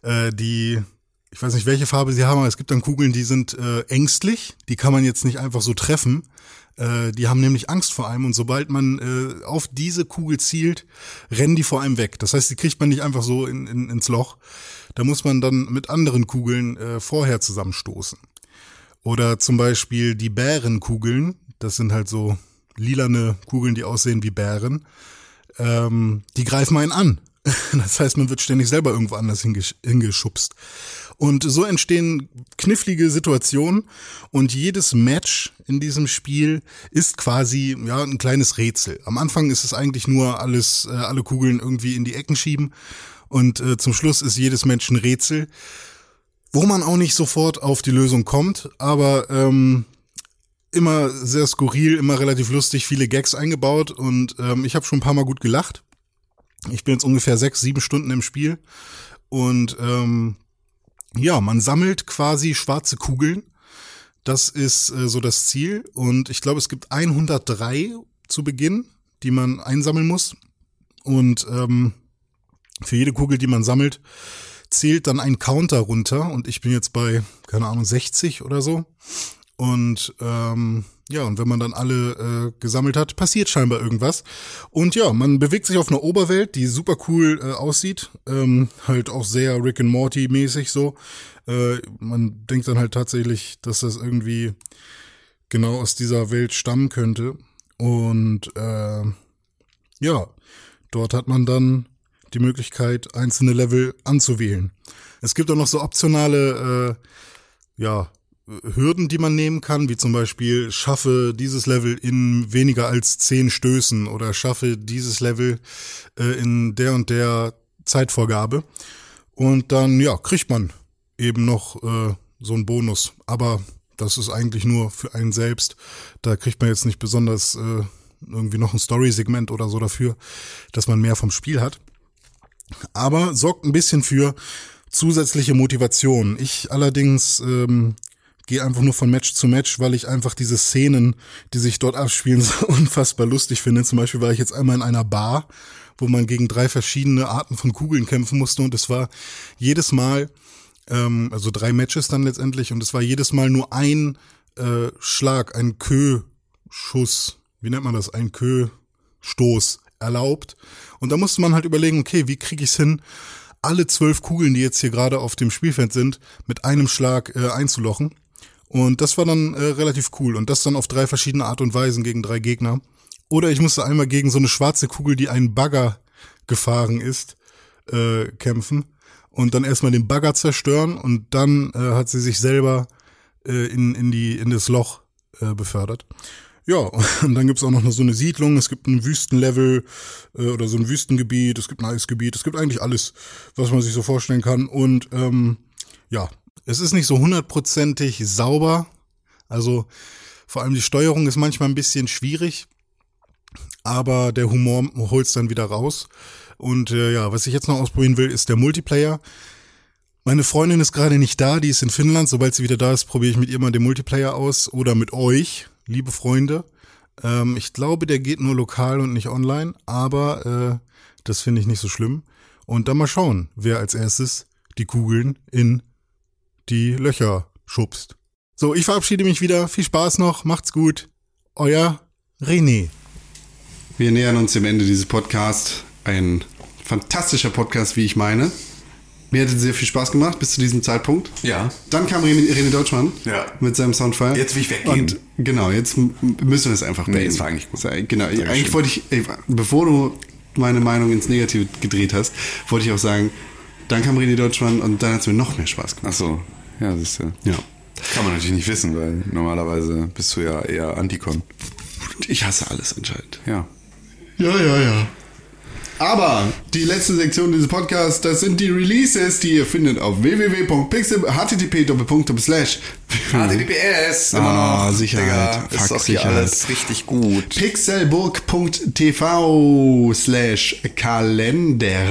Äh, die, ich weiß nicht, welche Farbe sie haben, aber es gibt dann Kugeln, die sind äh, ängstlich. Die kann man jetzt nicht einfach so treffen. Äh, die haben nämlich Angst vor einem und sobald man äh, auf diese Kugel zielt, rennen die vor einem weg. Das heißt, die kriegt man nicht einfach so in, in, ins Loch. Da muss man dann mit anderen Kugeln äh, vorher zusammenstoßen. Oder zum Beispiel die Bärenkugeln. Das sind halt so lilane Kugeln, die aussehen wie Bären. Ähm, die greifen einen an. Das heißt, man wird ständig selber irgendwo anders hingesch hingeschubst. Und so entstehen knifflige Situationen. Und jedes Match in diesem Spiel ist quasi ja ein kleines Rätsel. Am Anfang ist es eigentlich nur alles, äh, alle Kugeln irgendwie in die Ecken schieben. Und äh, zum Schluss ist jedes Match ein Rätsel, wo man auch nicht sofort auf die Lösung kommt, aber ähm, immer sehr skurril, immer relativ lustig, viele Gags eingebaut. Und ähm, ich habe schon ein paar Mal gut gelacht. Ich bin jetzt ungefähr sechs, sieben Stunden im Spiel. Und ähm, ja, man sammelt quasi schwarze Kugeln. Das ist äh, so das Ziel und ich glaube, es gibt 103 zu Beginn, die man einsammeln muss und ähm, für jede Kugel, die man sammelt, zählt dann ein Counter runter und ich bin jetzt bei, keine Ahnung, 60 oder so. Und ähm, ja, und wenn man dann alle äh, gesammelt hat, passiert scheinbar irgendwas. Und ja, man bewegt sich auf einer Oberwelt, die super cool äh, aussieht. Ähm, halt auch sehr Rick and Morty mäßig so. Äh, man denkt dann halt tatsächlich, dass das irgendwie genau aus dieser Welt stammen könnte. Und äh, ja, dort hat man dann die Möglichkeit, einzelne Level anzuwählen. Es gibt auch noch so optionale, äh, ja, Hürden, die man nehmen kann, wie zum Beispiel schaffe dieses Level in weniger als zehn Stößen oder schaffe dieses Level äh, in der und der Zeitvorgabe. Und dann, ja, kriegt man eben noch äh, so einen Bonus. Aber das ist eigentlich nur für einen selbst. Da kriegt man jetzt nicht besonders äh, irgendwie noch ein Story-Segment oder so dafür, dass man mehr vom Spiel hat. Aber sorgt ein bisschen für zusätzliche Motivation. Ich allerdings ähm, gehe einfach nur von Match zu Match, weil ich einfach diese Szenen, die sich dort abspielen, so unfassbar lustig finde. Zum Beispiel war ich jetzt einmal in einer Bar, wo man gegen drei verschiedene Arten von Kugeln kämpfen musste und es war jedes Mal, ähm, also drei Matches dann letztendlich und es war jedes Mal nur ein äh, Schlag, ein Kö-Schuss, wie nennt man das, ein Kö-Stoß erlaubt. Und da musste man halt überlegen, okay, wie kriege ich es hin, alle zwölf Kugeln, die jetzt hier gerade auf dem Spielfeld sind, mit einem Schlag äh, einzulochen. Und das war dann äh, relativ cool. Und das dann auf drei verschiedene Art und Weisen gegen drei Gegner. Oder ich musste einmal gegen so eine schwarze Kugel, die einen Bagger gefahren ist, äh, kämpfen. Und dann erstmal den Bagger zerstören und dann äh, hat sie sich selber äh, in, in, die, in das Loch äh, befördert. Ja, und dann gibt's auch noch so eine Siedlung, es gibt ein Wüstenlevel äh, oder so ein Wüstengebiet, es gibt ein Eisgebiet, es gibt eigentlich alles, was man sich so vorstellen kann. Und ähm, ja, es ist nicht so hundertprozentig sauber. Also vor allem die Steuerung ist manchmal ein bisschen schwierig, aber der Humor holt's dann wieder raus. Und äh, ja, was ich jetzt noch ausprobieren will, ist der Multiplayer. Meine Freundin ist gerade nicht da, die ist in Finnland. Sobald sie wieder da ist, probiere ich mit ihr mal den Multiplayer aus oder mit euch, liebe Freunde. Ähm, ich glaube, der geht nur lokal und nicht online, aber äh, das finde ich nicht so schlimm. Und dann mal schauen, wer als erstes die Kugeln in die Löcher schubst. So, ich verabschiede mich wieder. Viel Spaß noch, macht's gut. Euer René. Wir nähern uns dem Ende dieses Podcasts. Ein fantastischer Podcast, wie ich meine. Mir hat es sehr viel Spaß gemacht bis zu diesem Zeitpunkt. Ja. Dann kam René, René Deutschmann Ja. mit seinem Soundfile. Jetzt will ich weggehen. Und genau, jetzt müssen wir es einfach Nee, beenden. das war eigentlich gut. Genau, Dankeschön. eigentlich wollte ich, ey, bevor du meine Meinung ins Negative gedreht hast, wollte ich auch sagen, dann kam René Deutschmann und dann hat es mir noch mehr Spaß gemacht. Ach so. Ja, das ist ja. Kann man natürlich nicht wissen, weil normalerweise bist du ja eher Antikon. Ich hasse alles anscheinend. Ja. Ja, ja, ja. Aber die letzte Sektion dieses Podcasts, das sind die Releases, die ihr findet auf www.pixel, http:// HTTPS, immer Ah, noch. Sicherheit. Digga, Fuck, ist doch hier alles richtig gut. pixelburg.tv slash Kalender.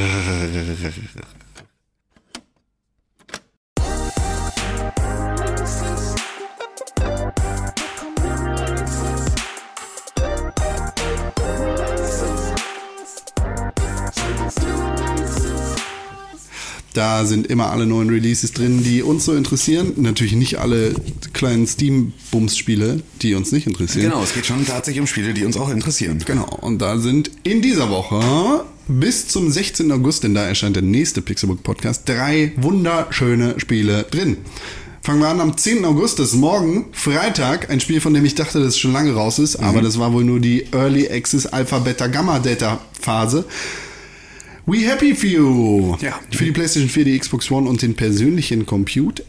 Da sind immer alle neuen Releases drin, die uns so interessieren. Natürlich nicht alle kleinen Steam-Bums-Spiele, die uns nicht interessieren. Genau, es geht schon tatsächlich um Spiele, die uns auch interessieren. Genau, und da sind in dieser Woche bis zum 16. August, denn da erscheint der nächste Pixelbook Podcast, drei wunderschöne Spiele drin. Fangen wir an am 10. August, das ist morgen, Freitag, ein Spiel, von dem ich dachte, dass es schon lange raus ist, aber das war wohl nur die Early Access Alpha Beta Gamma Data Phase. We Happy Few. Ja. Für die PlayStation 4, die Xbox One und den persönlichen Computer.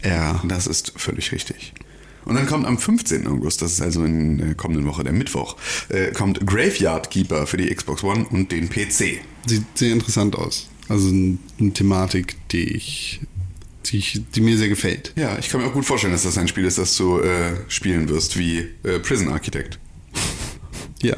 Das ist völlig richtig. Und dann kommt am 15. August, das ist also in der kommenden Woche, der Mittwoch, äh, kommt Graveyard Keeper für die Xbox One und den PC. Sieht sehr interessant aus. Also eine Thematik, die ich, die, ich, die mir sehr gefällt. Ja, ich kann mir auch gut vorstellen, dass das ein Spiel ist, das du äh, spielen wirst wie äh, Prison Architect. Ja.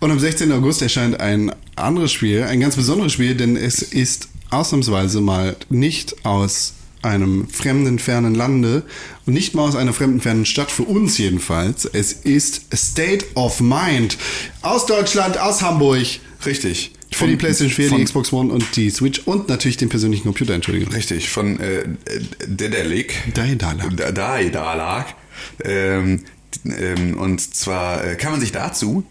Und am 16. August erscheint ein anderes Spiel, ein ganz besonderes Spiel, denn es ist ausnahmsweise mal nicht aus einem fremden, fernen Lande und nicht mal aus einer fremden, fernen Stadt, für uns jedenfalls. Es ist State of Mind. Aus Deutschland, aus Hamburg. Richtig. Für die PlayStation 4, die Xbox One und die Switch und natürlich den persönlichen Computer, Entschuldigung. Richtig, von äh, Dedelic. Daedalak. Da- Daedalak. Ähm, ähm, und zwar äh, kann man sich dazu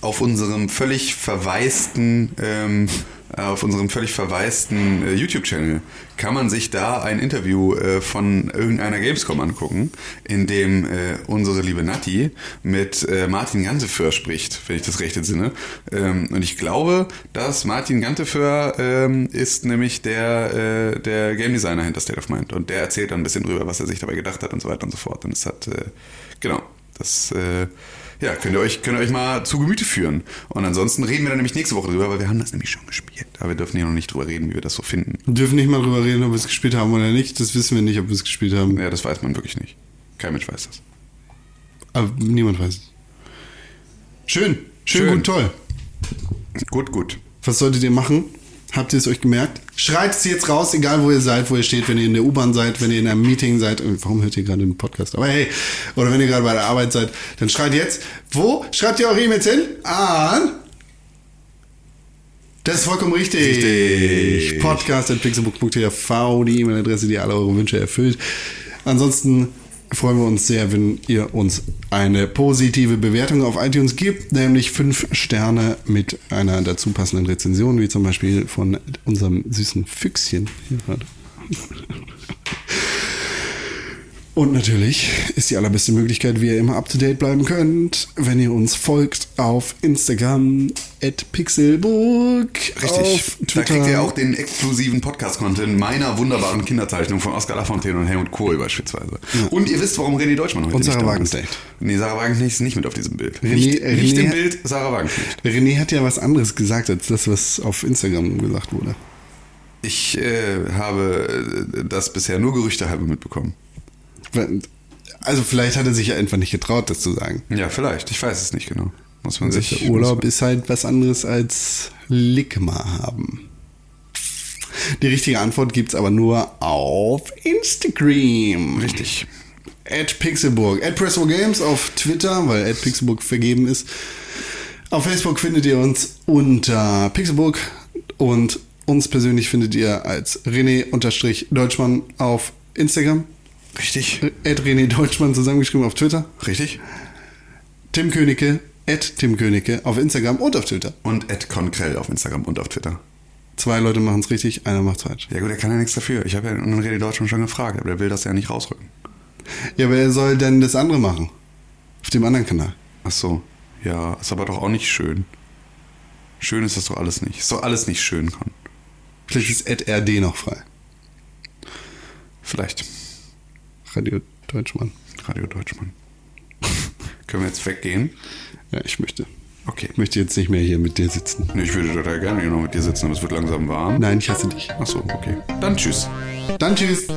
auf unserem völlig verwaisten, ähm, auf unserem völlig verwaisten äh, YouTube-Channel kann man sich da ein Interview äh, von irgendeiner Gamescom angucken, in dem äh, unsere liebe Nati mit äh, Martin Ganteföhr spricht, wenn ich das recht entsinne. Ähm, und ich glaube, dass Martin Ganteföhr ähm, ist nämlich der, äh, der Game Designer hinter State of Mind. Und der erzählt dann ein bisschen drüber, was er sich dabei gedacht hat und so weiter und so fort. Und es hat, äh, genau, das ja, könnt ihr, euch, könnt ihr euch mal zu Gemüte führen. Und ansonsten reden wir dann nämlich nächste Woche drüber, weil wir haben das nämlich schon gespielt. Aber wir dürfen hier noch nicht drüber reden, wie wir das so finden. Wir dürfen nicht mal drüber reden, ob wir es gespielt haben oder nicht. Das wissen wir nicht, ob wir es gespielt haben. Ja, das weiß man wirklich nicht. Kein Mensch weiß das. Aber niemand weiß es. Schön. Schön, Schön. gut, toll. Gut, gut. Was solltet ihr machen? Habt ihr es euch gemerkt? Schreit es jetzt raus, egal wo ihr seid, wo ihr steht, wenn ihr in der U-Bahn seid, wenn ihr in einem Meeting seid. Äh, Warum hört ihr gerade den Podcast? Aber hey, oder wenn ihr gerade bei der Arbeit seid, dann schreit jetzt. Wo schreibt ihr eure E-Mails hin? An. Das ist vollkommen richtig. Richtig. Podcast.pixelbook.tv, die E-Mail-Adresse, die alle eure Wünsche erfüllt. Ansonsten freuen wir uns sehr, wenn ihr uns eine positive Bewertung auf iTunes gibt, nämlich fünf Sterne mit einer dazu passenden Rezension, wie zum Beispiel von unserem süßen Füchschen. Hier. Und natürlich ist die allerbeste Möglichkeit, wie ihr immer up to date bleiben könnt, wenn ihr uns folgt auf Instagram at Pixelburg. Richtig. Auf Da Twitter. kriegt ihr auch den exklusiven Podcast-Content meiner wunderbaren Kinderzeichnung von Oskar Lafontaine und Helmut Kohl beispielsweise. Und ihr wisst, warum René Deutschmann heute Und Sarah nicht da Wagenknecht. ist. Nee, Sarah Wagenknecht ist nicht mit auf diesem Bild. René- nicht, nicht René- im Bild, Sarah Wagenknecht. René hat ja was anderes gesagt, als das, was auf Instagram gesagt wurde. Ich äh, habe äh, das bisher nur Gerüchte halber mitbekommen. Also vielleicht hat er sich ja einfach nicht getraut, das zu sagen. Ja, vielleicht. Ich weiß es nicht genau. Muss man sich. Der Urlaub ist halt was anderes als Ligma haben. Die richtige Antwort gibt's aber nur auf Instagram. Richtig. At Pixelburg. At Presso Games auf Twitter, weil at Pixelburg vergeben ist. Auf Facebook findet ihr uns unter Pixelburg und uns persönlich findet ihr als René-Deutschmann auf Instagram. Richtig. At René Deutschmann zusammengeschrieben auf Twitter. Richtig. Tim Königke, at Tim Königke auf Instagram und auf Twitter. Und Ed Konkrell auf Instagram und auf Twitter. Zwei Leute machen es richtig, einer macht's falsch. Ja gut, er kann ja nichts dafür. Ich habe ja einen Rede Deutschland schon gefragt, aber der will das ja nicht rausrücken. Ja, wer soll denn das andere machen? Auf dem anderen Kanal. Ach so. Ja, ist aber doch auch nicht schön. Schön ist das doch alles nicht. Ist doch alles nicht schön, Con. Vielleicht ist at RD noch frei. Vielleicht. Radio Deutschmann. Radio Deutschmann. Können wir jetzt weggehen? Ja, ich möchte. Okay. Ich möchte jetzt nicht mehr hier mit dir sitzen. Nee, ich würde total gerne hier noch mit dir sitzen, aber es wird langsam warm. Nein, ich hasse dich. Ach so, okay. Dann tschüss. Dann tschüss.